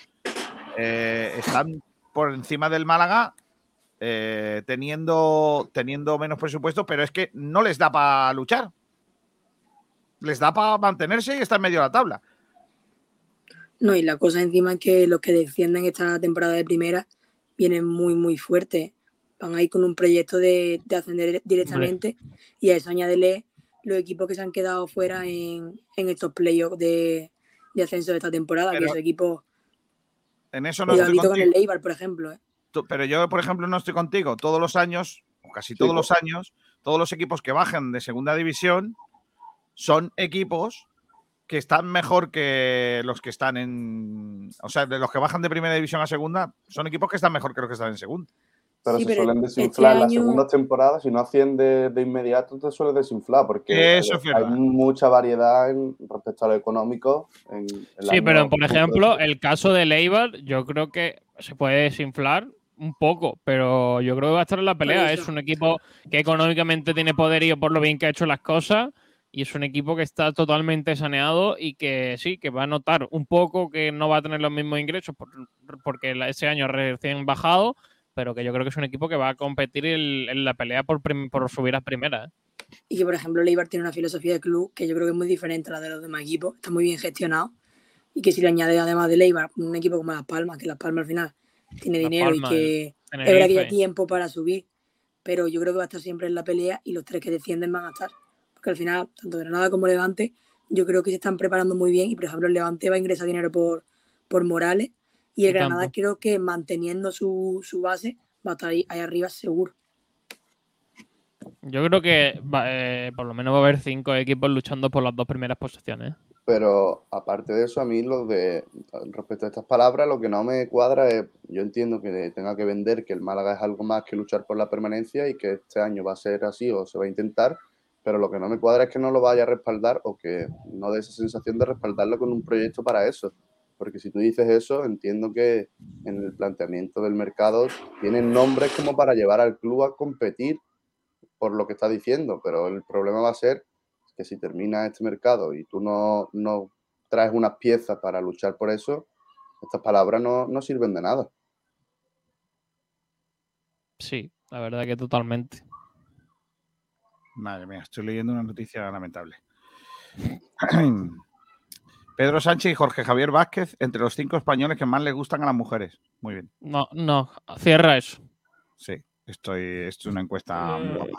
Speaker 4: eh, están por encima del Málaga eh, teniendo, teniendo menos presupuesto, pero es que no les da para luchar. Les da para mantenerse y estar en medio de la tabla.
Speaker 9: No, y la cosa encima es que los que descienden esta temporada de primera vienen muy, muy fuertes. Van ahí con un proyecto de, de ascender directamente y a eso añádele los equipos que se han quedado fuera en, en estos playoffs de, de ascenso de esta temporada,
Speaker 4: Pero
Speaker 9: que esos equipos,
Speaker 4: En eso no estoy
Speaker 9: cuidadito con el. Eibar, por ejemplo. ¿eh?
Speaker 4: Tú- Pero yo, por ejemplo, no estoy contigo. Todos los años, o casi todos los años, todos los equipos que bajan de segunda división son equipos que están mejor que los que están en. O sea, de los que bajan de primera división a segunda, son equipos que están mejor que los que están en segunda.
Speaker 10: Pero
Speaker 9: Sí,
Speaker 10: se
Speaker 9: pero
Speaker 10: suelen
Speaker 9: este
Speaker 10: desinflar en las
Speaker 9: año-
Speaker 10: segundas temporadas. Si no asciende de inmediato, te suele desinflar porque
Speaker 4: Eso
Speaker 10: hay mucha variedad en, respecto a lo económico. En,
Speaker 7: Sí, pero por ejemplo, el caso de Leibar, yo creo que se puede desinflar un poco, pero yo creo que va a estar en la pelea.
Speaker 9: eso.
Speaker 7: Es un equipo que económicamente tiene poderío por lo bien que ha hecho las cosas y es un equipo que está totalmente saneado y que sí, que va a notar un poco que no va a tener los mismos ingresos por- porque ese año recién bajado, pero que yo creo que es un equipo que va a competir en, en la pelea por, por subir a primera. ¿eh?
Speaker 9: Y que, por ejemplo, el Eibar tiene una filosofía de club que yo creo que es muy diferente a la de los demás equipos. Está muy bien gestionado. Y que si le añade además del Eibar un equipo como Las Palmas, que Las Palmas al final tiene
Speaker 7: Las
Speaker 9: dinero
Speaker 7: Palmas,
Speaker 9: y que es verdad que tiempo para subir, pero yo creo que va a estar siempre en la pelea y los tres que descienden van a estar. Porque al final, tanto Granada como Levante, yo creo que se están preparando muy bien y, por ejemplo, el Levante va a ingresar dinero por, por Morales y el
Speaker 7: Y
Speaker 9: Granada creo que manteniendo su, su base va a estar ahí, ahí arriba seguro.
Speaker 7: Yo creo que va- eh, por lo menos va a haber cinco equipos luchando por las dos primeras posiciones.
Speaker 10: Pero aparte de eso, a mí lo de respecto a estas palabras, lo que no me cuadra es, yo entiendo que tenga que vender que el Málaga es algo más que luchar por la permanencia y que este año va a ser así o se va a intentar, pero lo que no me cuadra es que no lo vaya a respaldar o que no dé esa sensación de respaldarlo con un proyecto para eso. Porque si tú dices eso, entiendo que en el planteamiento del mercado tienen nombres como para llevar al club a competir por lo que está diciendo, pero el problema va a ser que si termina este mercado y tú no, no traes unas piezas para luchar por eso, estas palabras no, no sirven de nada.
Speaker 7: Sí, la verdad que totalmente.
Speaker 4: Madre mía, estoy leyendo una noticia lamentable. Pedro Sánchez y Jorge Javier Vázquez, entre los cinco españoles que más le gustan a las mujeres. Muy bien.
Speaker 7: No, no, cierra eso.
Speaker 4: Sí, estoy, esto es una encuesta muy guapa.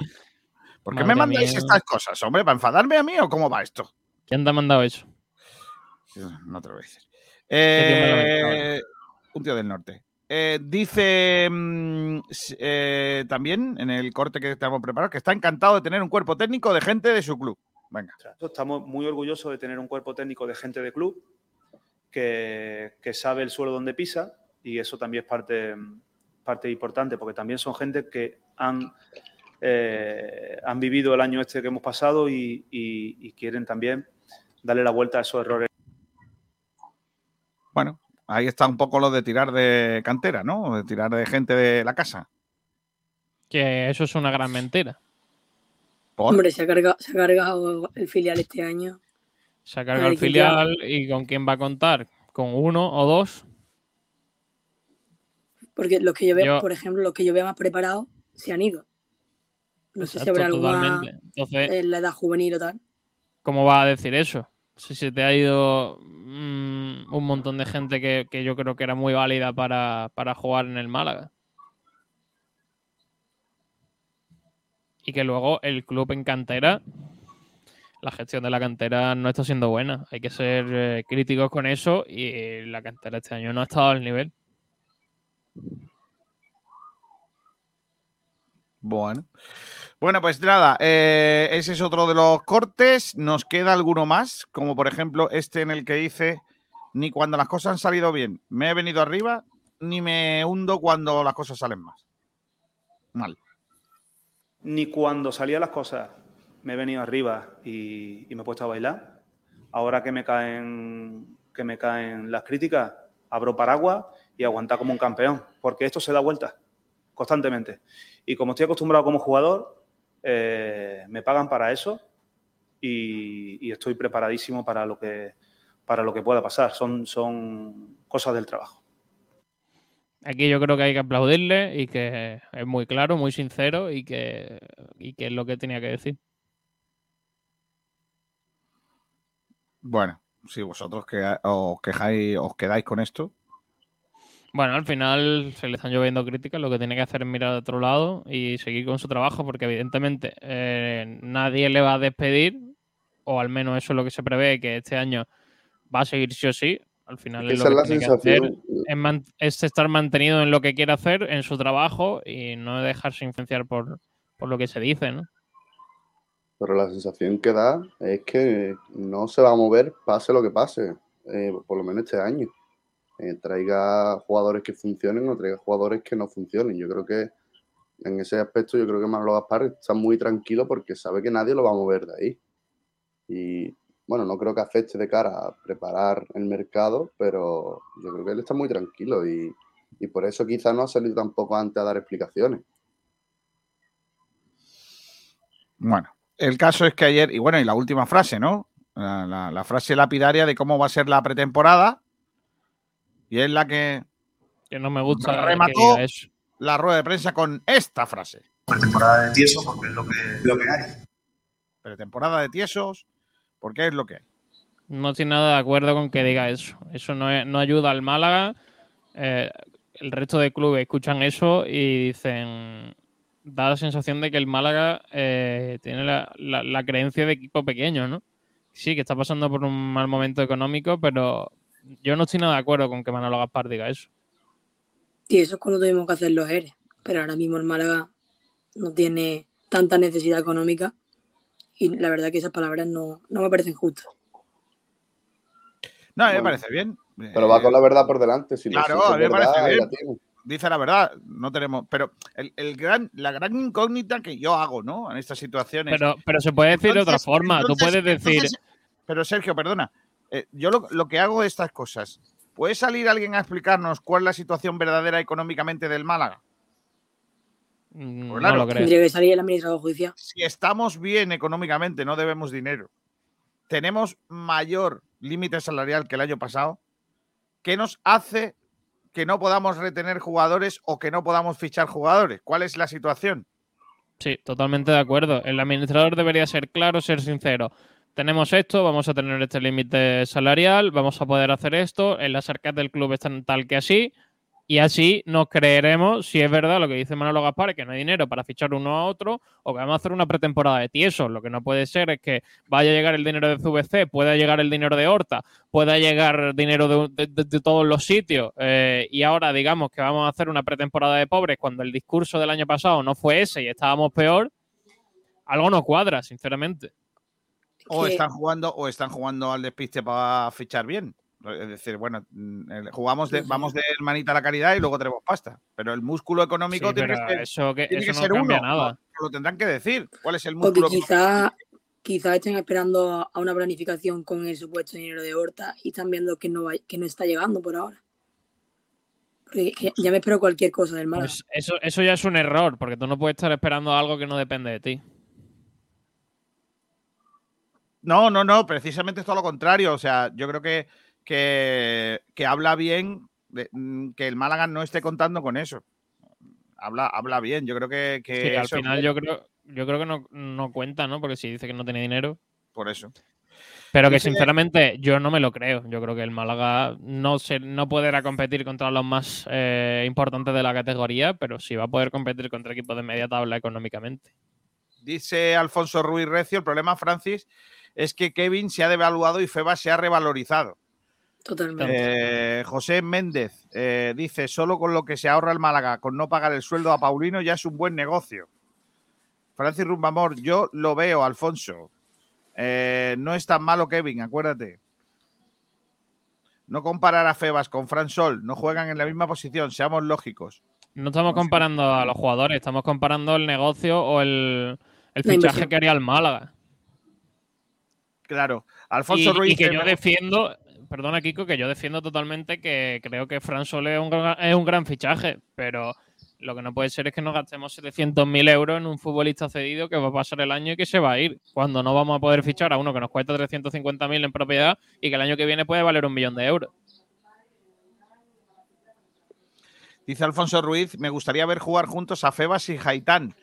Speaker 4: ¿Por qué
Speaker 7: Madre
Speaker 4: me mandáis
Speaker 7: mía.
Speaker 4: estas cosas, hombre? ¿Para enfadarme a mí o cómo va esto?
Speaker 7: ¿Quién te ha mandado eso?
Speaker 4: No te lo voy a decir. Eh, un tío del norte. Eh, dice mm, eh, también en el corte que estamos preparados que está encantado de tener un cuerpo técnico de gente de su club. Venga.
Speaker 5: Estamos muy orgullosos de tener un cuerpo técnico de gente de club que, que sabe el suelo donde pisa y eso también es parte, parte importante porque también son gente que han, eh, han vivido el año este que hemos pasado y, y- y quieren también darle la vuelta a esos errores.
Speaker 4: Bueno, ahí está un poco lo de tirar de cantera, ¿no? De tirar de gente de la casa.
Speaker 7: Que eso es una gran mentira.
Speaker 4: ¿Por?
Speaker 9: Hombre, se ha, cargado, se ha cargado el filial este año.
Speaker 7: Se ha cargado el
Speaker 9: ya-
Speaker 7: filial y con quién va a contar. ¿Con uno o dos?
Speaker 9: Porque los que yo veo,
Speaker 7: Yo-
Speaker 9: por ejemplo, los que yo veo más preparados se han ido. No sé si habrá alguna.
Speaker 7: Entonces,
Speaker 9: en la edad juvenil o tal.
Speaker 7: ¿cómo va a decir eso? Si se te ha ido mm, un montón de gente que, que yo creo que era muy válida para, para jugar en el Málaga. Y que luego el club en cantera la gestión de la cantera no está siendo buena. Hay que ser eh, críticos con eso y la cantera este año no ha estado al nivel.
Speaker 4: Bueno. Bueno, pues nada, eh, ese es otro de los cortes. Nos queda alguno más, como por ejemplo este en el que dice, ni cuando las cosas han salido bien me he venido arriba, ni me hundo cuando las cosas salen más. Mal.
Speaker 5: Ni cuando salían las cosas me he venido arriba y, y me he puesto a bailar. Ahora que me caen, que me caen las críticas, abro paraguas y aguantar como un campeón, porque esto se da vuelta constantemente. Y como estoy acostumbrado como jugador, eh, me pagan para eso y, y estoy preparadísimo para lo que, para lo que pueda pasar. Son, son cosas del trabajo.
Speaker 7: Aquí yo creo que hay que aplaudirle y que es muy claro, muy sincero y que, y que es lo que tenía que decir.
Speaker 4: Bueno, si vosotros que, os quejáis, os quedáis con esto,
Speaker 7: Bueno, al final se le están lloviendo críticas, lo que tiene que hacer es mirar a otro lado y seguir con su trabajo, porque evidentemente eh, nadie le va a despedir, o al menos eso es lo que se prevé, que este año va a seguir sí o sí. Al final es lo que
Speaker 10: la
Speaker 7: tiene que hacer
Speaker 10: sensación.
Speaker 7: es, man- es estar mantenido en lo que quiere hacer, en su trabajo, y no dejarse influenciar por, por lo que se dice, ¿no?
Speaker 10: Pero la sensación que da es que no se va a mover pase lo que pase, eh, por lo menos este año. Eh, traiga jugadores que funcionen o traiga jugadores que no funcionen. Yo creo que en ese aspecto, yo creo que Manolo Gaspar está muy tranquilo porque sabe que nadie lo va a mover de ahí. Y bueno, no creo que afecte de cara a preparar el mercado, pero yo creo que él está muy tranquilo y, y por eso quizás no ha salido tampoco antes a dar explicaciones.
Speaker 4: Bueno, el caso es que ayer, y bueno, y la última frase, ¿no? La, la- la frase lapidaria de cómo va a ser la pretemporada. Y es la que
Speaker 7: Que no me gusta
Speaker 4: remató
Speaker 7: eso.
Speaker 4: la rueda de prensa con esta frase.
Speaker 8: Pretemporada de tieso porque es lo que, lo que hay.
Speaker 4: Pretemporada de tiesos, porque es lo que hay.
Speaker 7: No estoy nada de acuerdo con que diga eso. Eso no, es- no ayuda al Málaga. Eh, el resto de clubes escuchan eso y dicen. Da la sensación de que el Málaga eh, tiene la, la- la creencia de equipo pequeño, ¿no? Sí, que está pasando por un mal momento económico, pero yo no estoy nada de acuerdo con que Manolo Gaspar diga eso.
Speaker 9: Y eso es cuando tuvimos que hacer los ERE. Pero ahora mismo el Málaga no tiene tanta necesidad económica y la verdad que esas palabras no, no me parecen justas.
Speaker 4: No, a mí me
Speaker 10: Bueno,
Speaker 4: parece bien.
Speaker 10: Pero va con la verdad por delante. Si
Speaker 4: Claro, a mí me parece bien. Dice la verdad, no tenemos. Pero el, el gran, la gran incógnita que yo hago, ¿no? En estas situaciones.
Speaker 7: Pero, pero se puede decir de otra
Speaker 4: Entonces-
Speaker 7: forma. Tú puedes decir.
Speaker 4: entonces- pero Sergio, perdona. eh, yo lo, lo que hago es estas cosas. ¿Puede salir alguien a explicarnos cuál es la situación verdadera económicamente del Málaga?
Speaker 7: Mm,
Speaker 4: Pues claro.
Speaker 7: No lo creo.
Speaker 9: Tendría que salir el administrador judicial.
Speaker 4: Si estamos bien económicamente, no debemos dinero. Tenemos mayor límite salarial que el año pasado. ¿Qué nos hace que no podamos retener jugadores o que no podamos fichar jugadores? ¿Cuál es la situación?
Speaker 7: Sí, totalmente de acuerdo. El administrador debería ser claro, ser sincero. Tenemos esto, vamos a tener este límite salarial, vamos a poder hacer esto, en las arcas del club están tal que así, y así nos creeremos si es verdad lo que dice Manolo Gaspar, que no hay dinero para fichar uno a otro, o que vamos a hacer una pretemporada de tiesos. Lo que no puede ser es que vaya a llegar el dinero de CVC, pueda llegar el dinero de Horta, pueda llegar dinero de, de- de- de todos los sitios, eh, y ahora digamos que vamos a hacer una pretemporada de pobres cuando el discurso del año pasado no fue ese y estábamos peor, algo no cuadra, sinceramente.
Speaker 4: O están jugando, o están jugando al despiste para fichar bien. Es decir, bueno, mm, jugamos de,
Speaker 9: Sí.
Speaker 4: vamos de hermanita a la caridad y luego tenemos pasta. Pero el músculo económico
Speaker 7: Sí,
Speaker 4: tiene que
Speaker 7: eso, que,
Speaker 4: tiene
Speaker 7: eso
Speaker 4: que
Speaker 7: no
Speaker 4: ser
Speaker 7: cambia
Speaker 4: uno.
Speaker 7: nada.
Speaker 4: Lo, lo tendrán que decir. ¿Cuál es el
Speaker 9: Porque
Speaker 4: músculo
Speaker 9: quizá, quizá estén esperando a- una planificación con el supuesto dinero de Horta y están viendo que no, va- que no está llegando por ahora. Porque que ya me espero cualquier cosa del Málaga.
Speaker 7: Pues eso, eso ya es un error, porque tú no puedes estar esperando algo que no depende de ti.
Speaker 4: No, no, no, precisamente es todo lo contrario. O sea, yo creo que, que, que habla bien de- mm, que el Málaga no esté contando con eso. Habla, habla bien. Yo creo que, que
Speaker 7: Sí, al
Speaker 4: es
Speaker 7: final yo creo, yo creo que no, no cuenta, ¿no? Porque si dice que no tiene dinero.
Speaker 4: por eso.
Speaker 7: Pero que
Speaker 4: Dice-
Speaker 7: sinceramente yo no me lo creo. Yo creo que el Málaga no, se, no podrá competir contra los más eh, importantes de la categoría, pero sí va a poder competir contra equipos de media tabla económicamente.
Speaker 4: Dice Alfonso Ruiz Recio, el problema, Francis, es que Kevin se ha devaluado y Febas se ha revalorizado.
Speaker 9: Totalmente.
Speaker 4: Eh, José Méndez eh, dice, solo con lo que se ahorra el Málaga, con no pagar el sueldo a Paulino, ya es un buen negocio. Francis Rumbamor, yo lo veo, Alfonso. Eh, no es tan malo Kevin, acuérdate. No comparar a Febas con Fran Sol, no juegan en la misma posición, seamos lógicos.
Speaker 7: No estamos comparando a los jugadores, estamos comparando el negocio o el, fichaje que haría el Málaga.
Speaker 4: Claro, Alfonso
Speaker 7: y,
Speaker 4: Ruiz.
Speaker 7: y que yo
Speaker 4: me-
Speaker 7: defiendo, perdona Kiko, que yo defiendo totalmente que creo que Fran Sol es un, gran- es un gran fichaje, pero lo que no puede ser es que nos gastemos 700.000 euros en un futbolista cedido que va a pasar el año y que se va a ir, cuando no vamos a poder fichar a uno que nos cuesta 350.000 en propiedad y que el año que viene puede valer un millón de euros.
Speaker 4: Dice Alfonso Ruiz, me gustaría ver jugar juntos a Febas y Jaitán.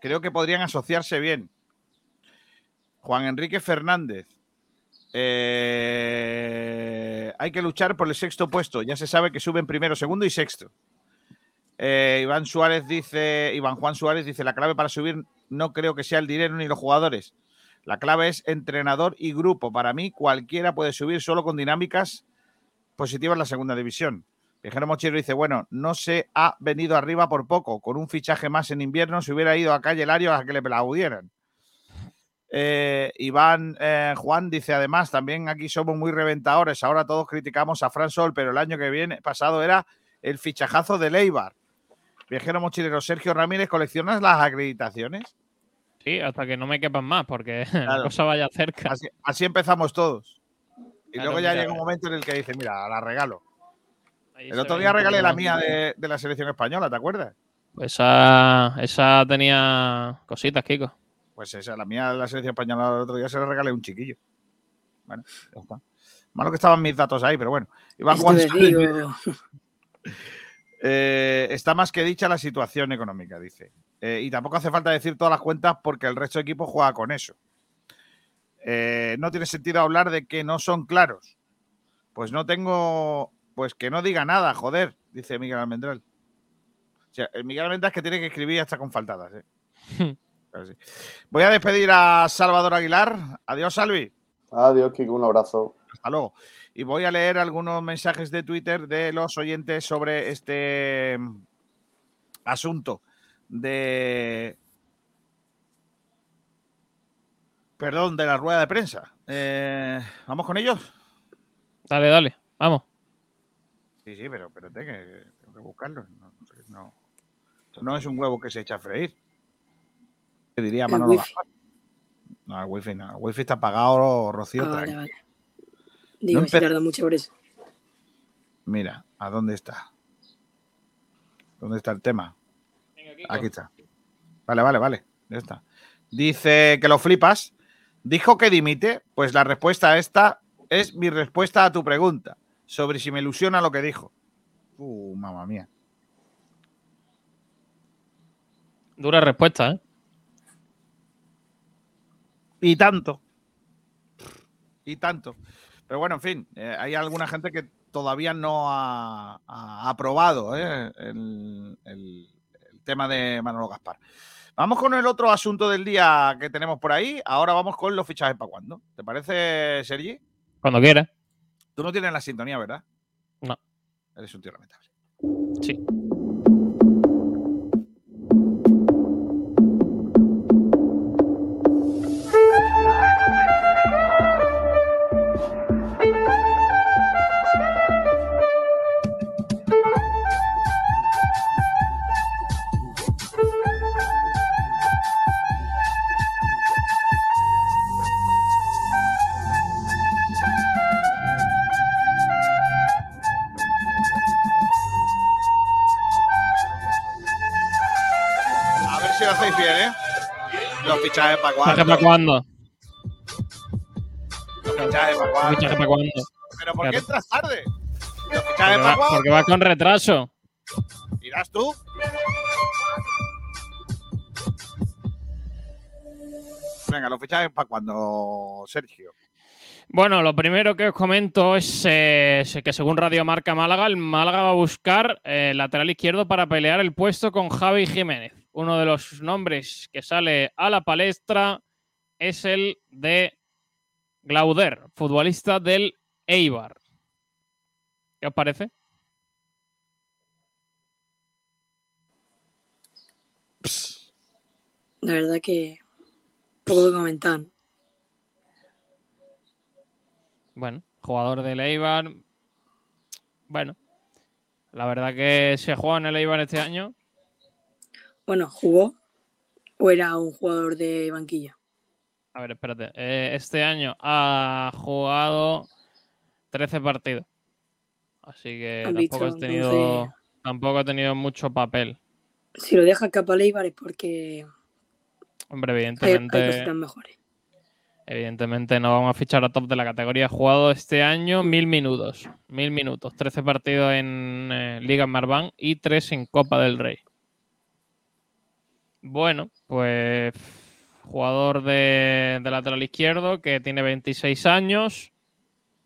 Speaker 4: Creo que podrían asociarse bien. Juan Enrique Fernández. Eh, hay que luchar por el sexto puesto. Ya se sabe que suben primero, segundo y sexto. Eh, Iván Suárez dice, Iván Juan Suárez dice, la clave para subir no creo que sea el dinero ni los jugadores. La clave es entrenador y grupo. Para mí, cualquiera puede subir solo con dinámicas positivas en la segunda división. Viajero Mochero dice, bueno, no se ha venido arriba por poco. Con un fichaje más en invierno se hubiera ido a calle Lario a que le aplaudieran. Eh, Iván eh, Juan dice, además, también aquí somos muy reventadores. Ahora todos criticamos a Fran Sol, pero el año que viene pasado era el fichajazo de Leibar. Viajero mochilero Sergio Ramírez, ¿coleccionas las acreditaciones?
Speaker 7: Sí, hasta que no me quepan más, porque la cosa vaya cerca.
Speaker 4: Así, así empezamos todos. Y
Speaker 7: Claro,
Speaker 4: luego ya
Speaker 7: mira.
Speaker 4: llega un momento en el que dice, mira, la regalo. El otro día regalé la mía de, de la selección española, ¿te acuerdas?
Speaker 7: Pues esa, esa tenía cositas, Kiko.
Speaker 4: Pues esa, la mía de la selección española el otro día se la regalé a un chiquillo. Bueno, ya está. Malo que estaban mis datos ahí, pero bueno. Iván Eh, está más que dicha la situación económica, dice. Eh, y tampoco hace falta decir todas las cuentas porque el resto de equipos juega con eso. Eh, no tiene sentido hablar de que no son claros. Pues no tengo. Pues que no diga nada, joder, dice Miguel Almendral. O sea, el Miguel Almendral es que tiene que escribir hasta con faltadas. ¿eh? Voy a despedir a Salvador Aguilar. Adiós, Salvi.
Speaker 10: Adiós, Kiko, un abrazo.
Speaker 4: Hasta luego. Y voy a leer algunos mensajes de Twitter de los oyentes sobre este mm, asunto de. Perdón, de la rueda de prensa. Eh, ¿Vamos con ellos?
Speaker 7: Dale, dale, vamos.
Speaker 4: Sí, sí, pero espérate que tengo que buscarlos. No, no- esto no es un huevo que se echa a freír. ¿Qué diría
Speaker 9: El
Speaker 4: Manolo
Speaker 9: wifi.
Speaker 4: No, el wifi no. El wifi está apagado, Rocío.
Speaker 9: Ah, vale, vale. Digo,
Speaker 4: No empe-
Speaker 9: tarda mucho por eso.
Speaker 4: Mira, ¿a dónde está? ¿Dónde está el tema? Aquí está. Vale, vale, vale. Ya está. Dice que lo flipas. Dijo que dimite. Pues la respuesta a esta es mi respuesta a tu pregunta sobre si me ilusiona lo que dijo. Uh, mamá mía.
Speaker 7: Dura respuesta, ¿eh?
Speaker 4: Y tanto. Y tanto. Pero bueno, en fin, eh, hay alguna gente que todavía no ha, ha aprobado eh, el, el- el tema de Manolo Gaspar. Vamos con el otro asunto del día que tenemos por ahí. Ahora vamos con los fichajes para cuándo. ¿Te parece, Sergi?
Speaker 7: Cuando quiera.
Speaker 4: Tú no tienes la sintonía, ¿verdad?
Speaker 7: No.
Speaker 4: Eres un tío lamentable.
Speaker 7: Sí.
Speaker 4: Fichajes para
Speaker 7: ¿Fichaje
Speaker 4: cuándo.
Speaker 7: para cuándo?
Speaker 4: Los fichajes para cuándo.
Speaker 7: ¿Fichaje para cuándo?
Speaker 4: Pero ¿por qué entras tarde? Los
Speaker 7: Porque
Speaker 4: fichajes para cuándo.
Speaker 7: porque va con retraso.
Speaker 4: ¿Irás tú? Venga, los fichajes para cuando, Sergio.
Speaker 7: Bueno, lo primero que os comento es eh, es que según Radio Marca Málaga, el Málaga va a buscar eh, lateral izquierdo para pelear el puesto con Javi Jiménez. Uno de los nombres que sale a la palestra es el de Glauder, futbolista del Eibar. ¿Qué os parece?
Speaker 9: La verdad que poco que comentar.
Speaker 7: Bueno, jugador del Eibar. Bueno, la verdad que se juega en el Eibar este año.
Speaker 9: Bueno, ¿jugó o era un jugador de banquilla?
Speaker 7: A ver, espérate. Eh, este año ha jugado 13 partidos. Así que tampoco,
Speaker 9: visto,
Speaker 7: ha tenido,
Speaker 9: entonces-
Speaker 7: tampoco ha tenido mucho papel.
Speaker 9: Si lo deja capa es porque
Speaker 7: Hombre,
Speaker 9: hay, hay
Speaker 7: evidentemente,
Speaker 9: mejores.
Speaker 7: evidentemente no vamos a fichar a top de la categoría. Ha jugado este año mil minutos. Mil minutos. 13 partidos en eh, Liga Marván y 3 en Copa del Rey. Bueno, pues jugador de, lateral izquierdo que tiene 26 años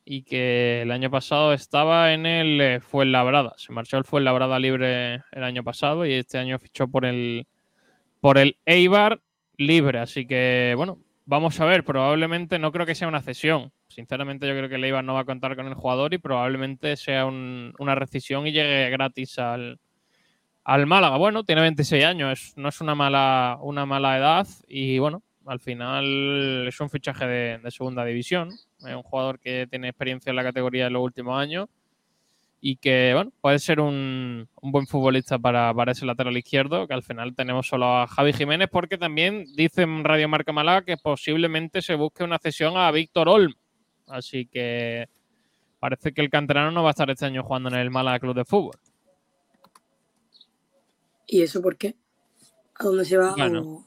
Speaker 7: y que el año pasado estaba en el eh, Fuenlabrada. Se marchó el Fuenlabrada libre el año pasado y este año fichó por el, por el Eibar libre. Así que, bueno, vamos a ver. Probablemente no creo que sea una cesión. Sinceramente, yo creo que el Eibar no va a contar con el jugador y probablemente sea un- una rescisión y llegue gratis al, al Málaga. Bueno, tiene 26 años, no es una mala, una mala edad y bueno, al final es un fichaje de, de segunda división. Es un jugador que tiene experiencia en la categoría en los últimos años y que, bueno, puede ser un, un buen futbolista para, para ese lateral izquierdo, que al final tenemos solo a Javi Jiménez, porque también dice en Radio Marca Málaga que posiblemente se busque una cesión a Víctor Olm. Así que parece que el canterano no va a estar este año jugando en el Málaga Club de Fútbol.
Speaker 9: ¿Y eso por qué? ¿A dónde se va?
Speaker 7: Bueno.
Speaker 9: O-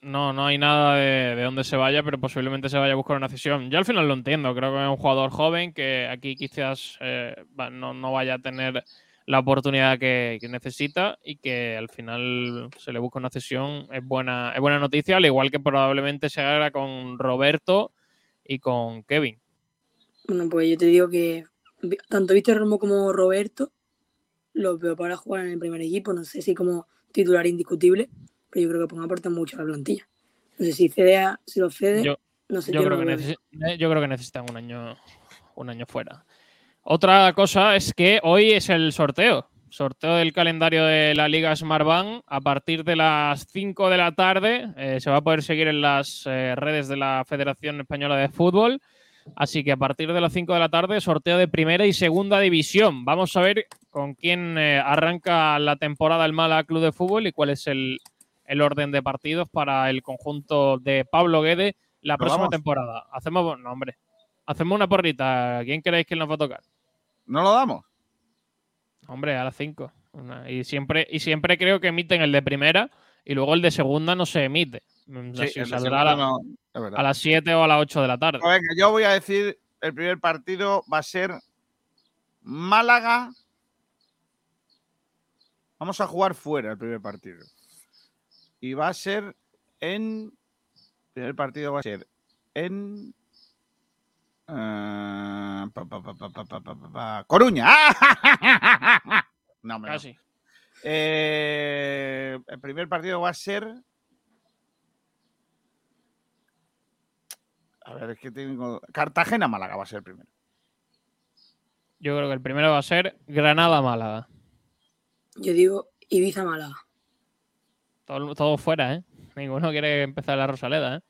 Speaker 7: No, no hay nada de, de dónde se vaya, pero posiblemente se vaya a buscar una cesión. Yo al final lo entiendo, creo que es un jugador joven que aquí quizás eh, no, no vaya a tener la oportunidad que, que necesita y que al final se le busca una cesión. Es buena, es buena noticia, al igual que probablemente se haga con Roberto y con Kevin.
Speaker 9: Bueno, pues yo te digo que tanto Víctor Romo como Roberto los veo para jugar en el primer equipo. No sé si como titular indiscutible, pero yo creo que pueden aportar mucho a la plantilla. No sé si cede a- si lo cede,
Speaker 7: Yo,
Speaker 9: no sé.
Speaker 7: yo,
Speaker 9: yo
Speaker 7: creo
Speaker 9: no
Speaker 7: que
Speaker 9: lo
Speaker 7: eh, yo creo que necesitan un año, un año fuera. Otra cosa es que hoy es el sorteo. Sorteo del calendario de la Liga Smartbank. A partir de las 5 de la tarde eh, se va a poder seguir en las eh, redes de la Federación Española de Fútbol. Así que a partir de las 5 de la tarde, sorteo de primera y segunda división. Vamos a ver con quién eh, arranca la temporada el Málaga Club de Fútbol y cuál es el, el orden de partidos para el conjunto de Pablo Guede la
Speaker 4: ¿Lo
Speaker 7: próxima
Speaker 4: vamos?
Speaker 7: temporada. Hacemos, no, hombre, hacemos una porrita. ¿Quién creéis que nos va a tocar?
Speaker 4: ¿No lo damos?
Speaker 7: Hombre, a las 5. Y siempre, y siempre creo que emiten el de primera y luego el de segunda no se emite. Mm,
Speaker 4: Sí,
Speaker 7: así saldrá la-
Speaker 4: no
Speaker 7: a las 7 o a las 8 de la tarde.
Speaker 4: Pues venga, yo voy a decir, el primer partido va a ser Málaga. Vamos a jugar fuera el primer partido. Y va a ser en... El primer partido va a ser en... Coruña. No, me
Speaker 7: Casi.
Speaker 4: Eh, el primer partido va a ser A ver, es que tengo. Cartagena-Málaga va a ser el primero.
Speaker 7: Yo creo que el primero va a ser Granada-Málaga.
Speaker 9: Yo digo Ibiza Málaga.
Speaker 7: Todo, todo fuera, ¿eh? Ninguno quiere empezar la Rosaleda, ¿eh?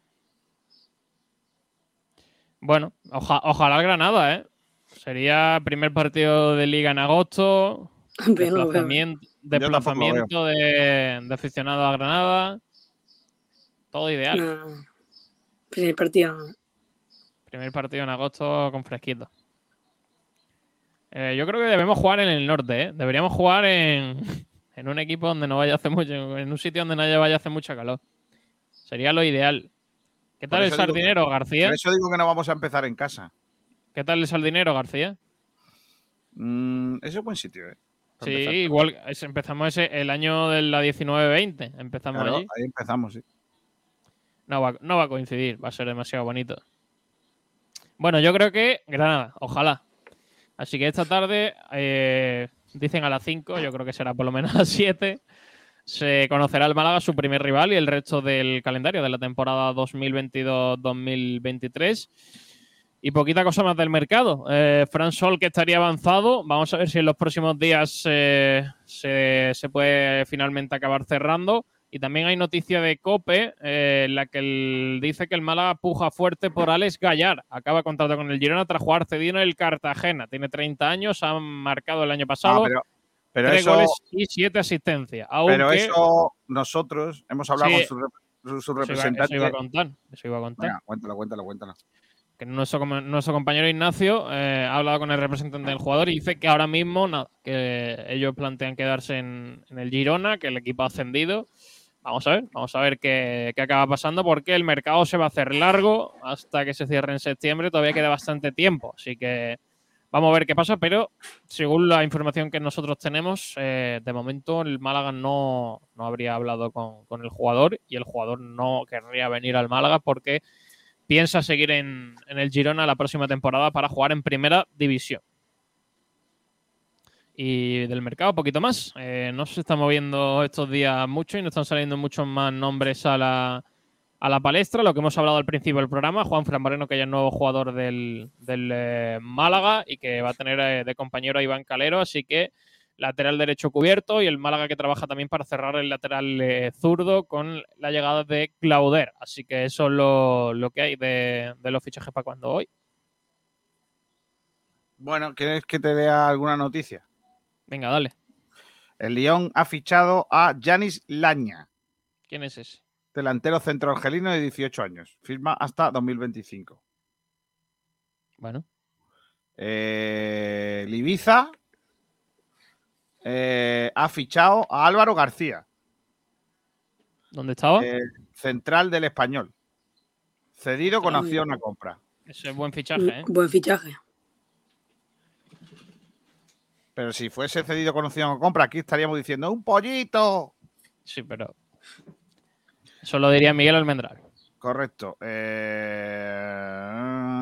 Speaker 7: Bueno, oja- ojalá el Granada, ¿eh? Sería primer partido de liga en agosto. Desplazamiento, desplazamiento de, de aficionados a Granada. Todo ideal.
Speaker 9: No. Primer partido.
Speaker 7: Primer partido en agosto con fresquito. Eh, yo creo que debemos jugar en el norte, ¿eh? Deberíamos jugar en, en un equipo donde no vaya a hacer mucho, en un sitio donde no vaya a hacer mucha calor. Sería lo ideal. ¿Qué tal el
Speaker 4: que-
Speaker 7: sardinero, García?
Speaker 4: Por eso digo que no vamos a empezar en casa.
Speaker 7: ¿Qué tal el sardinero, García?
Speaker 4: Mm, ese es buen sitio, ¿eh? Para
Speaker 7: Sí,
Speaker 4: empezar.
Speaker 7: igual es- empezamos ese, el año de la 19-20. Empezamos
Speaker 4: Claro,
Speaker 7: allí.
Speaker 4: ahí empezamos, sí.
Speaker 7: No va, no va a coincidir, va a ser demasiado bonito. Bueno, yo creo que Granada, ojalá. Así que esta tarde, eh, dicen a las 5, yo creo que será por lo menos a las 7, se conocerá el Málaga su primer rival y el resto del calendario de la temporada 2022-2023. Y poquita cosa más del mercado. Eh, Fran Sol que estaría avanzado. Vamos a ver si en los próximos días eh, se, se puede finalmente acabar cerrando. Y también hay noticia de Cope, eh, en la que el- dice que el Málaga puja fuerte por Alex Gallar. Acaba contrato con el Girona tras jugar cedido en el Cartagena. Tiene 30 años, ha marcado el año pasado
Speaker 4: Ah, pero, pero
Speaker 7: tres
Speaker 4: eso,
Speaker 7: goles y siete asistencias.
Speaker 4: pero eso nosotros hemos hablado
Speaker 7: Sí.
Speaker 4: con su, rep- su- su
Speaker 7: Eso iba,
Speaker 4: representante.
Speaker 7: eso iba a contar. Eso iba a contar.
Speaker 4: Venga, cuéntalo, cuéntalo, cuéntalo.
Speaker 7: Que nuestro, nuestro compañero Ignacio eh, ha hablado con el representante del jugador y dice que ahora mismo nada, que ellos plantean quedarse en, en el Girona, que el equipo ha ascendido. Vamos a ver, vamos a ver qué, acaba pasando porque el mercado se va a hacer largo hasta que se cierre en septiembre. Todavía queda bastante tiempo, así que vamos a ver qué pasa. Pero según la información que nosotros tenemos, eh, de momento el Málaga no, no habría hablado con, con el jugador y el jugador no querría venir al Málaga porque piensa seguir en, en el Girona la próxima temporada para jugar en primera división. Y del mercado, poquito más. Eh, no se está moviendo estos días mucho y no están saliendo muchos más nombres a la, a la palestra. Lo que hemos hablado al principio del programa, Juan Fran que ya es nuevo jugador del, del, eh, Málaga y que va a tener eh, de compañero a Iván Calero. Así que lateral derecho cubierto y el Málaga que trabaja también para cerrar el lateral zurdo con la llegada de Clauder. Así que eso es lo, lo que hay de, de los fichajes para cuando hoy.
Speaker 4: Bueno, ¿quieres que te lea alguna noticia?
Speaker 7: Venga, dale.
Speaker 4: El Lyon ha fichado a Yanis Laña,
Speaker 7: ¿Quién es ese?
Speaker 4: delantero centro argelino de 18 años. Firma hasta 2025.
Speaker 7: Bueno,
Speaker 4: Eh, el Ibiza eh, ha fichado a Álvaro García,
Speaker 7: ¿dónde estaba?
Speaker 4: eh, central del español. Cedido con opción a compra.
Speaker 7: Ese es buen fichaje, ¿eh?
Speaker 9: Buen fichaje.
Speaker 4: Pero si fuese cedido con opción a compra, aquí estaríamos diciendo ¡un pollito!
Speaker 7: Sí, pero. Eso lo diría Miguel Almendral.
Speaker 4: Correcto. Eh,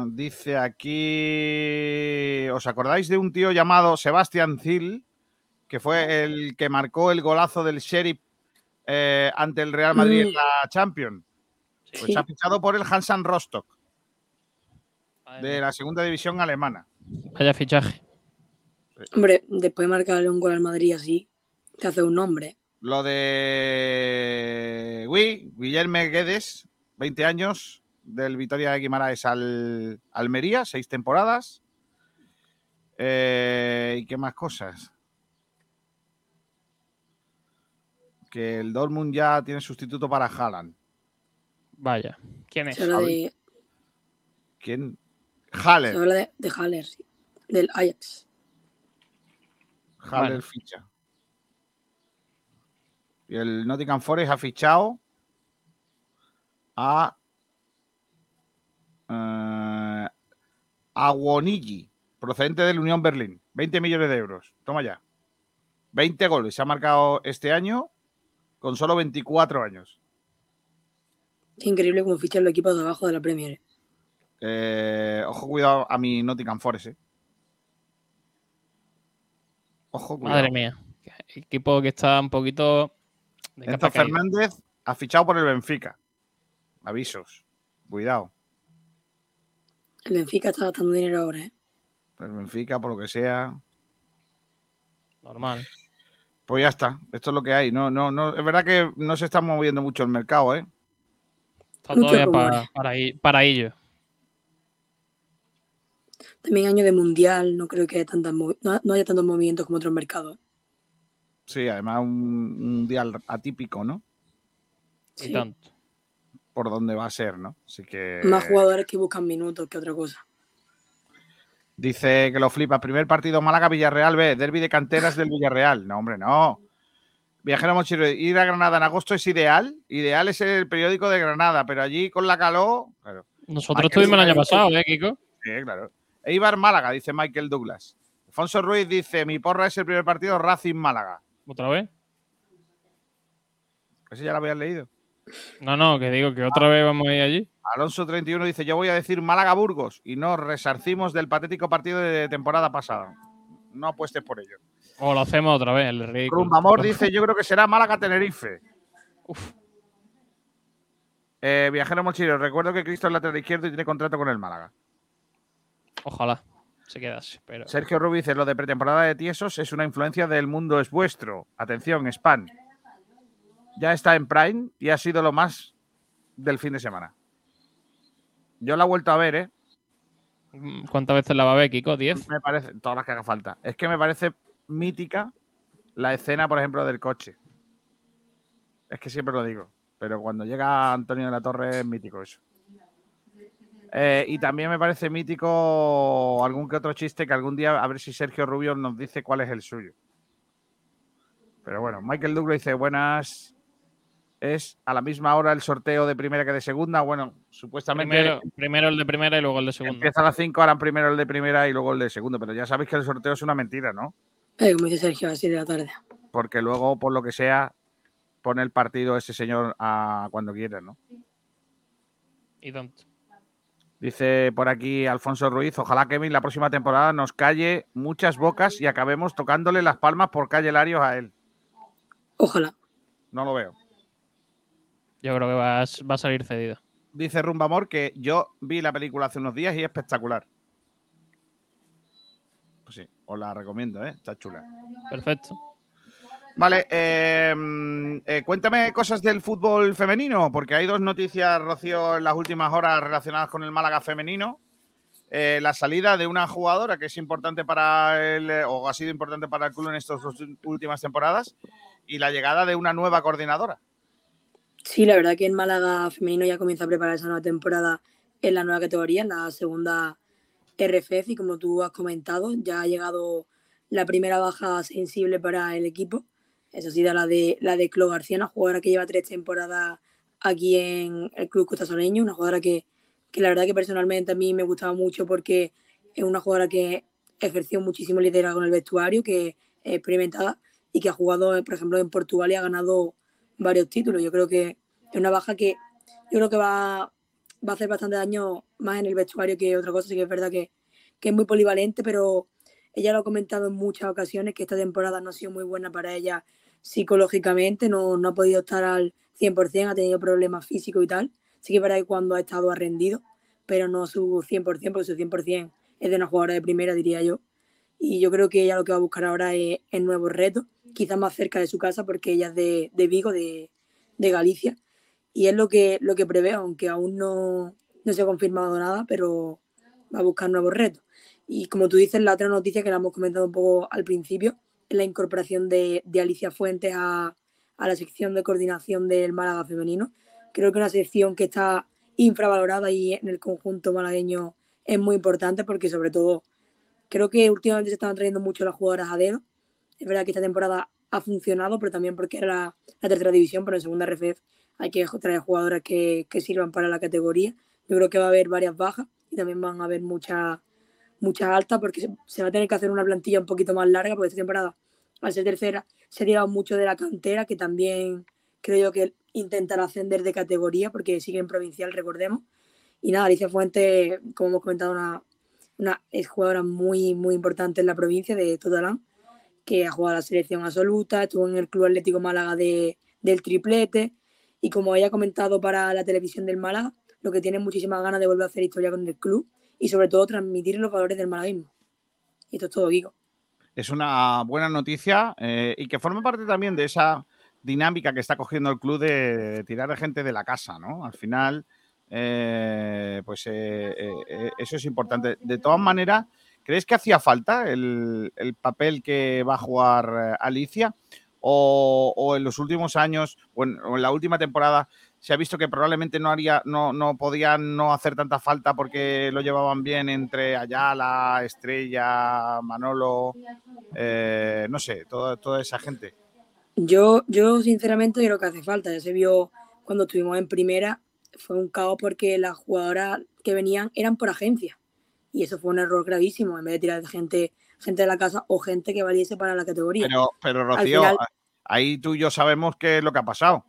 Speaker 4: dice aquí. ¿Os acordáis de un tío llamado Sebastián Zil? Que fue el que marcó el golazo del Sheriff eh, ante el Real Madrid en
Speaker 9: Mm.
Speaker 4: la Champions. Pues
Speaker 9: Sí.
Speaker 4: ha fichado por el Hansan Rostock de la segunda división alemana.
Speaker 7: Vaya fichaje.
Speaker 9: Hombre, después de marcarle un gol al Madrid así, te hace un nombre.
Speaker 4: Lo de Gui, Guillermo Guedes, 20 años, del Vitoria de Guimaraes al Almería, seis temporadas. Eh, ¿Y qué más cosas? Que el Dortmund ya tiene sustituto para Haaland.
Speaker 7: Vaya. ¿Quién es?
Speaker 9: Se habla de,
Speaker 4: ¿Quién?
Speaker 9: se
Speaker 4: Haller.
Speaker 9: habla de, de Haller, sí, del Ajax.
Speaker 4: Haller
Speaker 7: Bueno.
Speaker 4: ficha. Y el Nottingham Forest ha fichado a eh, Awonigi, procedente del Unión Berlín. 20 millones de euros. Toma ya. 20 goles. Se ha marcado este año con solo 24 años.
Speaker 9: Es increíble cómo fichan los equipos de abajo de la Premier.
Speaker 4: Eh, ojo, cuidado a mi Nottingham Forest. eh. Ojo, cuidado.
Speaker 7: Madre mía. Equipo que está un poquito. de capa.
Speaker 4: Fernández ha fichado por el Benfica. Avisos. Cuidado.
Speaker 9: El Benfica está gastando dinero ahora, ¿eh?
Speaker 4: El Benfica, por lo que sea.
Speaker 7: Normal.
Speaker 4: Pues ya está. Esto es lo que hay. No, no, no. Es verdad que no se está moviendo mucho el mercado, ¿eh?
Speaker 7: Está todavía para, para ello.
Speaker 9: También año de mundial, no creo que haya, tantas no, no haya tantos movimientos como otros mercados.
Speaker 4: Sí, además un, un día atípico, ¿no?
Speaker 7: Y
Speaker 9: Sí.
Speaker 7: tanto.
Speaker 4: Por dónde va a ser, ¿no? Así que.
Speaker 9: Más jugadores que buscan minutos que otra cosa.
Speaker 4: Dice que lo flipa. Primer partido Málaga-Villarreal B. Derby de canteras del Villarreal. No, hombre, no. Viajero Mochiro, ir a Granada en agosto es ideal. Ideal es el periódico de Granada, pero allí con la calor. Claro.
Speaker 7: Nosotros estuvimos el año pasado, ¿eh, Kiko?
Speaker 4: Sí, claro. Eibar Málaga, dice Michael Douglas. Alfonso Ruiz dice: Mi porra es el primer partido Racing Málaga.
Speaker 7: ¿Otra vez?
Speaker 4: Ese ya lo habías leído.
Speaker 7: No, no, que digo que otra vez vamos a ir allí.
Speaker 4: Alonso 31 dice: Yo voy a decir Málaga Burgos y no resarcimos del patético partido de temporada pasada. No apuestes por ello.
Speaker 7: O lo hacemos otra vez, el ridículo.
Speaker 4: Rumbamor dice: Yo creo que será Málaga Tenerife.
Speaker 7: Uf.
Speaker 4: Eh, viajero Mochilero, recuerdo que Cristo es lateral izquierdo y tiene contrato con el Málaga.
Speaker 7: Ojalá se quedase. Pero...
Speaker 4: Sergio Rubí dice, lo de pretemporada de Tiesos es una influencia del mundo es vuestro. Atención, spam. Ya está en Prime y ha sido lo más del fin de semana. Yo la he vuelto a ver, ¿eh?
Speaker 7: ¿Cuántas veces la va a ver, Kiko? ¿10?
Speaker 4: Me parece, todas las que haga falta. Es que me parece mítica la escena, por ejemplo, del coche. Es que siempre lo digo. Pero cuando llega Antonio de la Torre es mítico eso. Eh, y también me parece mítico algún que otro chiste que algún día a ver si Sergio Rubio nos dice cuál es el suyo. Pero bueno, Michael Douglas dice buenas. Es a la misma hora el sorteo de primera que de segunda. Bueno, supuestamente.
Speaker 7: Primero, primero el de primera y luego el de segunda.
Speaker 4: Empieza a las 5, harán primero el de primera y luego el de segunda. Pero ya sabéis que el sorteo es una mentira, ¿no?
Speaker 9: Eh, como dice Sergio, a las 7 de la tarde.
Speaker 4: Porque luego, por lo que sea, pone el partido ese señor a cuando quiera, ¿no?
Speaker 7: Y don't.
Speaker 4: Dice por aquí Alfonso Ruiz, ojalá Kevin la próxima temporada nos calle muchas bocas y acabemos tocándole las palmas por calle Larios a él.
Speaker 9: Ojalá.
Speaker 4: No lo veo.
Speaker 7: Yo creo que va a, va a salir cedido.
Speaker 4: Dice Rumbamor que yo vi la película hace unos días y es espectacular. Pues sí, os la recomiendo, ¿eh? Está chula.
Speaker 7: Perfecto.
Speaker 4: Vale, eh, eh, cuéntame cosas del fútbol femenino, porque hay dos noticias, Rocío, en las últimas horas relacionadas con el Málaga femenino. Eh, la salida de una jugadora que es importante para el, o ha sido importante para el club en estas dos últimas temporadas, y la llegada de una nueva coordinadora.
Speaker 9: Sí, la verdad que el Málaga femenino ya comienza a preparar esa nueva temporada en la nueva categoría, en la segunda RFF, y como tú has comentado, ya ha llegado la primera baja sensible para el equipo esa ha sido la de, la de Clo García, una jugadora que lleva tres temporadas aquí en el Club Costa Soleño, una jugadora que, que la verdad que personalmente a mí me gustaba mucho porque es una jugadora que ejerció muchísimo liderazgo en el vestuario, que es experimentada y que ha jugado, por ejemplo, en Portugal y ha ganado varios títulos. Yo creo que es una baja que yo creo que va, va a hacer bastante daño más en el vestuario que otra cosa. Sí que es verdad que, que es muy polivalente, pero ella lo ha comentado en muchas ocasiones que esta temporada no ha sido muy buena para ella psicológicamente, no, no ha podido estar al 100%, ha tenido problemas físicos y tal. Sí que verdad que cuando ha estado ha rendido, pero no su 100%, porque su 100% es de una jugadora de primera, diría yo. Y yo creo que ella lo que va a buscar ahora es, es nuevos retos, quizás más cerca de su casa, porque ella es de, de Vigo, de, de, Galicia. Y es lo que, lo que prevé, aunque aún no, no se ha confirmado nada, pero va a buscar nuevos retos. Y como tú dices, la otra noticia que la hemos comentado un poco al principio, la incorporación de, Alicia Fuentes a, a, la sección de coordinación del Málaga femenino. Creo que una sección que está infravalorada y en el conjunto malagueño es muy importante porque sobre todo creo que últimamente se están trayendo mucho las jugadoras a dedo. Es verdad que esta temporada ha funcionado, pero también porque era la, la tercera división, pero en segunda RFF hay que traer jugadoras que, que, sirvan para la categoría. Yo creo que va a haber varias bajas y también van a haber muchas muchas altas porque se, va a tener que hacer una plantilla un poquito más larga porque esta temporada, al ser tercera, se ha tirado mucho de la cantera que también creo yo que intentará ascender de categoría porque sigue en provincial, recordemos. Y nada, Alicia Fuente, como hemos comentado, una, una es jugadora muy, muy importante en la provincia de Totalán, que ha jugado la selección absoluta, estuvo en el Club Atlético Málaga de, del triplete y como ella ha comentado para la televisión del Málaga, lo que tiene muchísimas ganas de volver a hacer historia con el club y sobre todo transmitir los valores del malaguismo. Y esto es todo, Guigo.
Speaker 4: Es una buena noticia eh, y que forma parte también de esa dinámica que está cogiendo el club de, tirar a gente de la casa, ¿no? Al final, eh, pues eh, eso es importante. De todas maneras, ¿crees que hacía falta el, el papel que va a jugar Alicia? O, en los últimos años, o en la última temporada, se ha visto que probablemente no haría, no, no podían no hacer tanta falta porque lo llevaban bien entre Ayala, Estrella, Manolo, eh, no sé, toda, toda esa gente.
Speaker 9: Yo, yo sinceramente creo que hace falta. Ya se vio cuando estuvimos en primera, fue un caos porque las jugadoras que venían eran por agencia. Y eso fue un error gravísimo, en vez de tirar de gente, gente de la casa o gente que valiese para la categoría.
Speaker 4: Pero, pero Rocío, final... ahí tú y yo sabemos qué es lo que ha pasado.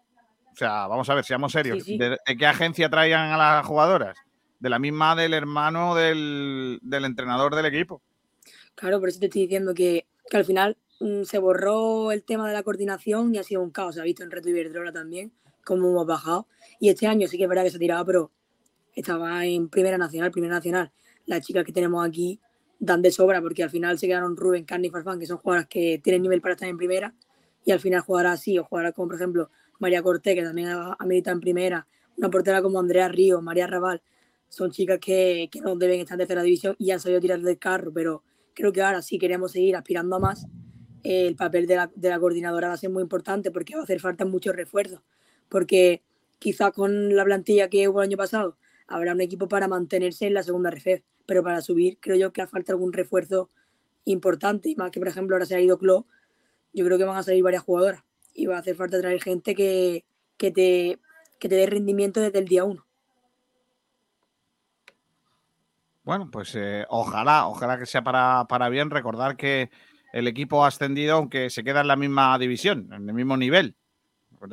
Speaker 4: O sea, vamos a ver, seamos serios. Sí, sí. ¿De, ¿De, qué agencia traían a las jugadoras? De la misma del hermano del, del entrenador del equipo.
Speaker 9: Claro, por eso te estoy diciendo que, que al final mmm, se borró el tema de la coordinación y ha sido un caos. Se ha visto en Reto Iberdrola también cómo hemos bajado. Y este año sí que es verdad que se tiraba, pero estaba en Primera Nacional, Primera Nacional. las chicas que tenemos aquí dan de sobra, porque al final se quedaron Rubén, Carni y Farfán, que son jugadoras que tienen nivel para estar en primera, y al final jugará así, o jugará como por ejemplo María Cortés, que también ha, militado en primera, una portera como Andrea Río, María Raval, son chicas que, que no deben estar en tercera división y han sabido tirar del carro, pero creo que ahora sí queremos seguir aspirando a más. el papel de la, de la coordinadora va a ser muy importante porque va a hacer falta muchos refuerzos. Porque quizás con la plantilla que hubo el año pasado habrá un equipo para mantenerse en la segunda RFEF, pero para subir creo yo que hace falta algún refuerzo importante. Y más que, por ejemplo, ahora se ha ido Clo, yo creo que van a salir varias jugadoras y va a hacer falta traer gente que, que, te, que te dé rendimiento desde el día uno.
Speaker 4: Bueno, pues eh, ojalá, ojalá que sea para, para bien. Recordar que el equipo ha ascendido, aunque se queda en la misma división, en el mismo nivel,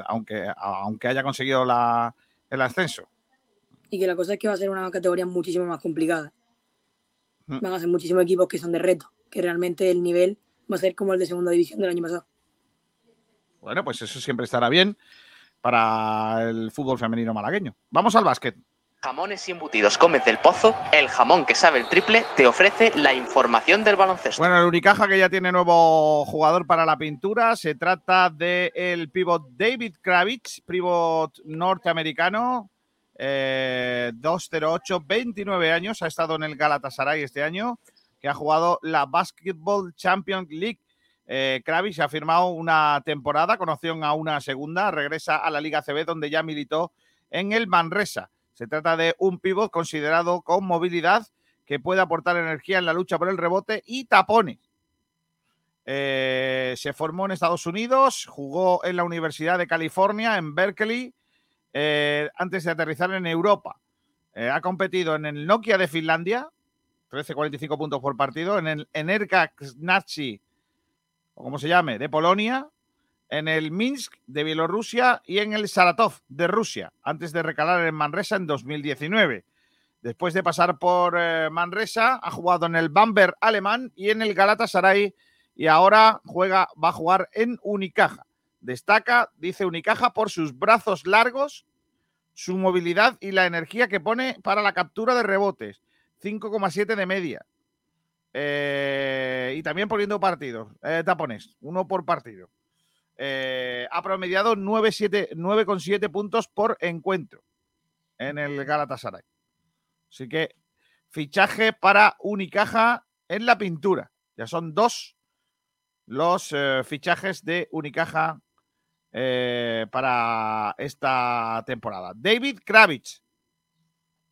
Speaker 4: aunque, aunque haya conseguido la, el ascenso.
Speaker 9: Y que la cosa es que va a ser una categoría muchísimo más complicada.
Speaker 4: Mm.
Speaker 9: Van a ser muchísimos equipos que son de reto, que realmente el nivel va a ser como el de segunda división del año pasado.
Speaker 4: Bueno, pues eso siempre estará bien para el fútbol femenino malagueño. Vamos al básquet.
Speaker 11: Jamones y embutidos Gómez del Pozo, el jamón que sabe el triple, te ofrece la información del baloncesto.
Speaker 4: Bueno, el Unicaja que ya tiene nuevo jugador para la pintura. Se trata del el pivot David Kravitz, pivot norteamericano. eh, 208, 29 años. Ha estado en el Galatasaray este año, que ha jugado la Basketball Champions League. Eh, Kravitz ha firmado una temporada con opción a una segunda. Regresa a la Liga CB, donde ya militó en el Manresa. Se trata de un pivot considerado con movilidad que puede aportar energía en la lucha por el rebote y tapones. Eh, se formó en Estados Unidos, jugó en la Universidad de California, en Berkeley, eh, antes de aterrizar en Europa. Eh, ha competido en el Nokia de Finlandia, 13,45 puntos por partido, en el Energa Nazi, o como se llame, de Polonia, en el Minsk de Bielorrusia y en el Saratov de Rusia, antes de recalar en Manresa en 2019. Después de pasar por eh, Manresa, ha jugado en el Bamberg alemán y en el Galatasaray y ahora juega, va a jugar en Unicaja. Destaca, dice Unicaja, por sus brazos largos, su movilidad y la energía que pone para la captura de rebotes. 5,7 de media. Eh, y también poniendo partidos, eh, tapones, uno por partido. Eh, ha promediado 9,7 puntos por encuentro en el Galatasaray. Así que fichaje para Unicaja en la pintura. Ya son dos los eh, fichajes de Unicaja para esta temporada. David Kravitz,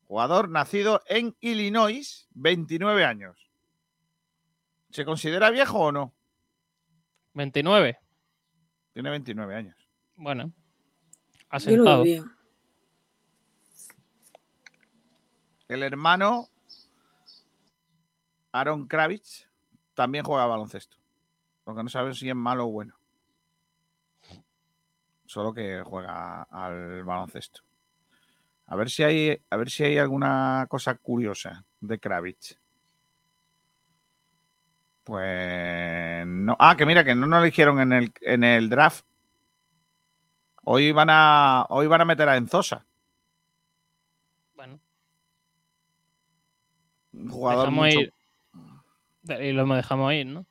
Speaker 4: jugador nacido en Illinois, 29 años. ¿Se considera viejo o no?
Speaker 7: 29.
Speaker 4: Tiene 29 años.
Speaker 7: Bueno,
Speaker 9: Yo lo veo
Speaker 7: asentado.
Speaker 4: El hermano Aaron Kravitz también juega baloncesto. Lo que no saben si es malo o bueno. Solo que juega al baloncesto. A ver si hay, a ver si hay alguna cosa curiosa de Kravitz. Pues no. Ah, que mira, que no nos eligieron en el, en el draft. Hoy van a. Hoy van a meter a Enzosa.
Speaker 7: Bueno,
Speaker 4: Un jugador mucho-
Speaker 7: ir. Y lo dejamos ir, ¿no?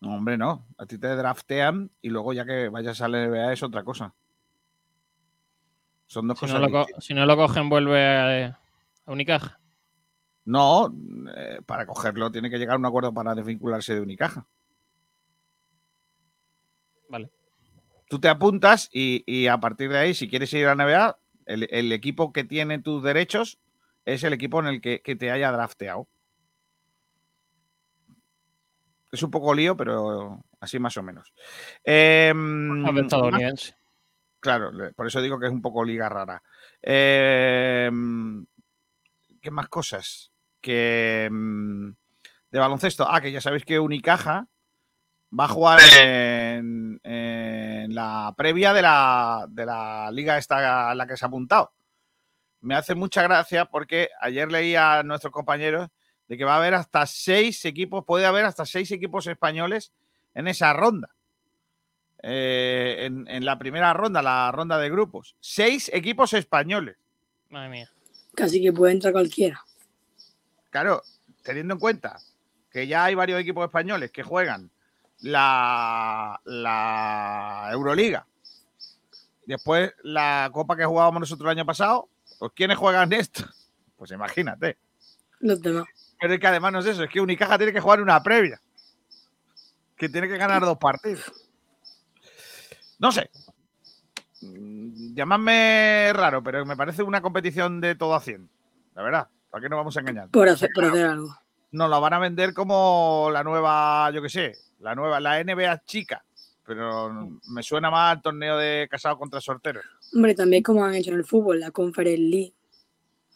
Speaker 4: No, hombre, no. A ti te draftean y luego ya que vayas a la NBA es otra cosa. Son dos
Speaker 7: Si no,
Speaker 4: cosas
Speaker 7: lo co-
Speaker 4: distintas.
Speaker 7: si no lo cogen, vuelve a, a Unicaja.
Speaker 4: No, eh, para cogerlo tiene que llegar a un acuerdo para desvincularse de Unicaja.
Speaker 7: Vale.
Speaker 4: Tú te apuntas y, y a partir de ahí, si quieres ir a la NBA, el, el equipo que tiene tus derechos es el equipo en el que, que te haya drafteado. Es un poco lío, pero así más o menos. Em,
Speaker 7: Al estadounidense.
Speaker 4: Claro, por eso digo que es un poco liga rara. Eh, ¿Qué más cosas? Que mm, de baloncesto. Ah, que ya sabéis que Unicaja va a jugar en, en la previa de la, de la liga esta a la que se ha apuntado. Me hace mucha gracia porque ayer leí a nuestros compañeros de que va a haber hasta seis equipos, puede haber hasta seis equipos españoles en esa ronda eh, en, en la primera ronda, la ronda de grupos. Seis equipos españoles.
Speaker 7: Madre mía.
Speaker 9: Casi que puede entrar cualquiera.
Speaker 4: Claro, teniendo en cuenta que ya hay varios equipos españoles que juegan la, la Euroliga, después la Copa que jugábamos nosotros el año pasado, pues ¿quiénes juegan esto? Pues imagínate.
Speaker 9: Los demás.
Speaker 4: Pero es que además no es eso, es que Unicaja tiene que jugar una previa. Que tiene que ganar dos partidos. No sé. Llamadme raro, pero me parece una competición de todo a 100. La verdad, ¿para qué nos vamos a engañar?
Speaker 9: Por hacer, por hacer algo.
Speaker 4: Nos la van a vender como la nueva, yo qué sé, la nueva, la NBA chica. Pero me suena más al torneo de casados contra sorteros.
Speaker 9: Hombre, también como han hecho en el fútbol, la Conference League.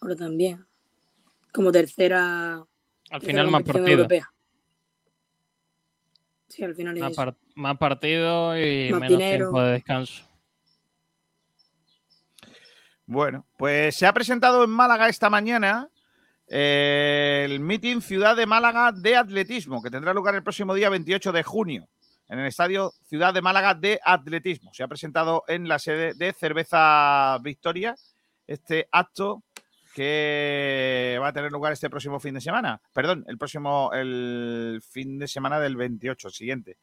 Speaker 9: Ahora también. Como tercera.
Speaker 7: Al final más partidos.
Speaker 9: europea. Sí, al final es
Speaker 7: Más,
Speaker 9: eso.
Speaker 7: par- más partidos y
Speaker 9: Más
Speaker 7: menos
Speaker 9: dinero.
Speaker 7: tiempo de descanso.
Speaker 4: Bueno, pues se ha presentado en Málaga esta mañana el meeting Ciudad de Málaga de Atletismo, que tendrá lugar el próximo día 28 de junio en el Estadio Ciudad de Málaga de Atletismo. Se ha presentado en la sede de Cerveza Victoria este acto que va a tener lugar este próximo fin de semana. Perdón, el próximo, el fin de semana del 28, siguiente.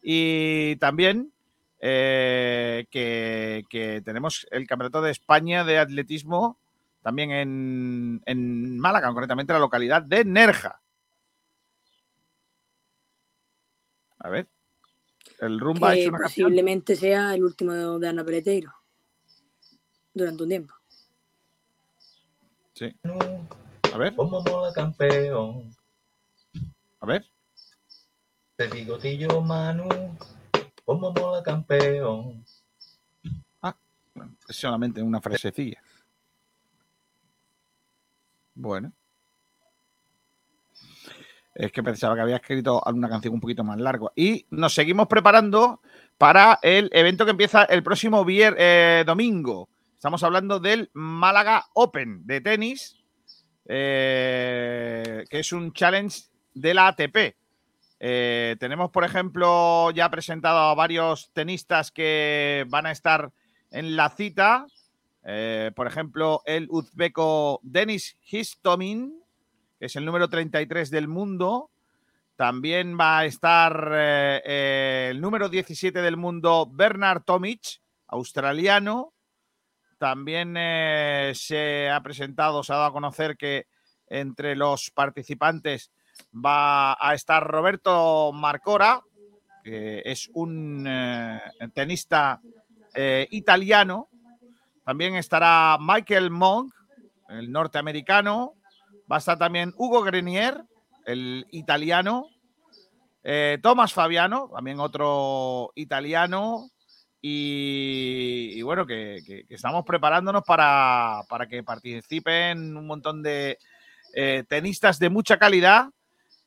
Speaker 4: Y también eh, que, que tenemos el Campeonato de España de Atletismo también en, en Málaga, concretamente en la localidad de Nerja. A ver. El rumba ha
Speaker 9: que
Speaker 4: hecho una canción.
Speaker 9: posiblemente sea el último de, Ana Peleteiro. Durante un tiempo.
Speaker 4: Sí. A ver.
Speaker 12: Como mola campeón.
Speaker 4: A ver.
Speaker 12: De bigotillo Manu. Como mola campeón.
Speaker 4: Es solamente una frasecilla. Bueno. Es que pensaba que había escrito alguna canción un poquito más larga. Y nos seguimos preparando para el evento que empieza el próximo eh, domingo. Estamos hablando del Málaga Open de tenis, eh, que es un challenge de la ATP. Eh, tenemos, por ejemplo, ya presentado a varios tenistas que van a estar en la cita. Eh, por ejemplo, el uzbeco Denis Histomin, que es el número 33 del mundo. También va a estar eh, eh, el número 17 del mundo, Bernard Tomic, australiano. También se ha presentado, se ha dado a conocer que entre los participantes va a estar Roberto Marcora, que es un tenista italiano. También estará Michael Monk, el norteamericano. Va a estar también Hugo Grenier, el italiano. Eh, Tomás Fabiano, también otro italiano. Y, bueno, que, estamos preparándonos para, para que participen un montón de eh, tenistas de mucha calidad,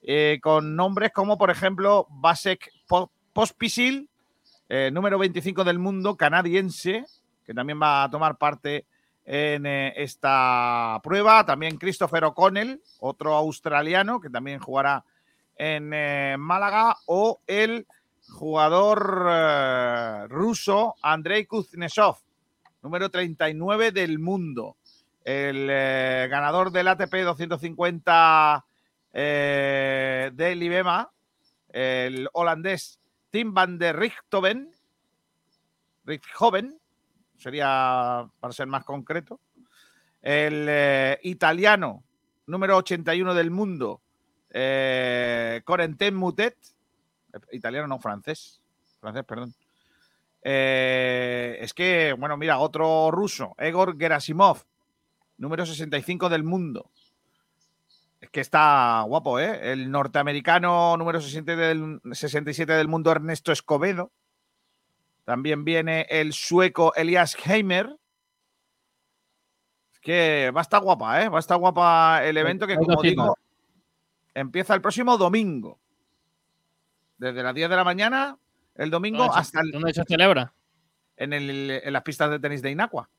Speaker 4: eh, con nombres como, por ejemplo, Vasek Po- Pospisil, eh, número 25 del mundo, canadiense, que también va a tomar parte en eh, esta prueba. También Christopher O'Connell, otro australiano, que también jugará en eh, Málaga, o el jugador eh, ruso Andrei Kuznetsov, número 39 del mundo. El ganador del ATP 250 eh, de Libema, el holandés Tim van der Richthoven, Richthoven, sería para ser más concreto. El eh, italiano número 81 del mundo, eh, Corentin Mutet, italiano no francés, francés, perdón. Eh, es que, bueno, mira, otro ruso, Egor Gerasimov, número 65 del mundo. Es que está guapo, ¿eh? El norteamericano número 67 del, 67 del mundo, Ernesto Escobedo. También viene el sueco Elias Heimer. Es que va a estar guapa, ¿eh? Va a estar guapa el evento que, como digo, empieza el próximo domingo. Desde las 10 de la mañana, el domingo,
Speaker 7: ¿Dónde se-
Speaker 4: hasta el-
Speaker 7: ¿Dónde se celebra?
Speaker 4: en, el- en las pistas de tenis de Inacua.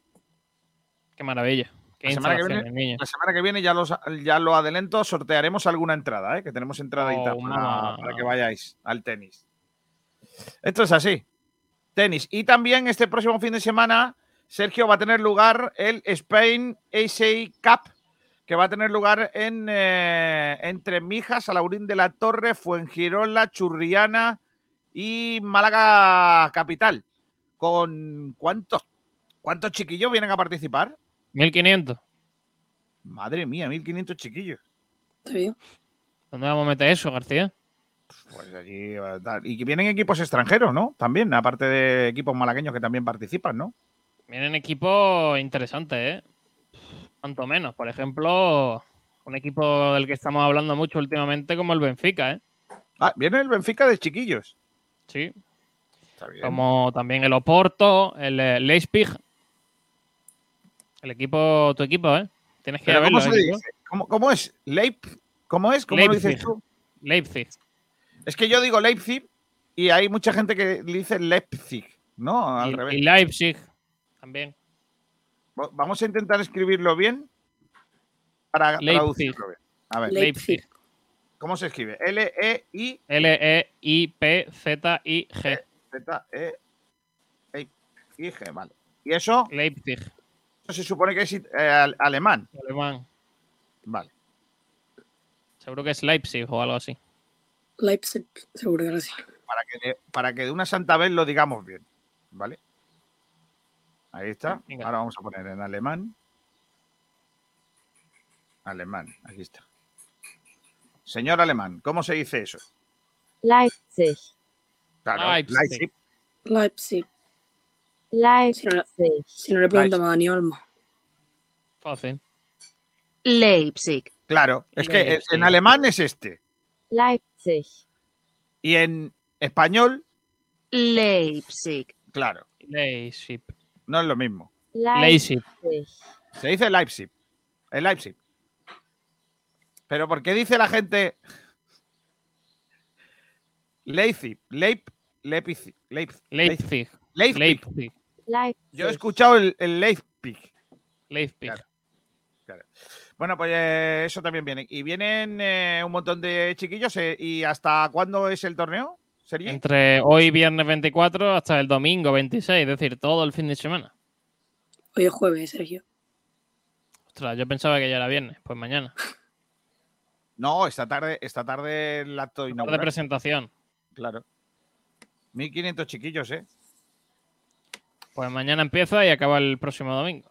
Speaker 7: Qué maravilla. Qué
Speaker 4: La semana, que viene, la semana que viene, ya, los, ya lo adelanto, sortearemos alguna entrada, ¿eh? que tenemos entradita
Speaker 7: Oh,
Speaker 4: para que vayáis al tenis. Esto es así. Tenis. Y también este próximo fin de semana, Sergio, va a tener lugar el Spain Asia Cup que va a tener lugar en eh, entre Mijas, Alaurín de la Torre, Fuengirola, Churriana y Málaga Capital. ¿Con cuántos, cuántos chiquillos vienen a participar?
Speaker 7: 1500.
Speaker 4: Madre mía, 1500 chiquillos.
Speaker 7: ¿Dónde vamos a meter eso, García?
Speaker 4: Pues allí. Y que vienen equipos extranjeros, ¿no? También, aparte de equipos malagueños que también participan, ¿no?
Speaker 7: Vienen equipos interesantes, ¿eh? Cuanto menos. Por ejemplo, un equipo del que estamos hablando mucho últimamente como el Benfica, ¿eh?
Speaker 4: Ah, viene el Benfica de chiquillos.
Speaker 7: Sí.
Speaker 4: Está bien.
Speaker 7: Como también el Oporto, el eh, Leipzig. El equipo, tu equipo, ¿eh? Tienes que ir a
Speaker 4: Pero ¿Cómo
Speaker 7: verlo, ¿eh?
Speaker 4: ¿Cómo, cómo es? Leip, ¿Cómo es? ¿Cómo lo dices tú?
Speaker 7: Leipzig.
Speaker 4: Es que yo digo Leipzig y hay mucha gente que dice Leipzig, ¿no? Al
Speaker 7: Y,
Speaker 4: revés.
Speaker 7: y Leipzig también.
Speaker 4: Va- Vamos a intentar escribirlo bien para
Speaker 7: Leipzig.
Speaker 4: traducirlo bien. A ver,
Speaker 7: Leipzig.
Speaker 4: ¿cómo se escribe? L-E-I
Speaker 7: L-E-I-P-Z-I-G.
Speaker 4: Z-E E, I G, vale. ¿Y eso?
Speaker 7: Leipzig.
Speaker 4: Eso se supone que es eh, al- alemán.
Speaker 7: Alemán.
Speaker 4: Vale.
Speaker 7: Seguro que es Leipzig o algo así.
Speaker 9: Leipzig, seguro que sí.
Speaker 4: Para que, de, para que de una santa vez lo digamos bien. ¿Vale? Ahí está.
Speaker 7: Venga.
Speaker 4: Ahora vamos a poner en alemán. Alemán, aquí está. Señor alemán, ¿cómo se dice eso?
Speaker 13: Leipzig.
Speaker 4: Claro,
Speaker 7: Leipzig.
Speaker 4: Leipzig.
Speaker 9: Leipzig.
Speaker 13: Leipzig.
Speaker 9: Si no le preguntamos a Dani Olmo.
Speaker 7: Fácil.
Speaker 13: Leipzig.
Speaker 4: Claro, es que
Speaker 7: Leipzig.
Speaker 4: en alemán es este.
Speaker 13: Leipzig.
Speaker 4: Y en español,
Speaker 13: Leipzig.
Speaker 4: claro,
Speaker 7: Leipzig.
Speaker 4: no es lo mismo.
Speaker 7: Leipzig.
Speaker 4: Se dice Leipzig. Es Leipzig. Pero ¿por qué dice la gente Leipzig? Leip, Leipzig. Leipzig.
Speaker 7: Leipzig.
Speaker 4: Leipzig.
Speaker 7: Leipzig.
Speaker 4: Yo he escuchado el, el Leipzig.
Speaker 7: Leipzig.
Speaker 4: Claro, claro. Bueno, pues eh, eso también viene. Y vienen eh, un montón de chiquillos. eh, ¿Y hasta cuándo es el torneo? ¿Sería?
Speaker 7: Entre hoy viernes 24 hasta el domingo 26, es decir, todo el fin de semana.
Speaker 9: Hoy es jueves, Sergio.
Speaker 7: Ostras, yo pensaba que ya era viernes, pues mañana.
Speaker 4: No, esta tarde, esta tarde el acto
Speaker 7: Tarde de
Speaker 4: inaugural.
Speaker 7: presentación.
Speaker 4: Claro. 1500 chiquillos, ¿eh?
Speaker 7: Pues mañana empieza y acaba el próximo domingo.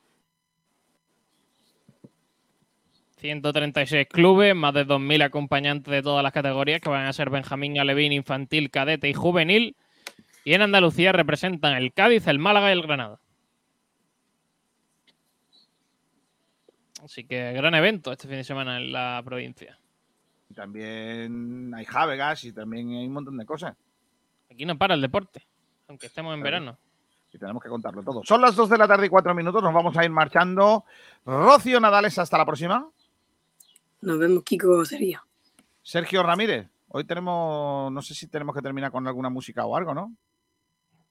Speaker 7: 136 clubes, más de 2.000 acompañantes de todas las categorías que van a ser Benjamín, Alevín, Infantil, Cadete y Juvenil. Y en Andalucía representan el Cádiz, el Málaga y el Granada. Así que gran evento este fin de semana en la provincia.
Speaker 4: Y también hay Javegas y también hay un montón de cosas.
Speaker 7: Aquí no para el deporte, aunque estemos en
Speaker 4: Claro.
Speaker 7: verano.
Speaker 4: Y tenemos que contarlo todo. Son las 2 de la tarde y 4 minutos. Nos vamos a ir marchando. Rocío Nadales, hasta la próxima.
Speaker 9: Nos vemos, Kiko Sergio.
Speaker 4: Sergio Ramírez. Hoy tenemos, no sé si tenemos que terminar con alguna música o algo, ¿no?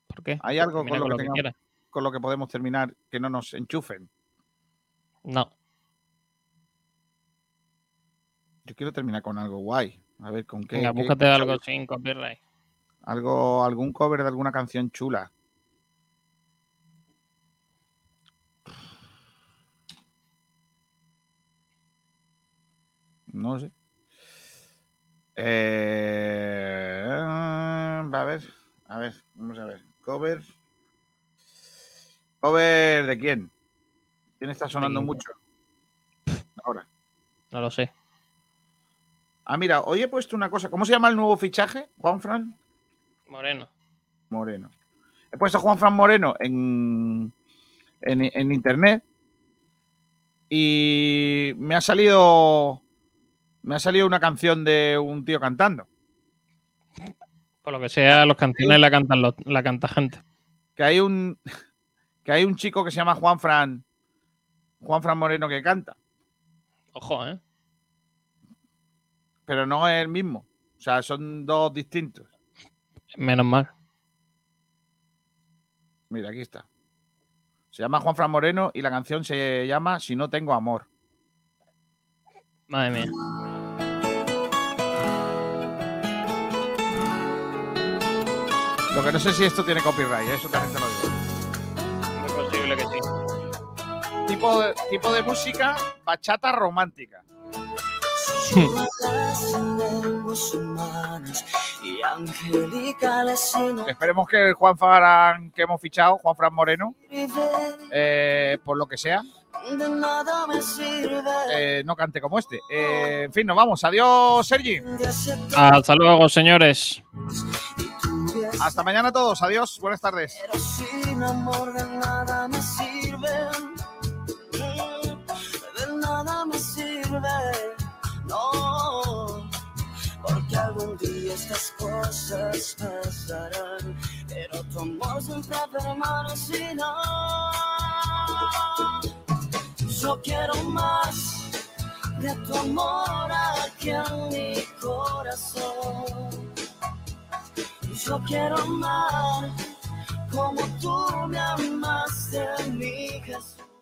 Speaker 7: ¿Por qué?
Speaker 4: Hay algo
Speaker 7: Termina
Speaker 4: con lo,
Speaker 7: con
Speaker 4: que
Speaker 7: lo que
Speaker 4: tengamos- con lo que podemos terminar que no nos enchufen.
Speaker 7: No.
Speaker 4: Yo quiero terminar con algo guay. A ver, ¿con qué?
Speaker 7: Venga,
Speaker 4: qué-
Speaker 7: búscate algo sin copyright.
Speaker 4: algo, algún cover de alguna canción chula. No sé. Eh, a ver, a ver, vamos a ver. Cover. ¿Cover de quién? ¿Quién está sonando mucho? Ahora.
Speaker 7: No lo sé.
Speaker 4: Ah, mira, hoy he puesto una cosa. ¿Cómo se llama el nuevo fichaje, Juan Fran?
Speaker 7: Moreno.
Speaker 4: Moreno. He puesto a Juan Fran Moreno en, en, en internet y me ha salido me ha salido una canción de un tío cantando.
Speaker 7: Por lo que sea, los canciones la cantan los- la canta gente.
Speaker 4: Que hay un que hay un chico que se llama Juan Fran Juan Fran Moreno que canta,
Speaker 7: Ojo, ¿eh?
Speaker 4: pero no es el mismo. O sea, son dos distintos.
Speaker 7: Menos mal.
Speaker 4: Mira, aquí está. Se llama Juan Fran Moreno y la canción se llama Si no tengo amor.
Speaker 7: Madre mía.
Speaker 4: Lo que no sé si esto tiene copyright, ¿eh? eso también te lo digo.
Speaker 7: Muy posible que sí.
Speaker 4: tipo de, tipo de música bachata romántica. Esperemos que el Juan Farán que hemos fichado, Juan Fran Moreno, eh, por lo que sea, eh, no cante como este. Eh, en fin, nos vamos. Adiós, Sergi.
Speaker 7: Hasta luego, señores.
Speaker 4: Hasta mañana a todos. Adiós. Buenas tardes.
Speaker 14: Sin amor de nada me sirve. Estas cosas pasarán. Pero tu amor siempre permanecerá. Yo quiero más de tu amor aquí en mi corazón. Yo quiero amar como tú me amaste, mi Jesús.